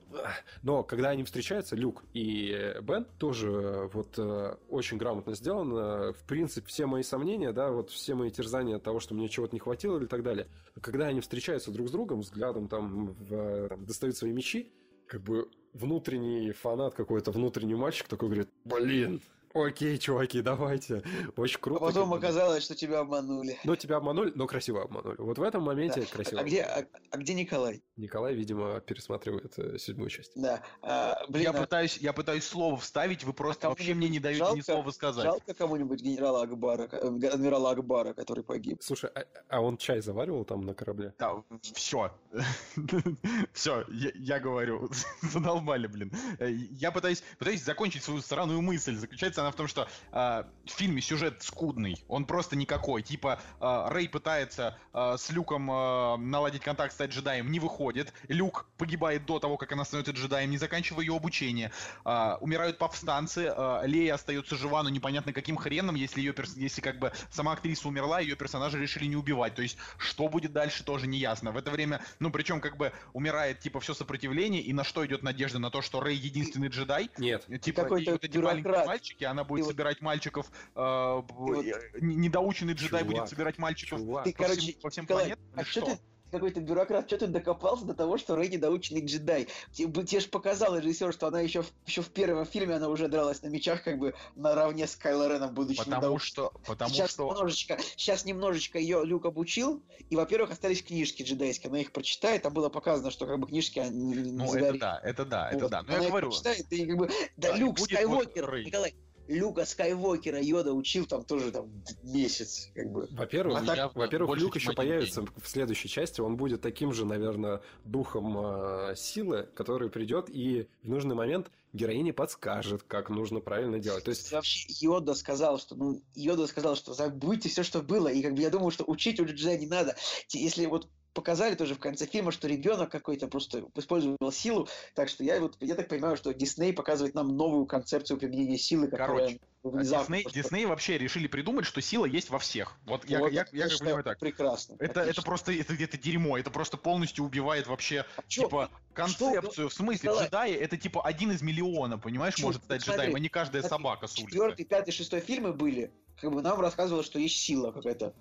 [SPEAKER 2] Но когда они встречаются, Люк и Бен, тоже вот э, очень грамотно сделано. В принципе, все мои сомнения, да, вот все мои терзания от того, что мне чего-то не хватило или так далее. Когда они встречаются друг с другом, взглядом там, в, там достают свои мечи, как бы внутренний фанат какой-то, внутренний мальчик такой говорит, блин, Окей, чуваки, давайте. Очень круто.
[SPEAKER 3] А потом оказалось, что тебя обманули.
[SPEAKER 2] Ну, тебя обманули, но красиво обманули. Вот в этом моменте да. красиво.
[SPEAKER 3] А, где, а, а где Николай?
[SPEAKER 2] Николай, видимо, пересматривает э, седьмую часть.
[SPEAKER 3] Да. А,
[SPEAKER 1] блин, я, а... пытаюсь, я пытаюсь слово вставить, вы просто а вообще мне не даете жалко, ни слова сказать.
[SPEAKER 3] Жалко кому-нибудь генерала Акбара, э, адмирала Акбара, который погиб.
[SPEAKER 2] Слушай, а, а он чай заваривал там на корабле?
[SPEAKER 1] Да, все. все, я, я говорю. Задолбали, блин. Э, я пытаюсь, пытаюсь закончить свою странную мысль. Заключается она в том, что э, в фильме сюжет скудный, он просто никакой. Типа э, Рэй пытается э, с Люком э, наладить контакт, стать джедаем, не выходит. Люк погибает до того, как она становится джедаем, не заканчивая ее обучение. Э, умирают повстанцы, э, Лея остается жива, но непонятно каким хреном, если ее перс... если как бы сама актриса умерла, ее персонажа решили не убивать. То есть что будет дальше тоже не ясно. В это время, ну причем как бы умирает типа все сопротивление, и на что идет надежда? На то, что Рэй единственный джедай?
[SPEAKER 2] Нет.
[SPEAKER 1] Типа и вот эти маленькие мальчики, она будет собирать мальчиков, э, вот... недоученный джедай чувак, будет собирать мальчиков чувак.
[SPEAKER 3] ты, по, короче, всем, по всем Николай, планетам? А что, ты какой-то бюрократ, что ты докопался до того, что Рэй недоученный джедай? Тебе, тебе же показал режиссер, что она еще, еще в первом фильме она уже дралась на мечах, как бы наравне с Кайло Реном, будучи
[SPEAKER 1] Потому что, потому
[SPEAKER 3] сейчас
[SPEAKER 1] что...
[SPEAKER 3] Немножечко, сейчас немножечко ее Люк обучил, и, во-первых, остались книжки джедайские, она их прочитает, там было показано, что как бы книжки
[SPEAKER 1] не, не Ну, это да, это да, это вот. да. Но
[SPEAKER 3] она
[SPEAKER 1] я говорю...
[SPEAKER 3] прочитает, и как бы, да, да Люк Скайуокер, вот Николай, Люка Скайуокера Йода учил там тоже там месяц, как бы.
[SPEAKER 2] Во-первых, а так, во-первых, Люк еще появится день. в следующей части, он будет таким же, наверное, духом э, силы, который придет и в нужный момент героине подскажет, как нужно правильно делать. То есть
[SPEAKER 3] вообще Йода сказал, что ну Йода сказал, что забудьте все, что было, и как бы я думаю, что учить уже джедай не надо. Если вот показали тоже в конце фильма, что ребенок какой-то просто использовал силу. Так что я вот я так понимаю, что Дисней показывает нам новую концепцию применения силы,
[SPEAKER 1] которая Короче, Дисней, просто... Дисней вообще решили придумать, что сила есть во всех. Вот, вот я, я, я, я понимаю так.
[SPEAKER 3] Прекрасно.
[SPEAKER 1] Это, это просто это где-то дерьмо. Это просто полностью убивает вообще а типа чё? концепцию. Что? В смысле, Давай. джедаи это типа один из миллиона, понимаешь, Чё? может стать Смотри, джедаем, а не каждая собака с улицы.
[SPEAKER 3] Четвертый, пятый, шестой фильмы были как бы нам рассказывало, что есть сила какая-то.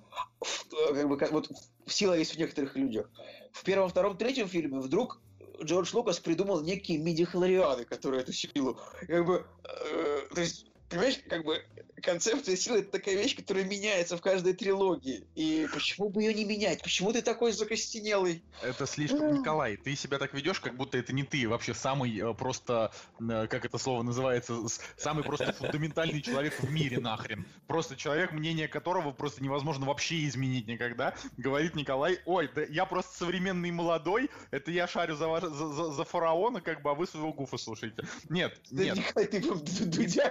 [SPEAKER 3] Как бы, как, вот сила есть в некоторых людях. В первом, втором, третьем фильме вдруг Джордж Лукас придумал некие миди-хлорианы, которые эту силу, как бы, э, то есть понимаешь, как бы концепция силы это такая вещь, которая меняется в каждой трилогии. И почему бы ее не менять? Почему ты такой закостенелый?
[SPEAKER 1] Это слишком, Николай, ты себя так ведешь, как будто это не ты. Вообще самый э, просто, э, как это слово называется, самый просто фундаментальный человек в мире нахрен. Просто человек, мнение которого просто невозможно вообще изменить никогда. Говорит Николай, ой, да я просто современный молодой, это я шарю за, за, за, за фараона, как бы, а вы своего гуфа слушаете. Нет, нет.
[SPEAKER 3] Николай, ты Дудя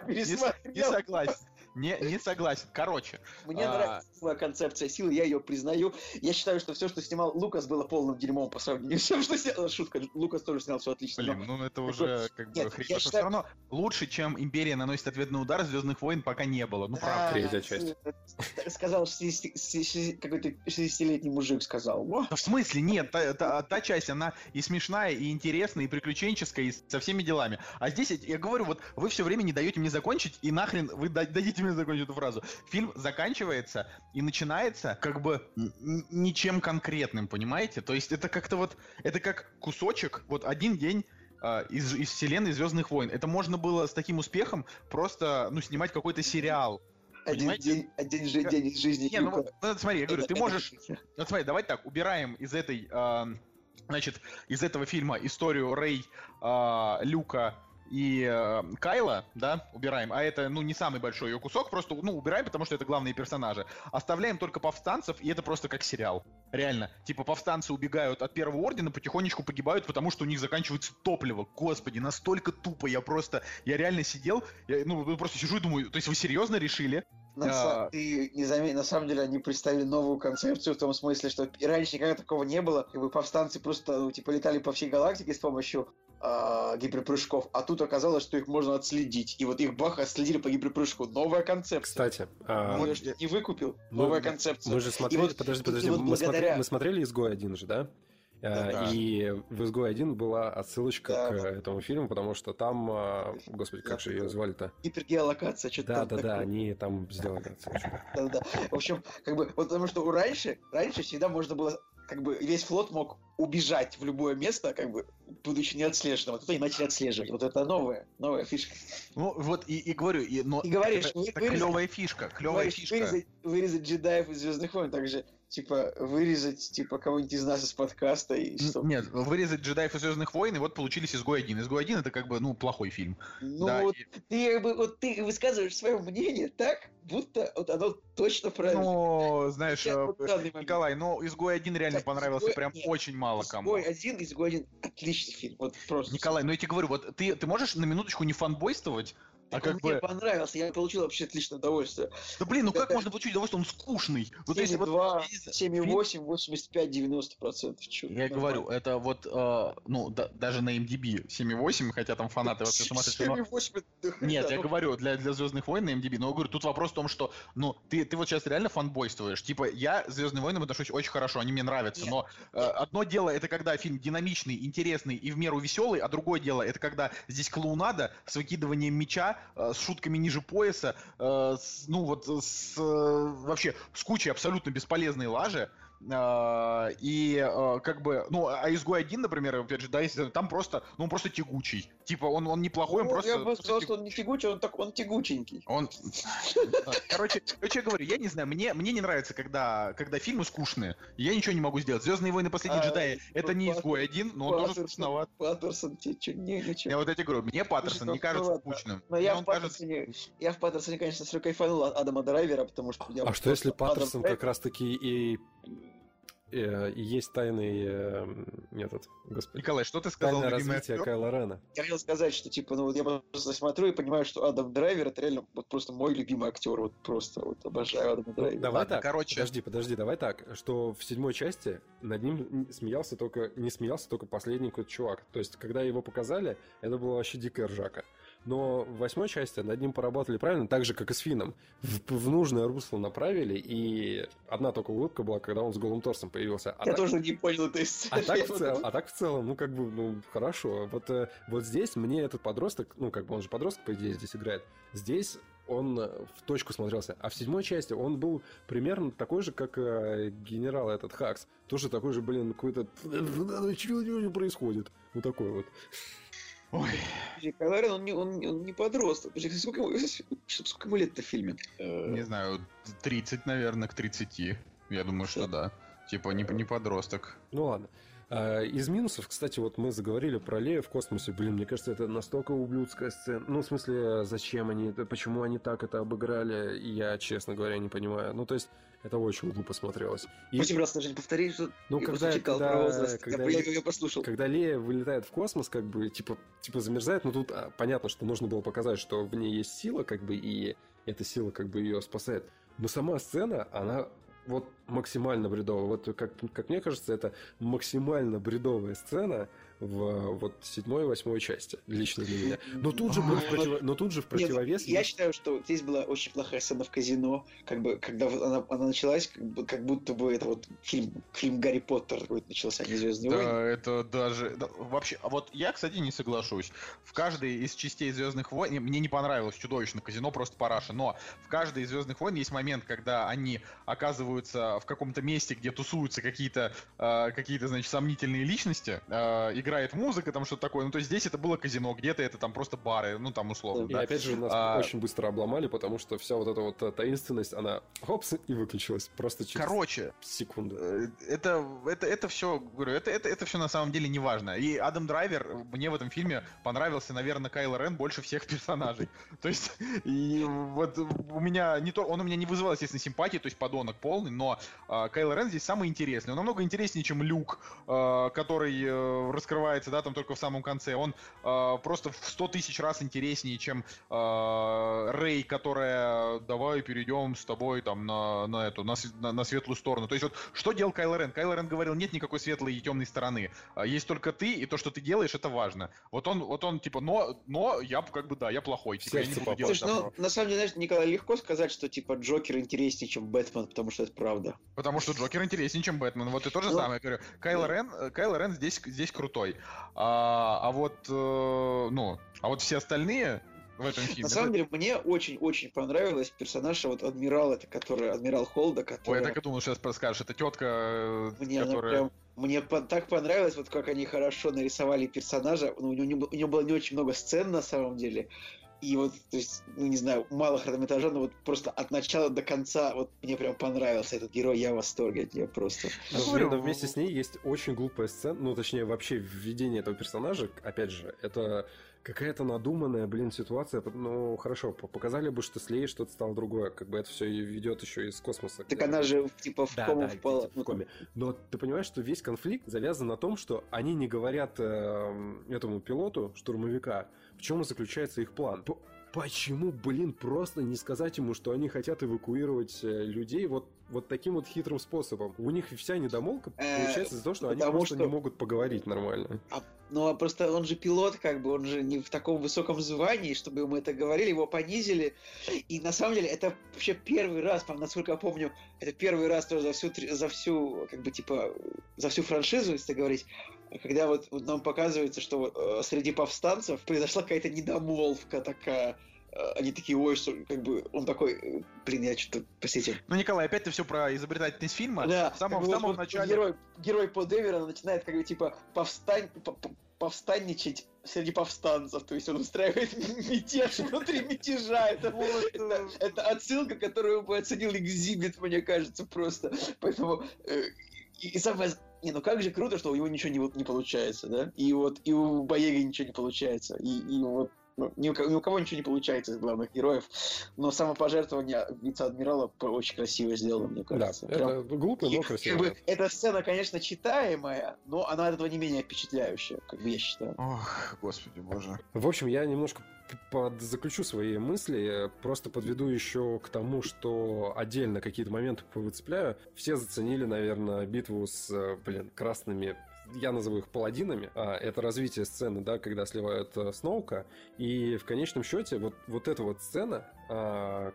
[SPEAKER 3] пересмотрел.
[SPEAKER 1] Не согласен. Не, не согласен. Короче.
[SPEAKER 3] Мне а... нравится концепция силы, я ее признаю. Я считаю, что все, что снимал Лукас, было полным дерьмом по сравнению с тем, что снял. Шутка, Лукас тоже снял все отлично.
[SPEAKER 1] Блин, но... ну это уже как бы хрень. Считаю... Все равно лучше, чем Империя наносит ответный удар, Звездных войн пока не было. Ну, правда.
[SPEAKER 2] Третья часть.
[SPEAKER 3] Сказал 60, какой-то 60-летний мужик сказал.
[SPEAKER 1] В смысле? Нет, та, та, та часть, она и смешная, и интересная, и приключенческая, и со всеми делами. А здесь, я говорю, вот вы все время не даете мне закончить, и нахрен вы дадите мне закончить эту фразу. Фильм заканчивается и начинается как бы ничем конкретным, понимаете? То есть это как-то вот, это как кусочек, вот один день э, из, из вселенной Звездных войн. Это можно было с таким успехом просто, ну, снимать какой-то сериал.
[SPEAKER 3] Один день, один же день из жизни.
[SPEAKER 1] Не, ну, ну, смотри, я говорю, ты можешь... Вот смотри, давай так, убираем из этой... Э, значит, из этого фильма историю Рэй, э, Люка и э, Кайла, да, убираем, а это, ну, не самый большой ее кусок, просто, ну, убираем, потому что это главные персонажи. Оставляем только повстанцев, и это просто как сериал. Реально. Типа, повстанцы убегают от Первого Ордена, потихонечку погибают, потому что у них заканчивается топливо. Господи, настолько тупо, я просто, я реально сидел, я, ну, просто сижу и думаю, то есть вы серьезно решили,
[SPEAKER 3] на, а... Ты не заметил, на самом деле они представили новую концепцию в том смысле, что раньше никогда такого не было, как бы повстанцы просто ну, типа летали по всей галактике с помощью э, гиперпрыжков, а тут оказалось, что их можно отследить. И вот их бах отследили по гиперпрыжку. Новая концепция.
[SPEAKER 2] Кстати,
[SPEAKER 3] а... я не выкупил. Новая мы, концепция.
[SPEAKER 2] Мы же смотрели, вот, подожди, подожди, вот мы, благодаря... смотри, мы смотрели «Изгой один же, да? Да, и в «Изгой один была отсылочка да, к да. этому фильму, потому что там, а, господи, как же ее звали-то?
[SPEAKER 3] Гипергеолокация, что-то
[SPEAKER 2] Да, да, да, они там сделали отсылочку.
[SPEAKER 3] Да, да. В общем, как бы, вот потому что раньше, раньше всегда можно было как бы весь флот мог убежать в любое место, как бы, будучи неотслеженным. А тут они начали отслеживать. Вот это новая, новая фишка.
[SPEAKER 1] Ну, вот и, и говорю, и, но
[SPEAKER 3] и говоришь,
[SPEAKER 1] это, это вырезать, клевая фишка, клевая говоришь, фишка.
[SPEAKER 3] Вырезать, вырезать джедаев из Звездных войн, также типа, вырезать, типа, кого-нибудь из нас из подкаста и что?
[SPEAKER 1] Нет, вырезать джедаев из Звездных войн, и вот получились изгой один. Изгой один это как бы, ну, плохой фильм.
[SPEAKER 3] Ну, да, вот, и... ты, как бы, вот ты высказываешь свое мнение так, будто вот оно точно правильно.
[SPEAKER 1] Ну, знаешь, Я, вот Николай, ну, изгой один реально так, понравился изгой... прям
[SPEAKER 3] Нет,
[SPEAKER 1] очень мало кому.
[SPEAKER 3] Изгой один, изгой один отличный фильм. Вот просто.
[SPEAKER 1] Николай, ну я тебе говорю, вот ты, ты можешь на минуточку не фанбойствовать,
[SPEAKER 3] а как мне бы... понравился, я получил вообще отличное удовольствие.
[SPEAKER 1] Да блин, ну как можно получить удовольствие? Он скучный.
[SPEAKER 3] Вот 7,2, 7,8, 85, 90 процентов.
[SPEAKER 1] Я говорю, это вот, э, ну, да, даже на MDB 7,8, хотя там фанаты вообще
[SPEAKER 3] сумасшедшие. 7,8
[SPEAKER 1] Нет, я говорю, для, для Звездных войн на MDB, но я говорю, тут вопрос в том, что, ну, ты, ты вот сейчас реально фанбойствуешь. Типа, я Звездные войны отношусь очень хорошо, они мне нравятся, но э, одно дело это когда фильм динамичный, интересный и в меру веселый, а другое дело это когда здесь клоунада с выкидыванием меча, Э, с шутками ниже пояса, э, с, ну вот с, э, вообще с кучей абсолютно бесполезной лажи, и а, как бы, ну, а изгой один, например, опять же, да, если там просто, ну, он просто тягучий. Типа, он, он неплохой, он ну, просто...
[SPEAKER 3] Я бы сказал, что он не тягучий, он, так, он тягученький.
[SPEAKER 1] Он... Короче, короче, я говорю, я не знаю, мне, мне не нравится, когда, когда фильмы скучные, я ничего не могу сделать. Звездные войны, последний джедай, это не изгой один, но он тоже скучноват.
[SPEAKER 3] Паттерсон, тебе что, не, ничего.
[SPEAKER 1] Я вот эти говорю, мне Паттерсон не кажется скучным.
[SPEAKER 3] Но я в Паттерсоне, я в Паттерсоне, конечно, все кайфанул от Адама Драйвера, потому что...
[SPEAKER 2] А что если Паттерсон как раз-таки и э, есть тайный метод.
[SPEAKER 1] Господи. Николай, что ты сказал?
[SPEAKER 2] Тайное развитие актер? Кайла Рена.
[SPEAKER 3] Я хотел сказать, что типа, ну вот я просто смотрю и понимаю, что Адам Драйвер это реально вот просто мой любимый актер. Вот просто вот обожаю Адама ну, Драйвера.
[SPEAKER 2] Давай Ладно, так, короче. Подожди, подожди, давай так, что в седьмой части над ним смеялся только, не смеялся только последний какой-то чувак. То есть, когда его показали, это было вообще дикая ржака. Но в восьмой части над ним поработали правильно, так же, как и с Фином. В, в нужное русло направили, и одна только улыбка была, когда он с голым торсом появился.
[SPEAKER 3] А Я так... тоже не понял этой.
[SPEAKER 2] А так, в цел... а так в целом, ну, как бы, ну, хорошо. Вот, э, вот здесь мне этот подросток, ну, как бы он же подросток, по идее, здесь играет. Здесь он в точку смотрелся. А в седьмой части он был примерно такой же, как э, генерал этот Хакс. Тоже такой же, блин, какой-то... Что происходит? Вот такой вот.
[SPEAKER 3] Ой. Кайло он не, он, он не подросток. Сколько ему, сколько ему лет-то в фильме?
[SPEAKER 1] Не знаю, 30, наверное, к 30. Я думаю, что да. Типа не, не подросток.
[SPEAKER 2] Ну ладно. А, из минусов, кстати, вот мы заговорили про Лея в космосе. Блин, мне кажется, это настолько ублюдская сцена. Ну, в смысле, зачем они, почему они так это обыграли, я, честно говоря, не понимаю. Ну, то есть, это очень глупо смотрелось.
[SPEAKER 3] И... Спасибо, раз, Жень, повтори, что
[SPEAKER 2] ну, я когда, когда, про возраст. Когда, я, я послушал. Когда Лея вылетает в космос, как бы, типа, типа замерзает, но тут а, понятно, что нужно было показать, что в ней есть сила, как бы, и эта сила, как бы, ее спасает. Но сама сцена, она вот максимально бредовая. Вот как, как мне кажется, это максимально бредовая сцена, в вот седьмой и восьмой части, лично для меня. Но тут же, был против... но тут же в противовес...
[SPEAKER 3] Нет, я считаю, что здесь была очень плохая сцена в казино, как бы, когда она, она началась, как, бы, как будто бы это вот фильм, фильм Гарри Поттер какой-то начался, а не Звездные
[SPEAKER 1] да, войны. это даже... Да, вообще, а вот я, кстати, не соглашусь. В каждой из частей Звездных войн... Мне не понравилось чудовищно казино, просто параша, но в каждой из Звездных войн есть момент, когда они оказываются в каком-то месте, где тусуются какие-то, э, какие-то значит, сомнительные личности, э, играет музыка, там что-то такое. Ну, то есть здесь это было казино, где-то это там просто бары, ну, там условно.
[SPEAKER 2] И да. опять же, нас а... очень быстро обломали, потому что вся вот эта вот э, таинственность, она хопс и выключилась просто через
[SPEAKER 1] Короче,
[SPEAKER 2] секунду.
[SPEAKER 1] Э, это, это, это все, говорю, это, это, это все на самом деле не важно. И Адам Драйвер мне в этом фильме понравился, наверное, Кайло Рен больше всех персонажей. То есть, и вот у меня не то, он у меня не вызывал, естественно, симпатии, то есть подонок полный, но э, Кайло Рен здесь самый интересный. Он намного интереснее, чем Люк, э, который э, раскрывает раскрывается, да, там только в самом конце. Он э, просто в 100 тысяч раз интереснее, чем э, Рэй, которая давай перейдем с тобой там на, на эту, на, на, на светлую сторону. То есть вот что делал Кайло Рен? Кайло Рен говорил, нет никакой светлой и темной стороны. А есть только ты, и то, что ты делаешь, это важно. Вот он, вот он типа, но, но я как бы, да, я плохой. Типа, я не буду делать
[SPEAKER 3] Слушай, ну, на самом деле, знаешь, Николай, легко сказать, что типа Джокер интереснее, чем Бэтмен, потому что это правда.
[SPEAKER 1] Потому что Джокер интереснее, чем Бэтмен. Вот и то же ну, самое, говорю. Кайло Рен, Кайло Рен здесь, здесь крутой. А, а вот, э, ну, а вот все остальные в этом фильме.
[SPEAKER 3] На самом деле, мне очень-очень понравилась персонаж вот адмирал, это который адмирал Холда, который...
[SPEAKER 1] Ой, я так и думал, сейчас скажешь, это тетка, э,
[SPEAKER 3] мне которая... прям мне по- так понравилось, вот как они хорошо нарисовали персонажа. Ну, у, него, у него было не очень много сцен на самом деле. И вот, то есть, ну не знаю, мало хронометража, но вот просто от начала до конца вот мне прям понравился этот герой, я в восторге от нее просто.
[SPEAKER 2] Но, но вместе с ней есть очень глупая сцена, ну точнее вообще введение этого персонажа, опять же, это какая-то надуманная, блин, ситуация. Ну, хорошо, показали бы, что слеет что-то стало другое. Как бы это все ведет еще из космоса.
[SPEAKER 3] Так она же, типа, в да, кому да, впала.
[SPEAKER 2] в коме. Но ты понимаешь, что весь конфликт завязан на том, что они не говорят э, этому пилоту, штурмовика, чем заключается их план. Почему, блин, просто не сказать ему, что они хотят эвакуировать э, людей вот, вот таким вот хитрым способом? У них вся недомолка э, получается из-за того, что они просто не могут поговорить нормально.
[SPEAKER 3] А, ну, а просто он же пилот, как бы, он же не в таком высоком звании, чтобы ему это говорили, его понизили. И на самом деле это вообще первый раз, насколько я помню, это первый раз тоже за всю, за всю, как бы, типа, за всю франшизу, если говорить, когда вот, вот нам показывается, что э, среди повстанцев произошла какая-то недомолвка такая, э, они такие, ой, что, как бы, он такой, э, блин, я что-то, простите.
[SPEAKER 1] Ну, Николай, опять ты все про изобретательность фильма.
[SPEAKER 3] Да,
[SPEAKER 1] в самом,
[SPEAKER 3] в самом вот, начале... Герой, герой По Дэвера начинает, как бы, типа, повстань, повстанничать среди повстанцев, то есть он устраивает мятеж внутри мятежа. Это, это, это отсылка, которую бы оценил Экзибит, мне кажется, просто. Поэтому э, и, и самое не, ну как же круто, что у него ничего не, не получается, да? И вот и у Боега ничего не получается. И, и вот ну, ни, у, ни у кого ничего не получается из главных героев, но самопожертвование вице-адмирала очень красиво сделано, мне кажется.
[SPEAKER 2] Да, Прям... это глупо, но красиво.
[SPEAKER 3] Как бы, эта сцена, конечно, читаемая, но она от этого не менее впечатляющая, как бы я считаю.
[SPEAKER 1] Ох, господи боже.
[SPEAKER 2] В общем, я немножко подзаключу свои мысли, просто подведу еще к тому, что отдельно какие-то моменты повыцепляю. Все заценили, наверное, битву с, блин, красными я назову их паладинами, а, это развитие сцены, да, когда сливают э, Сноука, и в конечном счете вот, вот эта вот сцена, а,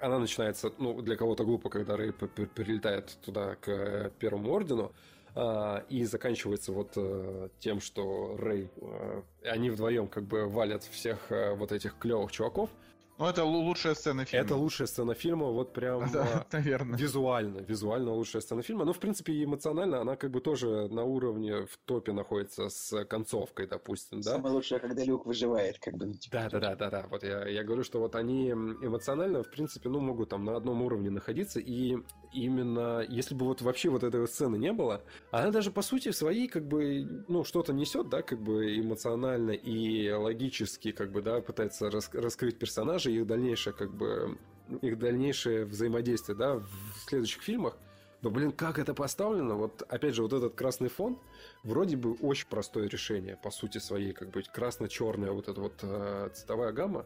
[SPEAKER 2] она начинается, ну, для кого-то глупо, когда Рэй прилетает туда к э, Первому Ордену, а, и заканчивается вот э, тем, что Рэй, они вдвоем как бы валят всех вот этих клевых чуваков,
[SPEAKER 1] ну, это лучшая сцена фильма.
[SPEAKER 2] Это лучшая сцена фильма, вот прям
[SPEAKER 1] да, наверное.
[SPEAKER 2] визуально. Визуально лучшая сцена фильма. Ну, в принципе, эмоционально она как бы тоже на уровне в топе находится с концовкой, допустим, да?
[SPEAKER 3] Самое лучшее, когда Люк выживает, как бы. Ну,
[SPEAKER 2] типа. Да, да, да, да, да. Вот я, я говорю, что вот они эмоционально, в принципе, ну, могут там на одном уровне находиться, и именно если бы вот вообще вот этой сцены не было, она даже по сути своей как бы, ну, что-то несет, да, как бы эмоционально и логически, как бы, да, пытается рас раскрыть персонажа и их дальнейшее, как бы, их дальнейшее взаимодействие, да, в следующих фильмах. Но, блин, как это поставлено? Вот, опять же, вот этот красный фон, вроде бы очень простое решение, по сути своей, как бы красно-черная вот эта вот э, цветовая гамма,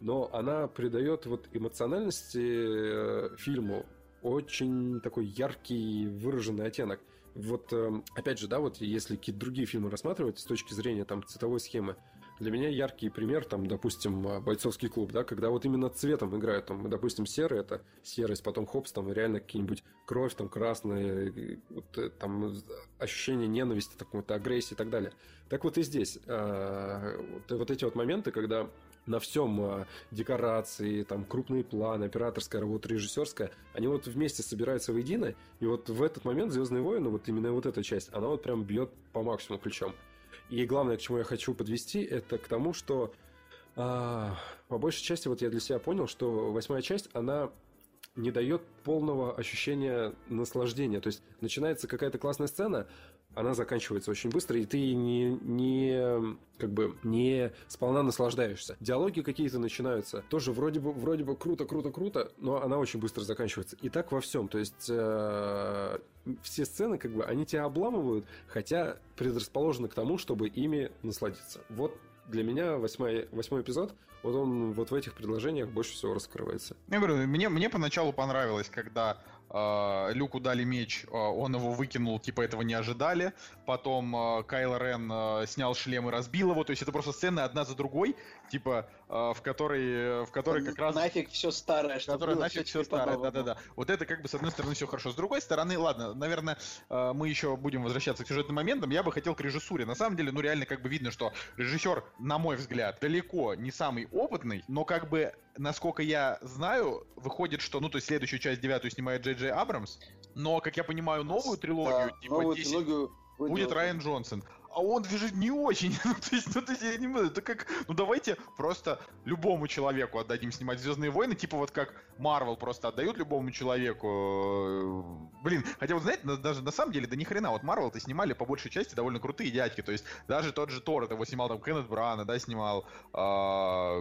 [SPEAKER 2] но она придает вот эмоциональности э, фильму очень такой яркий, выраженный оттенок. Вот, эм, опять же, да, вот если какие-то другие фильмы рассматривать с точки зрения там цветовой схемы, для меня яркий пример, там, допустим, э, бойцовский клуб, да, когда вот именно цветом играют, там, допустим, серый, это серость, потом хопс, там, реально какие-нибудь кровь, там, красная, вот, э, там, ощущение ненависти, какой-то агрессии и так далее. Так вот и здесь. Э, вот, эти вот моменты, когда на всем декорации, там крупные планы, операторская работа, режиссерская, они вот вместе собираются воедино, и вот в этот момент Звездные войны, вот именно вот эта часть, она вот прям бьет по максимуму ключом. И главное, к чему я хочу подвести, это к тому, что а, по большей части вот я для себя понял, что восьмая часть, она не дает полного ощущения наслаждения. То есть начинается какая-то классная сцена, она заканчивается очень быстро, и ты не, не как бы не сполна наслаждаешься. Диалоги какие-то начинаются, тоже вроде бы, вроде бы круто, круто, круто, но она очень быстро заканчивается. И так во всем. То есть э, все сцены, как бы, они тебя обламывают, хотя предрасположены к тому, чтобы ими насладиться. Вот для меня восьмой, восьмой эпизод, вот он вот в этих предложениях больше всего раскрывается.
[SPEAKER 1] Я говорю, мне, мне поначалу понравилось, когда Люку дали меч, э, он его выкинул, типа этого не ожидали. Потом э, Кайло Рен снял шлем и разбил его. То есть это просто сцены одна за другой, типа э, в которой, в которой как раз...
[SPEAKER 3] Нафиг все старое,
[SPEAKER 1] что которая нафиг все старое, да-да-да. Вот это как бы с одной стороны все хорошо. С другой стороны, ладно, наверное, э, мы еще будем возвращаться к сюжетным моментам. Я бы хотел к режиссуре. На самом деле, ну реально как бы видно, что режиссер, на мой взгляд, далеко не самый опытный, но как бы насколько я знаю, выходит, что, ну, то есть следующую часть девятую снимает Джей Джей Абрамс, но, как я понимаю, новую трилогию,
[SPEAKER 3] да, типа новую 10, трилогию
[SPEAKER 1] будет Райан Джонсон. А он движет не очень. ну, то есть, ну, то есть, я не знаю, это как... Ну, давайте просто любому человеку отдадим снимать Звездные войны, типа вот как Марвел просто отдают любому человеку. Блин, хотя вот, знаете, даже на самом деле, да ни хрена, вот Марвел-то снимали по большей части довольно крутые дядьки, то есть даже тот же Тор, это его снимал там Кеннет Брана, да, снимал. А,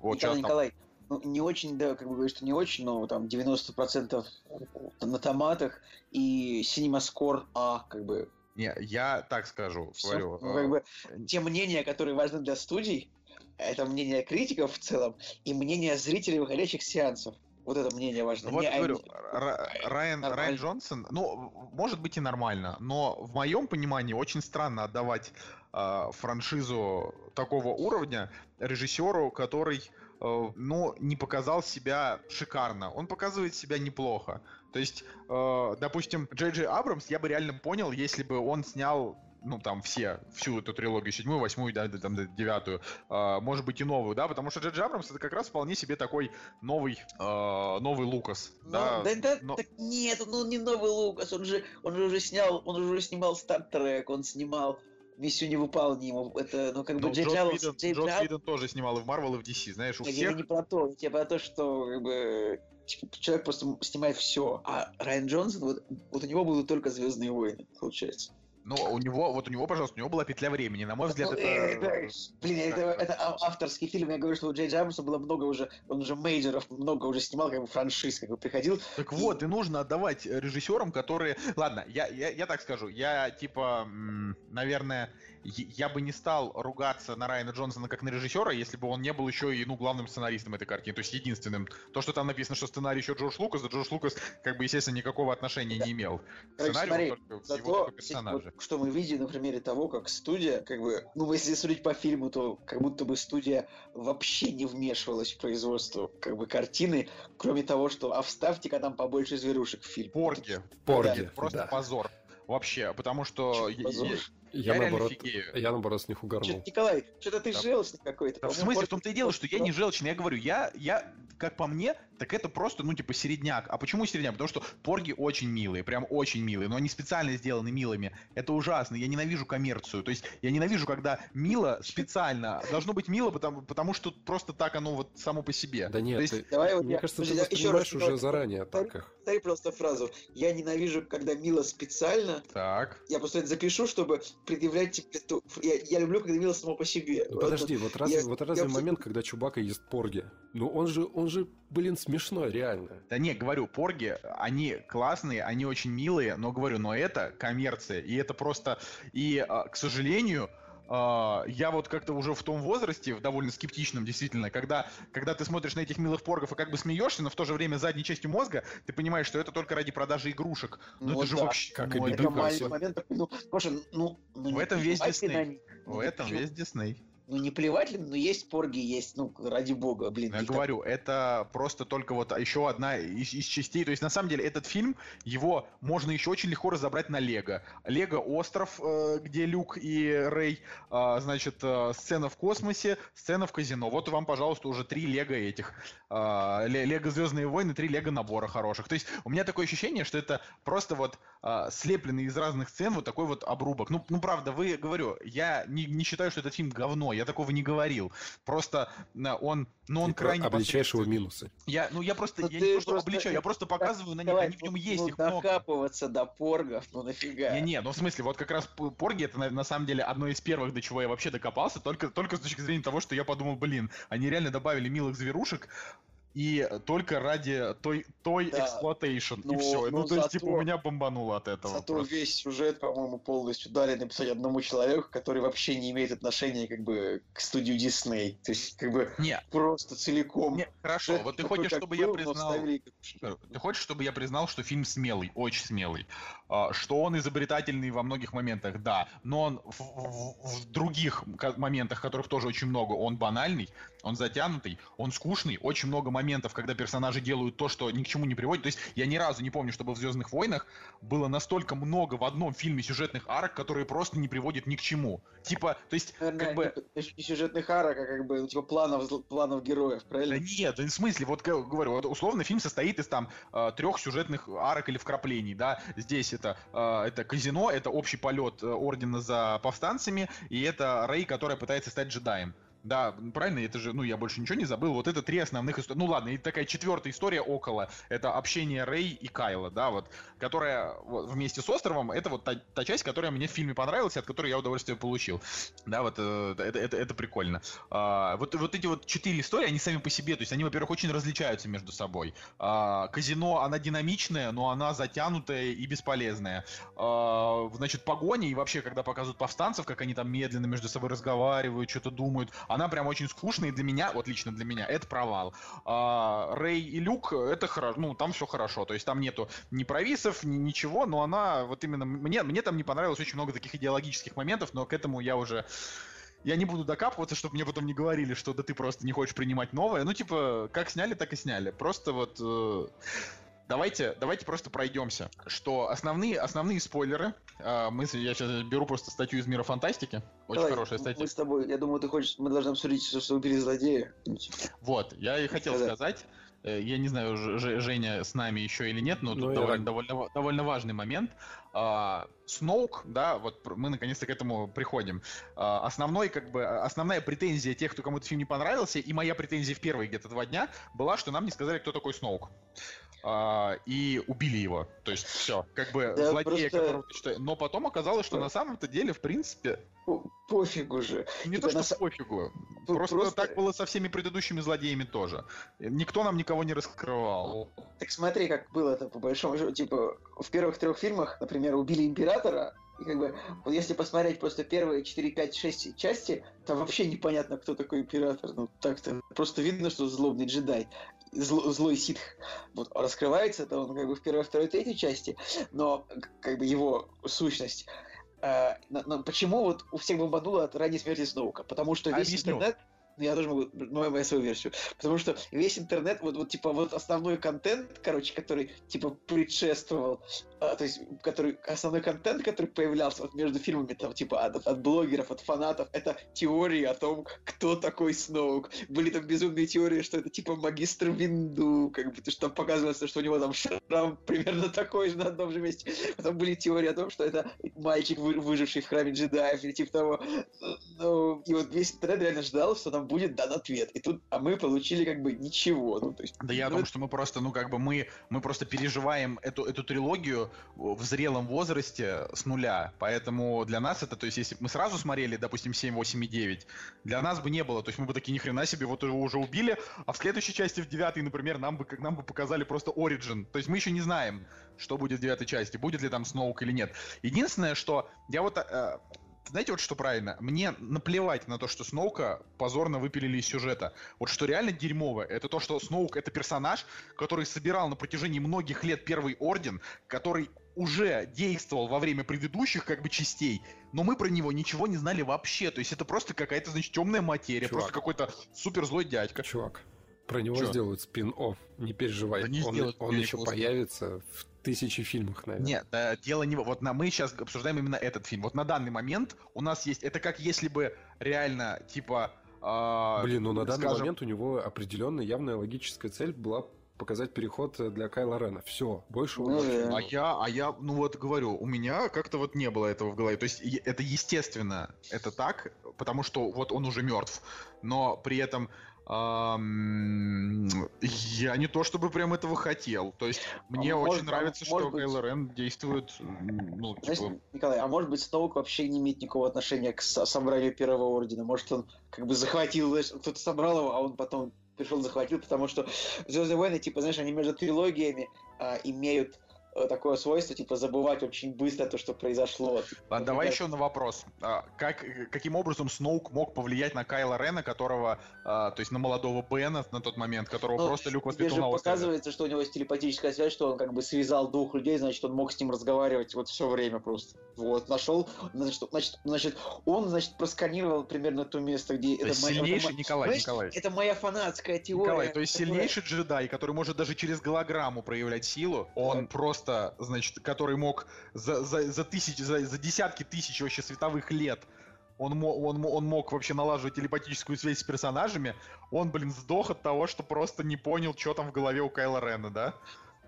[SPEAKER 3] вот Николай, Николай, ну, не очень, да, как бы говоришь, что не очень, но там 90% на томатах и CinemaScore А, как бы.
[SPEAKER 1] Не, я так скажу, Все, говорю.
[SPEAKER 3] Ну, как а, бы, те мнения, которые важны для студий, это мнение критиков в целом и мнение зрителей выходящих сеансов. Вот это мнение важно.
[SPEAKER 1] Вот не говорю, Райан, Райан Джонсон, ну, может быть и нормально, но в моем понимании очень странно отдавать э, франшизу такого уровня режиссеру, который Э, но не показал себя шикарно. Он показывает себя неплохо. То есть, э, допустим, Джей Джей Абрамс я бы реально понял, если бы он снял ну, там, все, всю эту трилогию, седьмую, восьмую, да, там, девятую, э, может быть, и новую, да, потому что Джей Абрамс это как раз вполне себе такой новый, э, новый Лукас,
[SPEAKER 3] ну, да. Да, да но... так нет, ну, не новый Лукас, он же, он же уже снял, он же уже снимал Стартрек, он снимал миссию невыполнима. Это, ну, как бы,
[SPEAKER 1] ну, Джей Джордж Виден, Джей Джордж Виден тоже снимал и в Марвел, и в DC, знаешь, у
[SPEAKER 3] я
[SPEAKER 1] всех...
[SPEAKER 3] Я не про то, я про то, что, как бы, человек просто снимает все, а Райан Джонсон, вот, вот у него будут только Звездные войны, получается.
[SPEAKER 1] Ну, у него, вот у него, пожалуйста, у него была петля времени. На мой взгляд, ну, это...
[SPEAKER 3] это... Блин, это, это авторский фильм. Я говорю, что у Джей Джеймса было много уже, он уже мейджеров много уже снимал, как бы франшиз, как бы приходил.
[SPEAKER 1] Так и... вот, и нужно отдавать режиссерам, которые... Ладно, я, я, я так скажу, я, типа, наверное, я бы не стал ругаться на Райана Джонсона как на режиссера, если бы он не был еще и, ну, главным сценаристом этой картины, то есть единственным. То, что там написано, что сценарий еще Джордж Лукас, да Джордж Лукас, как бы, естественно, никакого отношения не имел.
[SPEAKER 3] Сценарий смотри, только зато, его только персонажи. Вот, что мы видим на примере того, как студия, как бы, ну, если судить по фильму, то как будто бы студия вообще не вмешивалась в производство, как бы, картины, кроме того, что, а вставьте-ка там побольше зверушек в фильм.
[SPEAKER 1] Порги.
[SPEAKER 2] Порги.
[SPEAKER 1] Да. Просто да. позор. Вообще, потому что...
[SPEAKER 2] Позор. Я, я наоборот, я наоборот с них угорнул.
[SPEAKER 3] Что, Николай, что-то ты да. желчный какой-то.
[SPEAKER 1] Да, в смысле, в том-то и дело, что я не желчный. Я говорю, я, я, как по мне, так это просто, ну, типа, середняк. А почему середняк? Потому что порги очень милые, прям очень милые, но они специально сделаны милыми. Это ужасно. Я ненавижу коммерцию. То есть я ненавижу, когда мило специально. Должно быть мило, потому, потому что просто так оно вот само по себе.
[SPEAKER 2] Да нет,
[SPEAKER 1] есть...
[SPEAKER 2] ты, Давай, мне я, кажется, подожди, ты еще раз, уже заранее так их.
[SPEAKER 3] Дай просто фразу. Я ненавижу, когда мило специально.
[SPEAKER 1] Так.
[SPEAKER 3] Я просто это запишу, чтобы предъявлять тебе ту... я, я люблю, когда мило само по себе.
[SPEAKER 2] Ну, подожди, вот, разве, я, вот разве я... момент, когда Чубака ест порги? Ну он же, он же, блин, смешной, реально.
[SPEAKER 1] Да не, говорю, порги, они классные, они очень милые, но говорю, но это коммерция, и это просто, и, а, к сожалению, Uh, я вот как-то уже в том возрасте, в довольно скептичном, действительно, когда, когда ты смотришь на этих милых поргов и как бы смеешься, но в то же время задней частью мозга ты понимаешь, что это только ради продажи игрушек. Ну, ну это да. же вообще...
[SPEAKER 2] Как ну, и это
[SPEAKER 3] момент, ну, слушай, ну, ну,
[SPEAKER 1] в этом весь Дисней. В этом весь Дисней
[SPEAKER 3] ну не плевать ли, но есть порги, есть, ну, ради бога, блин.
[SPEAKER 1] Я говорю, так... это просто только вот еще одна из, из частей. То есть, на самом деле, этот фильм, его можно еще очень легко разобрать на Лего. Лего Остров, э, где Люк и Рэй, э, значит, э, сцена в космосе, сцена в казино. Вот вам, пожалуйста, уже три Лего этих. Лего Звездные войны, три Лего набора хороших. То есть, у меня такое ощущение, что это просто вот слепленный из разных сцен вот такой вот обрубок. Ну, ну правда, вы, говорю, я не, не считаю, что этот фильм говно я такого не говорил. Просто он, ну он Ты крайне...
[SPEAKER 2] Обличаешь его минусы.
[SPEAKER 1] Я, ну я просто, но ну, я не просто обличаю, я просто показываю на них, они в нем есть, ну, их много.
[SPEAKER 3] Накапываться до поргов, ну нафига.
[SPEAKER 1] Не-не, ну в смысле, вот как раз порги, это на, на самом деле одно из первых, до чего я вообще докопался, только, только с точки зрения того, что я подумал, блин, они реально добавили милых зверушек, и только ради той, той да. exploitation, ну, и все. Ну, ну, то есть, типа, у меня бомбануло от этого.
[SPEAKER 3] Зато просто. весь сюжет, по-моему, полностью дали написать одному человеку, который вообще не имеет отношения, как бы, к студию Дисней. То есть, как бы,
[SPEAKER 1] Нет.
[SPEAKER 3] просто целиком.
[SPEAKER 1] Нет, хорошо, Сюжет вот ты хочешь, чтобы был, я признал... Ты хочешь, чтобы я признал, что фильм смелый, очень смелый. А, что он изобретательный во многих моментах, да. Но он в, в, в других моментах, которых тоже очень много, он банальный, он затянутый, он скучный, очень много моментов когда персонажи делают то, что ни к чему не приводит. То есть я ни разу не помню, чтобы в Звездных войнах было настолько много в одном фильме сюжетных арок, которые просто не приводят ни к чему. Типа, то есть,
[SPEAKER 3] Наверное,
[SPEAKER 1] как бы...
[SPEAKER 3] Не сюжетных арок, а как бы, ну, типа, планов, планов героев, правильно?
[SPEAKER 1] Да нет, в смысле, вот говорю, вот условно фильм состоит из там э, трех сюжетных арок или вкраплений, да. Здесь это, э, это казино, это общий полет э, Ордена за повстанцами, и это Рэй, которая пытается стать джедаем. Да, правильно, это же, ну, я больше ничего не забыл. Вот это три основных истории. Ну, ладно, и такая четвертая история около. Это общение Рэй и Кайла, да, вот, которая вот, вместе с островом, это вот та, та часть, которая мне в фильме понравилась, от которой я удовольствие получил. Да, вот, э, это, это, это прикольно. А, вот, вот эти вот четыре истории, они сами по себе, то есть они, во-первых, очень различаются между собой. А, казино, она динамичная, но она затянутая и бесполезная. А, значит, погони и вообще, когда показывают повстанцев, как они там медленно между собой разговаривают, что-то думают, она прям очень скучная, и для меня, вот лично для меня, это провал. А, Рэй и Люк, это хорошо, ну, там все хорошо, то есть там нету ни провисов, ни ничего, но она, вот именно, мне, мне там не понравилось очень много таких идеологических моментов, но к этому я уже я не буду докапываться, чтобы мне потом не говорили, что да ты просто не хочешь принимать новое. Ну, типа, как сняли, так и сняли. Просто вот... Э, давайте, давайте просто пройдемся. Что основные, основные спойлеры. Э, мы, я сейчас беру просто статью из мира фантастики. Очень Давай, хорошая статья.
[SPEAKER 3] Мы с тобой, я думаю, ты хочешь, мы должны обсудить, что убили злодея.
[SPEAKER 1] Вот, я и хотел Когда? сказать. Э, я не знаю, Женя с нами еще или нет, но ну, тут довольно, довольно, довольно важный момент. А, Сноук, да, вот мы наконец-то к этому приходим. А, основной, как бы, основная претензия тех, кто кому-то фильм не понравился, и моя претензия в первые где-то два дня была, что нам не сказали, кто такой Сноук а, и убили его. То есть все, как бы да, злодея, просто... которого ты считаешь. Но потом оказалось, что на самом-то деле, в принципе...
[SPEAKER 3] Пофигу же.
[SPEAKER 1] Не типа то, что на... пофигу. Просто, просто так было со всеми предыдущими злодеями тоже. Никто нам никого не раскрывал.
[SPEAKER 3] Так смотри, как было это по большому счету. Типа, в первых трех фильмах, например, убили императора, И как бы, вот если посмотреть просто первые 4, 5, 6 части, то вообще непонятно, кто такой император. Ну, так-то просто видно, что злобный джедай зл, злой ситх вот, раскрывается, это он как бы в первой, второй, третьей части, но как бы его сущность. Э, почему вот у всех бомбануло ради смерти Сноука? Потому что весь Объясню. интернет ну, я тоже могу мою, мою свою версию. Потому что весь интернет, вот, вот типа вот основной контент, короче, который типа предшествовал, а, то есть который основной контент, который появлялся вот между фильмами, там типа от, от блогеров, от фанатов, это теории о том, кто такой Сноук. Были там безумные теории, что это типа магистр Винду, как бы, что там показывается, что у него там шрам примерно такой же на одном же месте. Потом были теории о том, что это мальчик, выживший в храме джедаев, или типа того. Ну, и вот весь интернет реально ждал, что там будет дан ответ. И тут, а мы получили как бы ничего. Ну, то есть,
[SPEAKER 1] да я
[SPEAKER 3] ну,
[SPEAKER 1] о том, это... что мы просто, ну как бы мы, мы просто переживаем эту, эту трилогию в зрелом возрасте с нуля. Поэтому для нас это, то есть если мы сразу смотрели, допустим, 7, 8 и 9, для нас бы не было. То есть мы бы такие, ни хрена себе, вот его уже убили, а в следующей части, в девятой, например, нам бы, как нам бы показали просто Origin. То есть мы еще не знаем, что будет в девятой части, будет ли там Сноук или нет. Единственное, что я вот э, знаете, вот что правильно? Мне наплевать на то, что Сноука позорно выпилили из сюжета. Вот что реально дерьмовое, это то, что Сноук это персонаж, который собирал на протяжении многих лет Первый Орден, который уже действовал во время предыдущих как бы частей, но мы про него ничего не знали вообще. То есть это просто какая-то, значит, темная материя, Чувак. просто какой-то супер злой дядька.
[SPEAKER 2] Чувак, про него Чё? сделают спин-офф, не переживай. Да не он сделают, он еще появится в тысячи фильмах, наверное.
[SPEAKER 1] Нет, да, дело не... Вот на, мы сейчас обсуждаем именно этот фильм. Вот на данный момент у нас есть... Это как если бы реально, типа...
[SPEAKER 2] Э, Блин, ну на данный скажем... момент у него определенная явная логическая цель была показать переход для Кайла Рена. Все, больше
[SPEAKER 1] ну, да. А я, а я, ну вот говорю, у меня как-то вот не было этого в голове. То есть это естественно, это так, потому что вот он уже мертв, но при этом я не то чтобы прям этого хотел. То есть мне а очень может, нравится, а что. Кайло Рен действует. Ну,
[SPEAKER 3] Знаешь, типа... Николай, а может быть Сноук вообще не имеет никакого отношения к собранию Первого Ордена? Может он как бы захватил, кто-то собрал его, а он потом пришел захватил, потому что Звездные войны, типа, знаешь, они между трилогиями а, имеют такое свойство, типа, забывать очень быстро то, что произошло.
[SPEAKER 1] Ладно, давай еще на вопрос. А, как, каким образом Сноук мог повлиять на Кайла Рена, которого, а, то есть на молодого Бена на тот момент, которого ну, просто Люк воспитал
[SPEAKER 3] на острове? показывается, что у него есть телепатическая связь, что он как бы связал двух людей, значит, он мог с ним разговаривать вот все время просто. Вот, нашел, значит, значит, значит он, значит, просканировал примерно то место, где...
[SPEAKER 1] То это сильнейший, моя, Николай,
[SPEAKER 3] Знаешь,
[SPEAKER 1] Николай.
[SPEAKER 3] Это моя фанатская теория.
[SPEAKER 1] Николай, то есть которая... сильнейший джедай, который может даже через голограмму проявлять силу, он да. просто просто, значит, который мог за, за, за тысячи, за, за десятки тысяч вообще световых лет он, он, он мог вообще налаживать телепатическую связь с персонажами, он, блин, сдох от того, что просто не понял, что там в голове у Кайла Рена, да?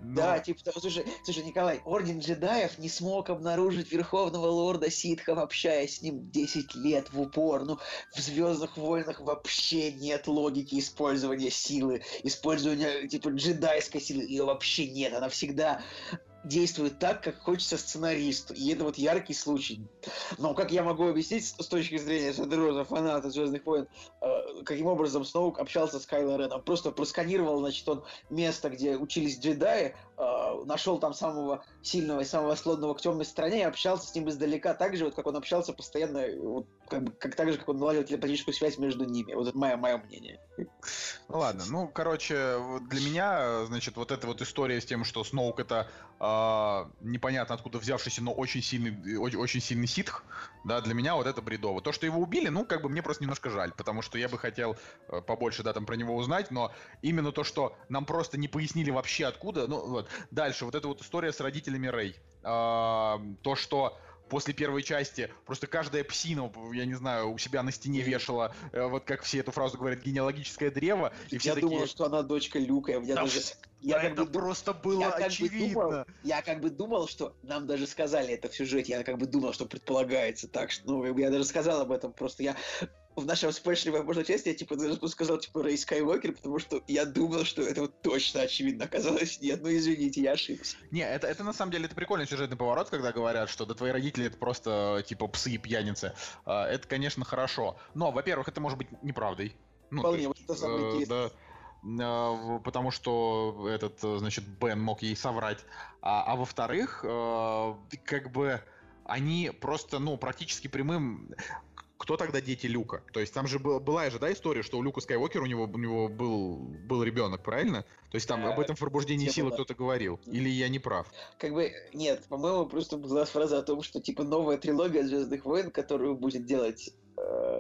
[SPEAKER 3] Но... Да, типа, слушай, слушай, Николай, Орден джедаев не смог обнаружить Верховного Лорда Ситхов, общаясь с ним 10 лет в упор. Ну, в Звездных войнах вообще нет логики использования силы, использования, типа, джедайской силы. Ее вообще нет. Она всегда действует так, как хочется сценаристу. И это вот яркий случай. Но как я могу объяснить с точки зрения Шадероза, фаната Звездных войн, э, каким образом Сноук общался с Кайло Реном? Просто просканировал, значит, он место, где учились джедаи, э, нашел там самого сильного и самого слотного к темной стороне и общался с ним издалека так же, вот как он общался постоянно, вот, как, как так же, как он наладил телепатическую связь между ними. Вот это мое, мое мнение.
[SPEAKER 1] Ну ладно, ну, короче, для меня, значит, вот эта вот история с тем, что Сноук это э, непонятно откуда взявшийся, но очень сильный, очень, очень сильный ситх, да, для меня вот это бредово. То, что его убили, ну, как бы мне просто немножко жаль, потому что я бы хотел э, побольше, да, там про него узнать, но именно то, что нам просто не пояснили вообще откуда, ну, вот. Дальше, вот эта вот история с родителями Рэй. Э, то, что после первой части просто каждая псина, я не знаю, у себя на стене вешала, э, вот как все эту фразу говорят, генеалогическое древо.
[SPEAKER 3] И все я такие... думал, что она дочка Люка. Я
[SPEAKER 1] да, даже... Я это как бы просто было я очевидно.
[SPEAKER 3] Как бы думал, я как бы думал, что нам даже сказали это в сюжете. Я как бы думал, что предполагается так, что ну, я даже сказал об этом. Просто я в нашем спешле, возможно, части я типа даже сказал типа Рэй Скайуокер, потому что я думал, что это вот точно очевидно оказалось нет. Ну извините, я ошибся.
[SPEAKER 1] Не, это, это на самом деле это прикольный сюжетный поворот, когда говорят, что да твои родители это просто типа псы и пьяницы. А, это, конечно, хорошо. Но, во-первых, это может быть неправдой.
[SPEAKER 3] Ну, Вполне, есть, вот это самое э, интересное.
[SPEAKER 1] Да, а, потому что этот, значит, Бен мог ей соврать. А, а во-вторых, э, как бы они просто, ну, практически прямым кто тогда дети Люка? То есть там же была, была же, да, история, что у Люка Скайуокера у него, у него был, был ребенок, правильно? То есть там об этом пробуждении силы кто-то говорил. Или я не прав?
[SPEAKER 3] Как бы, нет, по-моему, просто была фраза о том, что типа новая трилогия Звездных войн, которую будет делать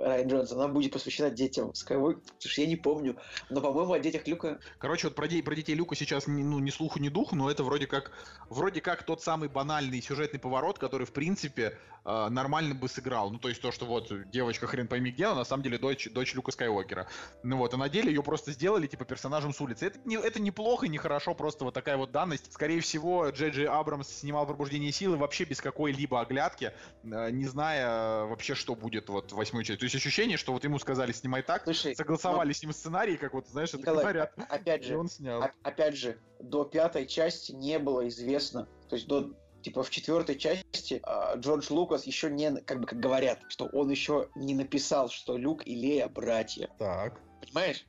[SPEAKER 3] Райан Джонс, она будет посвящена детям потому что я не помню, но, по-моему, о детях Люка...
[SPEAKER 1] Короче, вот про, де- про детей Люка сейчас ну, ни слуху, ни духу, но это вроде как, вроде как тот самый банальный сюжетный поворот, который, в принципе, э, нормально бы сыграл. Ну, то есть то, что вот девочка хрен пойми где, она на самом деле дочь, дочь Люка Скайуокера. Ну вот, а на деле ее просто сделали, типа, персонажем с улицы. Это, не, это неплохо, не хорошо, просто вот такая вот данность. Скорее всего, Джей Джей Абрамс снимал «Пробуждение силы» вообще без какой-либо оглядки, э, не зная вообще, что будет вот в восьмой части. То есть ощущение, что вот ему сказали снимай так, Слушай, согласовали но... с ним сценарий, как вот, знаешь, это Николай, говорят.
[SPEAKER 3] Опять же, он снял. опять же, до пятой части не было известно, то есть до типа в четвертой части э, Джордж Лукас еще не, как бы как говорят, что он еще не написал, что Люк и Лея братья.
[SPEAKER 1] Так.
[SPEAKER 3] Понимаешь?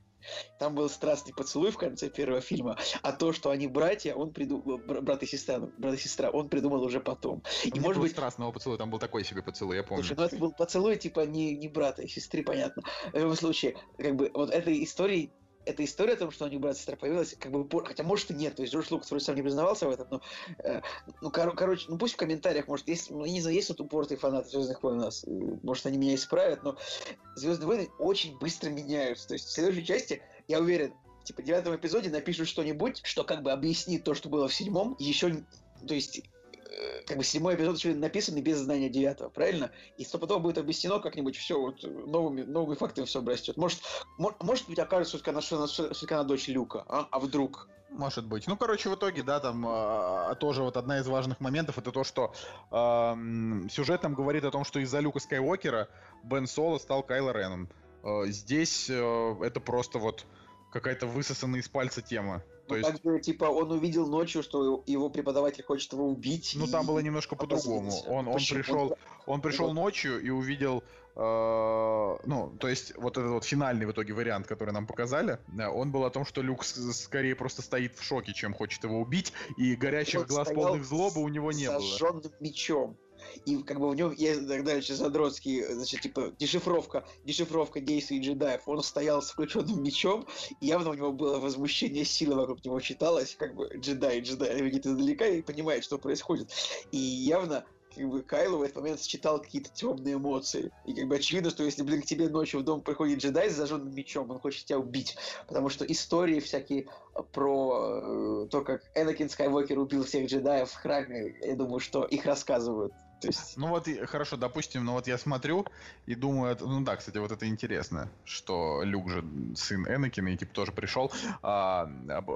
[SPEAKER 3] Там был страстный поцелуй в конце первого фильма, а то, что они братья, он придумал, брат и сестра, ну, брат и сестра, он придумал уже потом.
[SPEAKER 1] Там и может быть страстного поцелуя, там был такой себе поцелуй, я помню.
[SPEAKER 3] Слушай, ну это был поцелуй типа не не брата и сестры, понятно. В любом случае, как бы вот этой истории эта история о том, что у них брат и сестра появилась, как бы, хотя может и нет, то есть Джордж Лукас вроде сам не признавался в этом, но, э, ну, кор- короче, ну пусть в комментариях, может, есть, ну, не знаю, есть вот упорные фанаты Звездных войн у нас, может, они меня исправят, но Звездные войны очень быстро меняются, то есть в следующей части, я уверен, типа, в девятом эпизоде напишут что-нибудь, что как бы объяснит то, что было в седьмом, еще, то есть Э, как бы седьмой эпизод еще написанный без знания девятого, правильно? И стопудово будет объяснено как-нибудь все вот новыми, новыми фактами все обрастет. Может, может быть, окажется, что она, что она, она дочь Люка, а? а вдруг?
[SPEAKER 1] Может быть. Ну, короче, в итоге, да, там э, тоже вот одна из важных моментов это то, что э, сюжет там говорит о том, что из-за Люка Скайуокера Бен Соло стал Кайло Реном. Э, здесь э, это просто вот какая-то высосанная из пальца тема.
[SPEAKER 3] То ну, есть... Также, типа, он увидел ночью, что его преподаватель хочет его убить.
[SPEAKER 1] Ну, и... там было немножко по-другому. Он, он пришел, он пришел ночью и увидел, э, ну, то есть, вот этот вот финальный в итоге вариант, который нам показали, э, он был о том, что Люк скорее просто стоит в шоке, чем хочет его убить, и горящих глаз полных злобы у него не было.
[SPEAKER 3] Сожженным мечом и как бы в нем есть тогда еще задротский, значит, типа, дешифровка, дешифровка действий джедаев. Он стоял с включенным мечом, и явно у него было возмущение силы вокруг него читалось, как бы джедай, джедай видит издалека и понимает, что происходит. И явно как бы Кайло в этот момент считал какие-то темные эмоции. И как бы очевидно, что если, блин, к тебе ночью в дом приходит джедай с зажженным мечом, он хочет тебя убить. Потому что истории всякие про э, то, как Энакин Скайуокер убил всех джедаев в храме, я думаю, что их рассказывают
[SPEAKER 1] то есть... Ну вот, хорошо, допустим, ну вот я смотрю и думаю, ну да, кстати, вот это интересно, что Люк же сын Энакина и типа тоже пришел. А,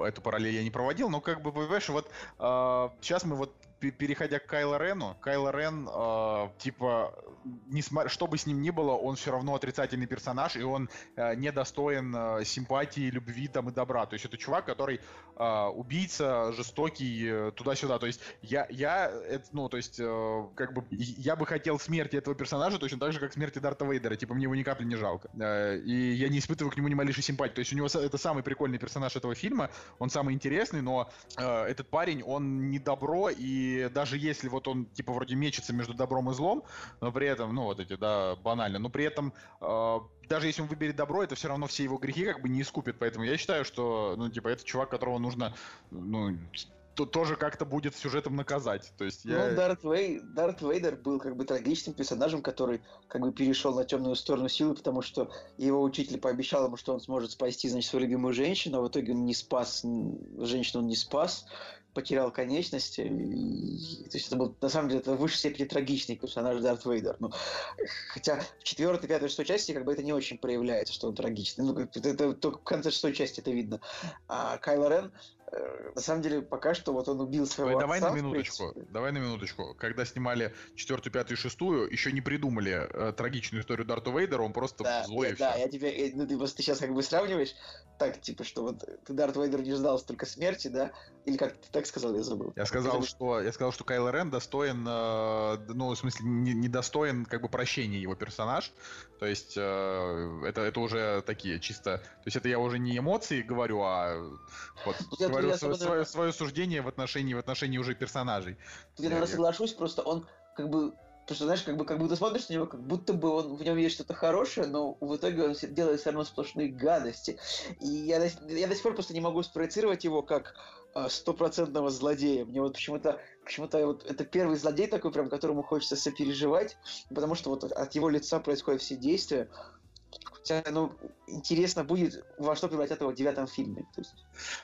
[SPEAKER 1] эту параллель я не проводил, но как бы, понимаешь, вот а, сейчас мы вот переходя к Кайло Рену, Кайло Рен, э, типа, несмотря, что бы с ним ни было, он все равно отрицательный персонаж, и он э, недостоин э, симпатии, любви там и добра. То есть это чувак, который э, убийца, жестокий, э, туда-сюда. То есть я, я, это, ну, то есть, э, как бы, я бы хотел смерти этого персонажа точно так же, как смерти Дарта Вейдера. Типа, мне его ни капли не жалко. Э, и я не испытываю к нему ни малейшей симпатии. То есть у него это самый прикольный персонаж этого фильма, он самый интересный, но э, этот парень, он не добро и даже если вот он, типа, вроде мечется между добром и злом, но при этом, ну, вот эти, да, банально, но при этом, э, даже если он выберет добро, это все равно все его грехи как бы не искупит, поэтому я считаю, что, ну, типа, это чувак, которого нужно, ну, то тоже как-то будет сюжетом наказать. То есть я...
[SPEAKER 3] Ну, Дарт, Вей... Дарт Вейдер был как бы трагичным персонажем, который как бы перешел на темную сторону силы, потому что его учитель пообещал ему, что он сможет спасти, значит, свою любимую женщину, а в итоге он не спас, женщину он не спас, потерял конечности. И, то есть это был, на самом деле, это в высшей степени трагичный персонаж Дарт Вейдер. Ну, хотя в четвертой, пятой, шестой части как бы это не очень проявляется, что он трагичный. Ну, это, это только в конце шестой части это видно. А Кайло Рен на самом деле, пока что вот он убил своего
[SPEAKER 1] Ой, давай отца, на минуточку, давай на минуточку. Когда снимали четвертую, пятую, шестую, еще не придумали э, трагичную историю Дарта Вейдера, он просто
[SPEAKER 3] да,
[SPEAKER 1] злой
[SPEAKER 3] я, Да, я тебе, ну ты просто сейчас как бы сравниваешь, так, типа, что вот ты Дарт Вейдер не ждал столько смерти, да? Или как ты так сказал, я забыл.
[SPEAKER 1] Я сказал, что, я сказал, что Кайло Рен достоин, э, ну, в смысле, не, не достоин как бы прощения его персонаж, то есть э, это, это уже такие чисто, то есть это я уже не эмоции говорю, а вот говорю я свое, свое, свое суждение в отношении, в отношении уже персонажей.
[SPEAKER 3] Я, наверное, соглашусь, просто он как бы Потому что, знаешь, как, бы, как будто смотришь на него, как будто бы он, в нем есть что-то хорошее, но в итоге он делает все равно сплошные гадости. И я, я до сих пор просто не могу спроецировать его как а, стопроцентного злодея. Мне вот почему-то почему-то вот это первый злодей такой, прям которому хочется сопереживать, потому что вот от его лица происходят все действия. Хотя, ну, интересно будет, во что превратят его в девятом фильме. То есть...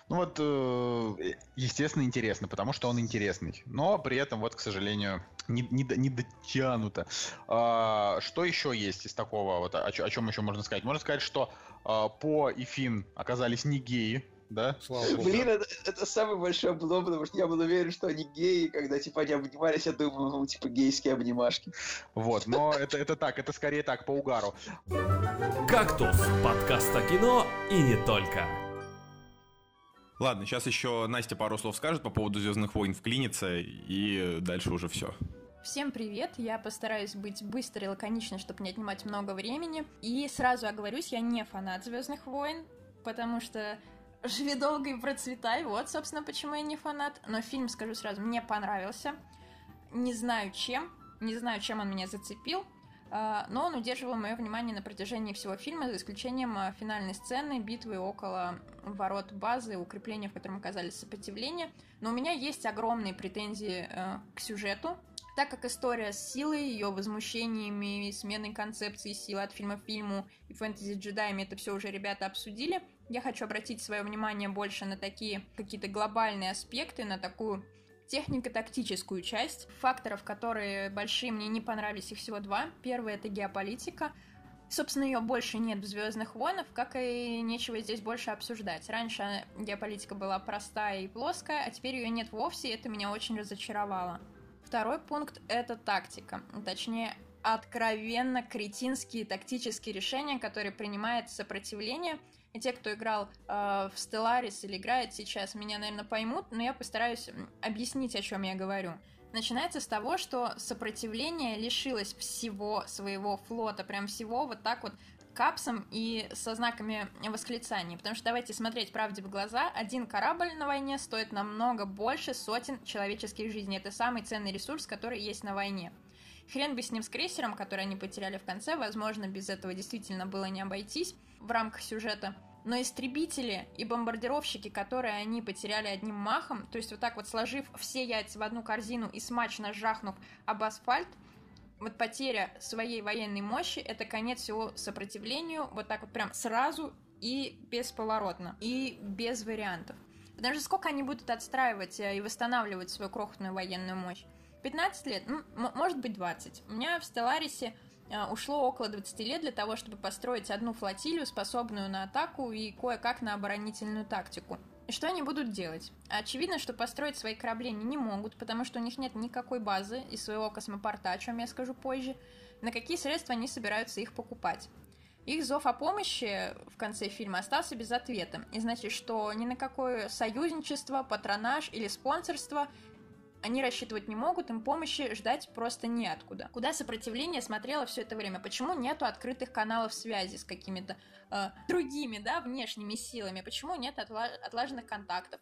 [SPEAKER 1] Ну вот, э, естественно, интересно, потому что он интересный. Но при этом, вот, к сожалению, не, не, не дотянуто. А, что еще есть из такого? Вот, о, о чем еще можно сказать? Можно сказать, что а, По и Финн оказались не геи, да?
[SPEAKER 3] Слава богу. Блин, это, это самый большой облом, потому что я был уверен, что они геи, когда, типа, они обнимались, я думаю, ну, типа, гейские обнимашки.
[SPEAKER 1] Вот, но это, это так, это скорее так, по угару.
[SPEAKER 4] «Кактус» — подкаст о кино и не только.
[SPEAKER 5] Ладно, сейчас еще Настя пару слов скажет по поводу Звездных войн, вклинится, и дальше уже все.
[SPEAKER 6] Всем привет! Я постараюсь быть быстрой и лаконичной, чтобы не отнимать много времени. И сразу оговорюсь, я не фанат Звездных войн, потому что живи долго и процветай. Вот, собственно, почему я не фанат. Но фильм, скажу сразу, мне понравился. Не знаю чем, не знаю, чем он меня зацепил. А, но он удерживал мое внимание на протяжении всего фильма, за исключением а, финальной сцены, битвы около ворот базы, укрепления, в котором оказались сопротивления. Но у меня есть огромные претензии э, к сюжету, так как история с силой, ее возмущениями сменой концепции силы от фильма к фильму и фэнтези-джедаями, это все уже ребята обсудили, я хочу обратить свое внимание больше на такие какие-то глобальные аспекты, на такую технико-тактическую часть. Факторов, которые большие, мне не понравились, их всего два. Первый — это геополитика. Собственно, ее больше нет в Звездных войнах, как и нечего здесь больше обсуждать. Раньше геополитика была простая и плоская, а теперь ее нет вовсе, и это меня очень разочаровало. Второй пункт — это тактика. Точнее, откровенно кретинские тактические решения, которые принимает сопротивление — и те, кто играл э, в Stellaris или играет сейчас, меня, наверное, поймут, но я постараюсь объяснить, о чем я говорю. Начинается с того, что сопротивление лишилось всего своего флота, прям всего вот так вот капсом и со знаками восклицаний. Потому что давайте смотреть правде в глаза. Один корабль на войне стоит намного больше сотен человеческих жизней. Это самый ценный ресурс, который есть на войне. Хрен бы с ним с крейсером, который они потеряли в конце. Возможно, без этого действительно было не обойтись в рамках сюжета. Но истребители и бомбардировщики, которые они потеряли одним махом, то есть вот так вот сложив все яйца в одну корзину и смачно жахнув об асфальт, вот потеря своей военной мощи — это конец всего сопротивлению, вот так вот прям сразу и бесповоротно, и без вариантов. Потому что сколько они будут отстраивать э, и восстанавливать свою крохотную военную мощь? 15 лет? Ну, может быть 20. У меня в Стелларисе Э, ушло около 20 лет для того, чтобы построить одну флотилию, способную на атаку и кое-как на оборонительную тактику. И что они будут делать? Очевидно, что построить свои корабли они не могут, потому что у них нет никакой базы из своего космопорта, о чем я скажу позже. На какие средства они собираются их покупать? Их зов о помощи в конце фильма остался без ответа. И значит, что ни на какое союзничество, патронаж или спонсорство они рассчитывать не могут, им помощи ждать просто неоткуда. Куда сопротивление смотрело все это время? Почему нету открытых каналов связи с какими-то э, другими, да, внешними силами? Почему нет отла- отлаженных контактов?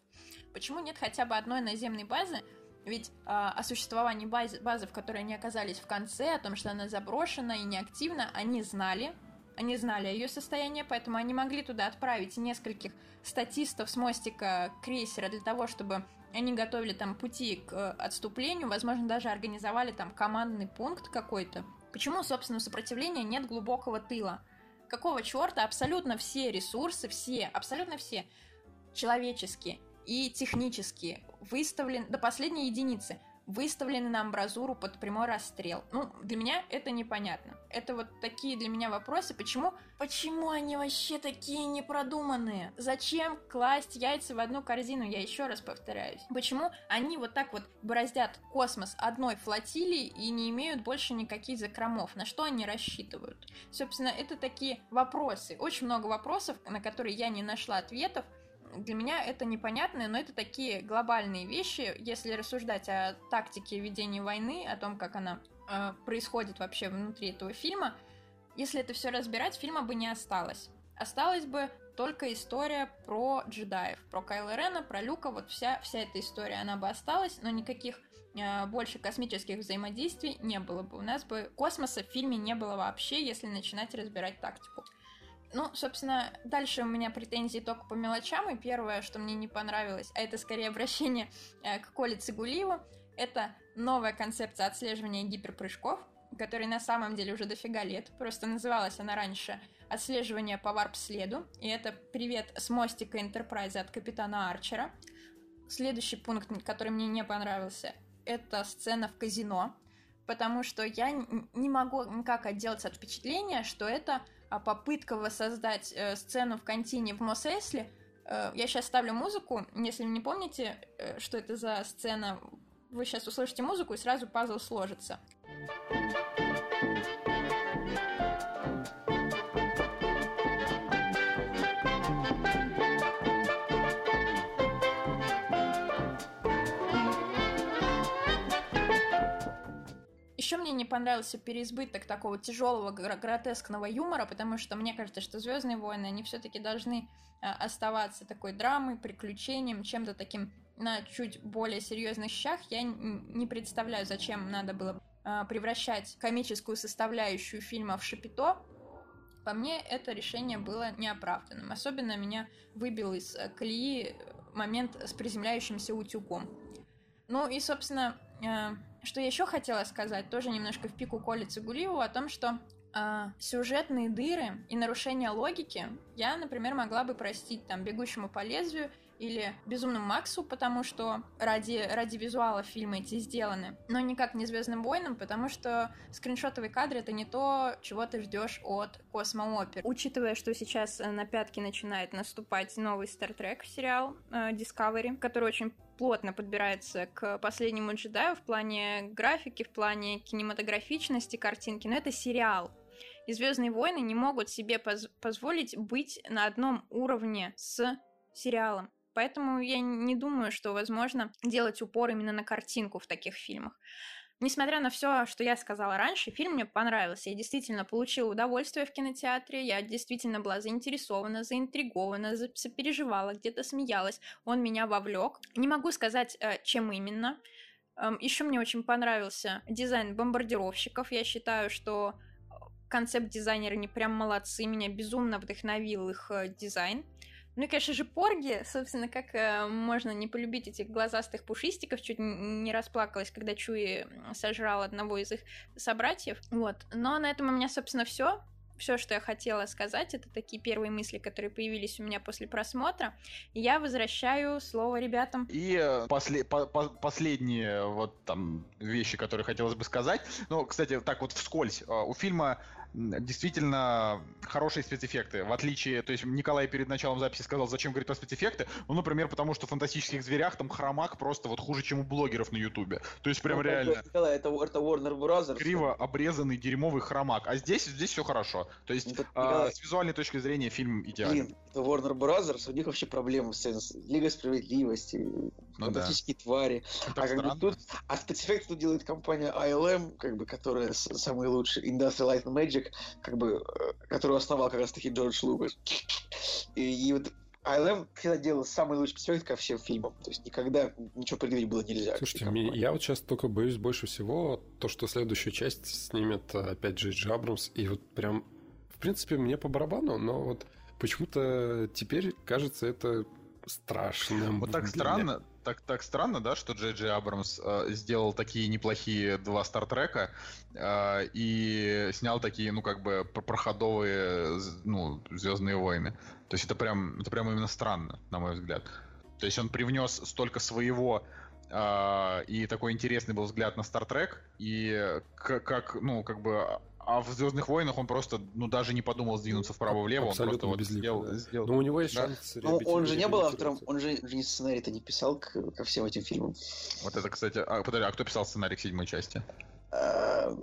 [SPEAKER 6] Почему нет хотя бы одной наземной базы? Ведь э, о существовании базы, базы, в которой они оказались в конце, о том, что она заброшена и неактивна, они знали, они знали о ее состоянии, поэтому они могли туда отправить нескольких статистов с мостика крейсера для того, чтобы они готовили там пути к э, отступлению, возможно, даже организовали там командный пункт какой-то. Почему, собственно, сопротивления нет глубокого тыла? Какого черта абсолютно все ресурсы, все, абсолютно все, человеческие и технические, выставлены до последней единицы – выставлены на амбразуру под прямой расстрел. Ну, для меня это непонятно. Это вот такие для меня вопросы, почему, почему они вообще такие непродуманные? Зачем класть яйца в одну корзину? Я еще раз повторяюсь. Почему они вот так вот бороздят космос одной флотилии и не имеют больше никаких закромов? На что они рассчитывают? Собственно, это такие вопросы. Очень много вопросов, на которые я не нашла ответов для меня это непонятно, но это такие глобальные вещи, если рассуждать о тактике ведения войны, о том, как она э, происходит вообще внутри этого фильма. Если это все разбирать, фильма бы не осталось. Осталось бы только история про джедаев, про Кайла Рена, про Люка, вот вся, вся эта история, она бы осталась, но никаких э, больше космических взаимодействий не было бы. У нас бы космоса в фильме не было вообще, если начинать разбирать тактику. Ну, собственно, дальше у меня претензии только по мелочам, и первое, что мне не понравилось, а это скорее обращение э, к Коле Цигулиеву, это новая концепция отслеживания гиперпрыжков, которой на самом деле уже дофига лет. Просто называлась она раньше «Отслеживание по варп-следу», и это «Привет с мостика Энтерпрайза» от капитана Арчера. Следующий пункт, который мне не понравился, это сцена в казино, потому что я не могу никак отделаться от впечатления, что это попытка воссоздать э, сцену в контине в Мосэсли. Э, я сейчас ставлю музыку, если вы не помните, э, что это за сцена, вы сейчас услышите музыку и сразу пазл сложится. Мне не понравился переизбыток такого тяжелого гротескного юмора, потому что мне кажется, что Звездные войны, они все-таки должны а, оставаться такой драмой, приключением, чем-то таким на чуть более серьезных щах. Я не представляю, зачем надо было а, превращать комическую составляющую фильма в шапито. По мне, это решение было неоправданным. Особенно меня выбил из э, колеи момент с приземляющимся утюгом. Ну и, собственно, а, что еще хотела сказать, тоже немножко в пику Коли Цигулиеву, о том, что э, сюжетные дыры и нарушения логики я, например, могла бы простить там «Бегущему по лезвию» или «Безумному Максу», потому что ради, ради визуала фильмы эти сделаны, но никак не «Звездным войнам», потому что скриншотовые кадры — это не то, чего ты ждешь от космоопер. Учитывая, что сейчас на пятки начинает наступать новый Star Trek сериал э, Discovery, который очень плотно подбирается к последнему джедаю в плане графики, в плане кинематографичности картинки, но это сериал. И Звездные войны не могут себе поз- позволить быть на одном уровне с сериалом. Поэтому я не думаю, что возможно делать упор именно на картинку в таких фильмах. Несмотря на все, что я сказала раньше, фильм мне понравился. Я действительно получила удовольствие в кинотеатре, я действительно была заинтересована, заинтригована, сопереживала, где-то смеялась. Он меня вовлек. Не могу сказать, э, чем именно. Эм, Еще мне очень понравился дизайн бомбардировщиков. Я считаю, что концепт-дизайнеры не прям молодцы, меня безумно вдохновил их э, дизайн. Ну и, конечно же, порги, собственно, как э, можно не полюбить этих глазастых пушистиков, чуть не расплакалась, когда Чуи сожрал одного из их собратьев. Вот. Но на этом у меня, собственно, все. Все, что я хотела сказать, это такие первые мысли, которые появились у меня после просмотра. Я возвращаю слово ребятам.
[SPEAKER 1] И э, после, по, по, последние вот там вещи, которые хотелось бы сказать. Ну, кстати, так вот вскользь. Э, у фильма действительно хорошие спецэффекты. В отличие, то есть Николай перед началом записи сказал, зачем говорить про спецэффекты. Ну, например, потому что в фантастических зверях там хромак просто вот хуже, чем у блогеров на Ютубе. То есть прям ну, реально.
[SPEAKER 3] Николай, это, это Warner Bros.
[SPEAKER 1] Криво обрезанный дерьмовый хромак. А здесь, здесь все хорошо. То есть ну, а, с визуальной точки зрения фильм идеальный. Блин,
[SPEAKER 3] это Warner Bros. У них вообще проблемы с, Лига справедливости, ну, фантастические да. твари. а, как бы тут, а спецэффекты тут делает компания ILM, как бы, которая самый лучший Industrial Light and Magic Magic, как бы, э, которую основал как раз таки Джордж Лукас. И, и вот ILM всегда делал самый лучший спецэффект ко всем фильмам. То есть никогда ничего предъявить было нельзя.
[SPEAKER 2] Слушайте, я вот сейчас только боюсь больше всего то, что следующую часть снимет опять же Джей Абрамс. И вот прям, в принципе, мне по барабану, но вот почему-то теперь кажется это страшным.
[SPEAKER 1] Вот так странно, так, так странно, да, что Джей Джей Абрамс э, сделал такие неплохие два Стартрека э, и снял такие, ну, как бы, проходовые, ну, Звездные войны. То есть это прям, это прям именно странно, на мой взгляд. То есть он привнес столько своего Uh, и такой интересный был взгляд на Стартрек, и как, как, ну, как бы а в Звездных войнах он просто, ну, даже не подумал сдвинуться вправо-влево, он просто вот сделал, да. сделал.
[SPEAKER 2] Но у него есть да? шанс
[SPEAKER 3] Ну, он же не был автором, он же, же не сценарий-то не писал к, ко всем этим фильмам.
[SPEAKER 1] Вот это, кстати, а, подожди, а кто писал сценарий к седьмой части?
[SPEAKER 3] А,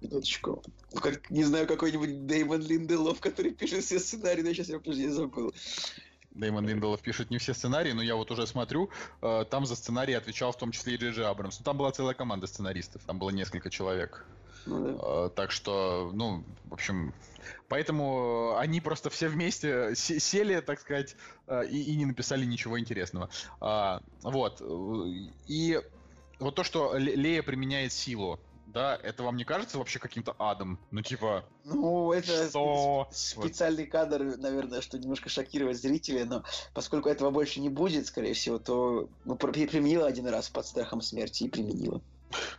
[SPEAKER 3] минуточку. Ну, как, не знаю, какой-нибудь Дэймон Линделов, который пишет все сценарии, но сейчас я, подожди, забыл.
[SPEAKER 1] Дэймон Линделов пишет не все сценарии, но я вот уже смотрю, э, там за сценарий отвечал в том числе и Джей Джей Абрамс. Ну, там была целая команда сценаристов, там было несколько человек. Ну, да. э, так что, ну, в общем, поэтому они просто все вместе сели, так сказать, э, и, и не написали ничего интересного. А, вот. И вот то, что Лея применяет силу, да, это вам не кажется вообще каким-то адом? Ну, типа...
[SPEAKER 3] Ну, это что? специальный кадр, наверное, что немножко шокировать зрителей, но поскольку этого больше не будет, скорее всего, то ну, применила один раз под страхом смерти и применила.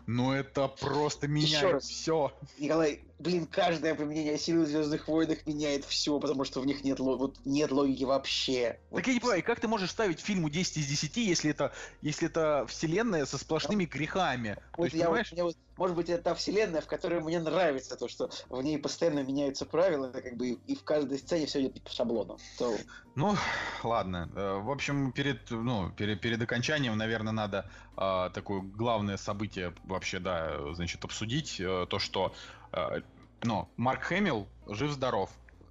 [SPEAKER 1] Ну это просто меняет все.
[SPEAKER 3] Николай, блин, каждое применение силы в Звездных войнах меняет все, потому что в них нет, вот, нет логики вообще.
[SPEAKER 7] Так я не понимаю, как ты можешь ставить фильму 10 из 10, если это, если это вселенная со сплошными грехами?
[SPEAKER 3] Вот есть, я, понимаешь? Вот, вот, может быть, это та вселенная, в которой мне нравится то, что в ней постоянно меняются правила, как бы и в каждой сцене все идет по шаблону. То...
[SPEAKER 1] Ну, ладно. Э, в общем, перед, ну, перед, перед окончанием, наверное, надо э, такое главное событие вообще, да, значит, обсудить. Э, то, что но Марк Хэмилл жив-здоров.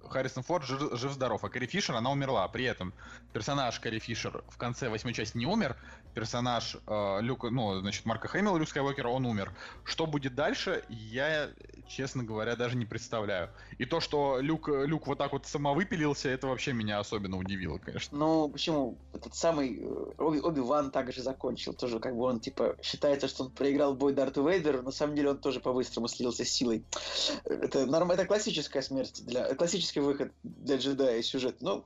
[SPEAKER 1] Харрисон Форд жив-здоров, а Кэрри Фишер, она умерла. При этом персонаж Кэрри Фишер в конце восьмой части не умер, персонаж э, Люка, ну, значит, Марка Хэмилла, Люк Скайуокера, он умер. Что будет дальше, я, честно говоря, даже не представляю. И то, что Люк, Люк вот так вот самовыпилился, это вообще меня особенно удивило, конечно.
[SPEAKER 3] Ну, почему? Этот самый э, Оби, Оби Ван также закончил. Тоже как бы он, типа, считается, что он проиграл бой Дарту Вейдеру, на самом деле он тоже по-быстрому слился силой. Это, норм... это классическая смерть, для... классический выход для джедая сюжет. Ну,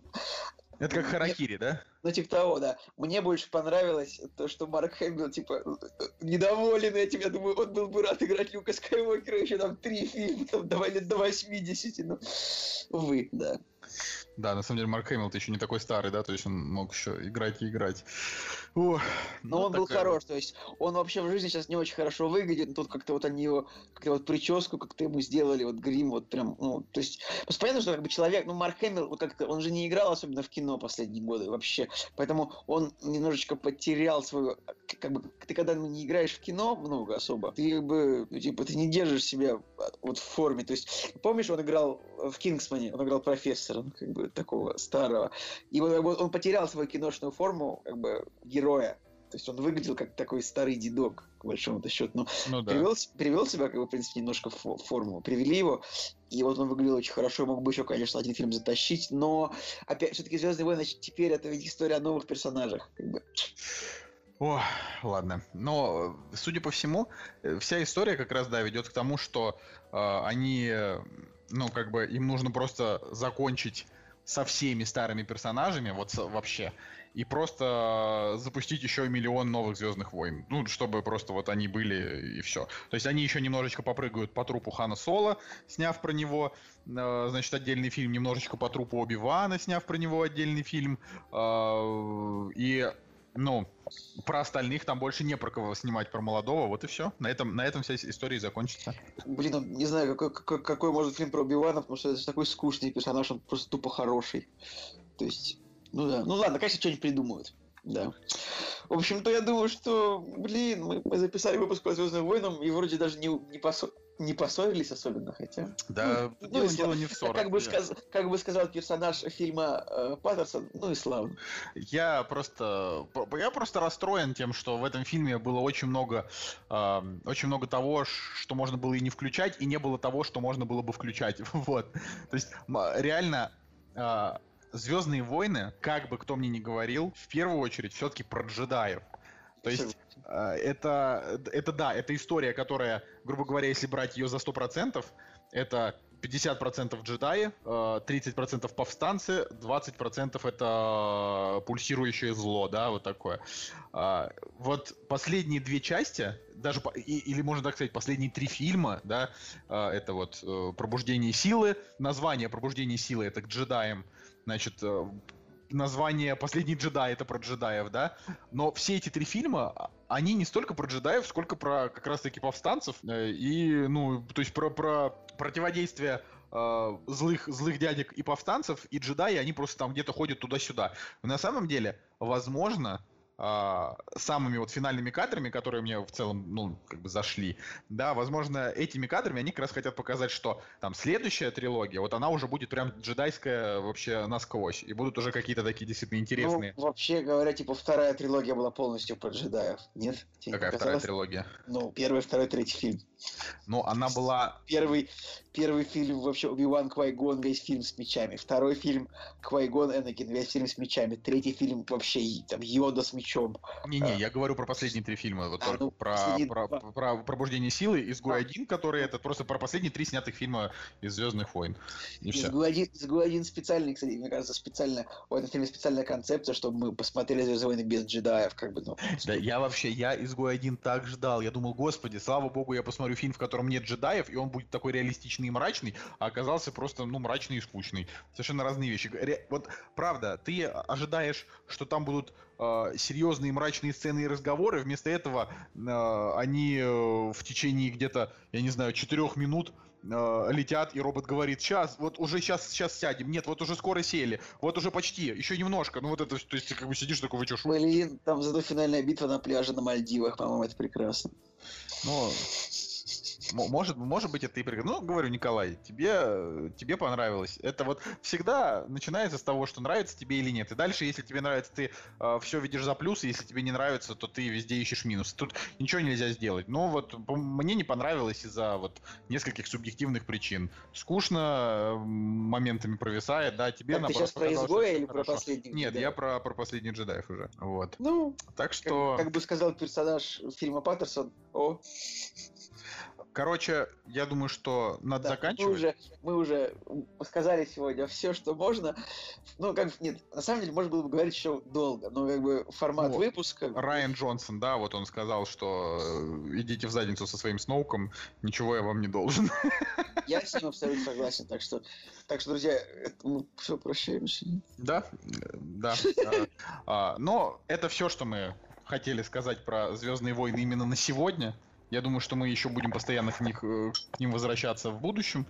[SPEAKER 7] это как Харакири, да?
[SPEAKER 3] Ну, типа того, да. Мне больше понравилось то, что Марк Хэмилл, типа, недоволен этим. Я думаю, он был бы рад играть Люка Скайуокера еще там три фильма, там, давай лет до 80, но, увы, да.
[SPEAKER 1] Да, на самом деле Марк Хэмилл еще не такой старый, да, то есть он мог еще играть и играть.
[SPEAKER 3] О, но ну, он был хорош, то есть он вообще в жизни сейчас не очень хорошо выглядит, но тут как-то вот они его, как-то вот прическу как-то ему сделали, вот грим, вот прям, ну, то есть, понятно, что как бы человек, ну, Марк Хэмилл, вот как-то, он же не играл особенно в кино последние годы вообще, поэтому он немножечко потерял свою, как бы, ты когда не играешь в кино много особо, ты как бы, ну, типа, ты не держишь себя вот в форме, то есть, помнишь, он играл в Кингсмане, он играл профессора, ну, как бы, такого старого. И вот он потерял свою киношную форму, как бы, героя. То есть он выглядел как такой старый дедок, к большому счету. Но ну, да. привел, привел себя, как бы, в принципе, немножко в форму. Привели его, и вот он выглядел очень хорошо. Мог бы еще, конечно, один фильм затащить, но опять все-таки Звездные войны теперь это ведь история о новых персонажах. Как бы.
[SPEAKER 1] О, ладно. Но, судя по всему, э, вся история как раз, да, ведет к тому, что э, они, ну, как бы, им нужно просто закончить со всеми старыми персонажами, вот вообще, и просто запустить еще миллион новых Звездных войн. Ну, чтобы просто вот они были и все. То есть они еще немножечко попрыгают по трупу Хана Соло, сняв про него, э, значит, отдельный фильм, немножечко по трупу Оби-Вана, сняв про него отдельный фильм. Э, и ну, про остальных там больше не про кого снимать, про молодого, вот и все. На этом, на этом вся история закончится.
[SPEAKER 3] Блин, ну, не знаю, какой, какой, какой может фильм про Убивана, потому что это такой скучный персонаж, он просто тупо хороший. То есть, ну да. Ну ладно, конечно, что-нибудь придумают. Да. В общем-то, я думаю, что, блин, мы, мы записали выпуск по Звездным войнам и вроде даже не, не, посо не поссорились особенно, хотя...
[SPEAKER 1] Да, ну, дело, ну, дело не в ссорах.
[SPEAKER 3] Как бы, сказ, как бы сказал персонаж фильма э, Паттерсон, ну и славно.
[SPEAKER 1] Я просто... Я просто расстроен тем, что в этом фильме было очень много... Э, очень много того, что можно было и не включать, и не было того, что можно было бы включать. Вот. То есть, реально... Э, Звездные войны, как бы кто мне ни говорил, в первую очередь все-таки про джедаев. То есть э, это, это да, это история, которая, грубо говоря, если брать ее за 100%, это 50% джедаи, 30% э, повстанцы, 20% это пульсирующее зло, да, вот такое. А, вот последние две части, даже, или можно так сказать, последние три фильма, да, э, это вот «Пробуждение силы», название «Пробуждение силы» это к джедаям, значит, название «Последний джедай» — это про джедаев, да? Но все эти три фильма, а, они не столько про джедаев, сколько про как раз-таки повстанцев. Э, и, ну, то есть про, про противодействие э, злых, злых дядек и повстанцев, и джедаи, они просто там где-то ходят туда-сюда. На самом деле, возможно, самыми вот финальными кадрами, которые мне в целом, ну, как бы зашли, да, возможно, этими кадрами они как раз хотят показать, что там следующая трилогия, вот она уже будет прям джедайская вообще насквозь, и будут уже какие-то такие действительно интересные.
[SPEAKER 3] Ну, вообще говоря, типа вторая трилогия была полностью про джедаев, нет?
[SPEAKER 1] Тебе Какая вторая трилогия?
[SPEAKER 3] Ну, первый, второй, третий фильм.
[SPEAKER 1] Ну, она была...
[SPEAKER 3] Первый, первый фильм вообще Оби-Ван Квайгон, весь фильм с мечами. Второй фильм Квайгон Энакин, весь фильм с мечами. Третий фильм вообще там Йода с мечом.
[SPEAKER 1] Не-не, а. я говорю про последние три фильма. Вот а, ну, про, про, про, про пробуждение силы, изгой один, который это просто про последние три снятых фильма из Звездных войн.
[SPEAKER 3] И изгой один, изгой один специальный, кстати, мне кажется, специально в этом фильме специальная концепция, чтобы мы посмотрели Звездные войны без джедаев, как бы, ну.
[SPEAKER 1] Да, я вообще, я изгой один так ждал. Я думал, господи, слава богу, я посмотрю фильм, в котором нет джедаев, и он будет такой реалистичный и мрачный, а оказался просто, ну, мрачный и скучный. Совершенно разные вещи. Ре... Вот, правда, ты ожидаешь, что там будут э, серьезные мрачные сцены и разговоры, вместо этого э, они э, в течение где-то, я не знаю, четырех минут э, летят, и робот говорит, сейчас, вот уже сейчас, сейчас сядем, нет, вот уже скоро сели, вот уже почти, еще немножко, ну вот это, то есть ты как бы сидишь такой, вы что,
[SPEAKER 3] Блин, там зато финальная битва на пляже на Мальдивах, по-моему, это прекрасно.
[SPEAKER 1] Ну, может, может быть, это и прикольно. Ну, говорю, Николай, тебе, тебе понравилось. Это вот всегда начинается с того, что нравится тебе или нет. И дальше, если тебе нравится, ты э, все видишь за плюсы, если тебе не нравится, то ты везде ищешь минус. Тут ничего нельзя сделать. Но вот мне не понравилось из-за вот нескольких субъективных причин. Скучно, моментами провисает, да, тебе
[SPEAKER 3] так, ты сейчас про изгоя или про последних
[SPEAKER 1] Нет, джедаев? я про, про последних джедаев уже. Вот.
[SPEAKER 3] Ну, так что... Как, как бы сказал персонаж фильма Паттерсон, о,
[SPEAKER 1] Короче, я думаю, что надо да, заканчивать.
[SPEAKER 3] Мы уже, мы уже сказали сегодня все, что можно. Ну, как нет, на самом деле, можно было бы говорить еще долго, но как бы формат вот. выпуска.
[SPEAKER 1] Райан Джонсон, да, вот он сказал, что э, идите в задницу со своим Сноуком, ничего я вам не должен.
[SPEAKER 3] Я с ним абсолютно согласен, так что, так что, друзья, мы все прощаемся.
[SPEAKER 1] Да, да. А, но это все, что мы хотели сказать про Звездные войны именно на сегодня. Я думаю, что мы еще будем постоянно к, них, э, к ним возвращаться в будущем.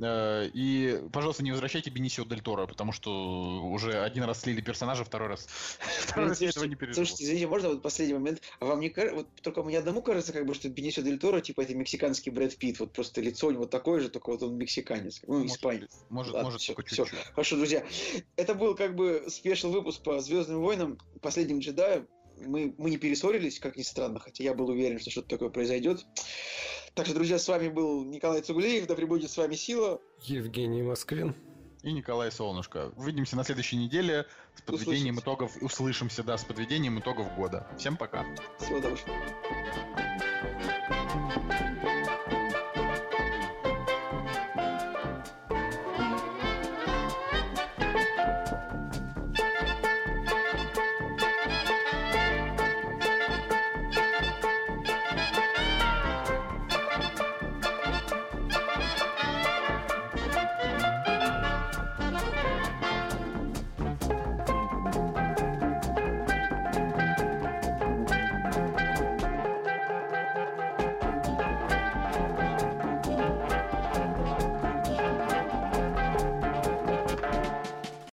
[SPEAKER 1] Э, и, пожалуйста, не возвращайте Бенисио Дель Торо, потому что уже один раз слили персонажа, второй раз,
[SPEAKER 3] второй раз этого не переживу. Слушайте, извините, можно вот последний момент? А вам не кажется, вот только мне одному кажется, как бы, что Бенисио Дель Торо, типа, это мексиканский Брэд Питт, вот просто лицо у него такое же, только вот он мексиканец, ну, испанец.
[SPEAKER 1] Может, Ладно, может, все, только чуть-чуть. Все.
[SPEAKER 3] Хорошо, друзья, это был как бы спешл выпуск по Звездным войнам, последним джедаем мы, мы не перессорились, как ни странно, хотя я был уверен, что что-то такое произойдет. Так что, друзья, с вами был Николай Цугулеев, да пребудет с вами сила.
[SPEAKER 2] Евгений Москвин.
[SPEAKER 1] И Николай Солнышко. Увидимся на следующей неделе с подведением Услышимся. итогов. Услышимся, да, с подведением итогов года. Всем пока.
[SPEAKER 3] Всего доброго.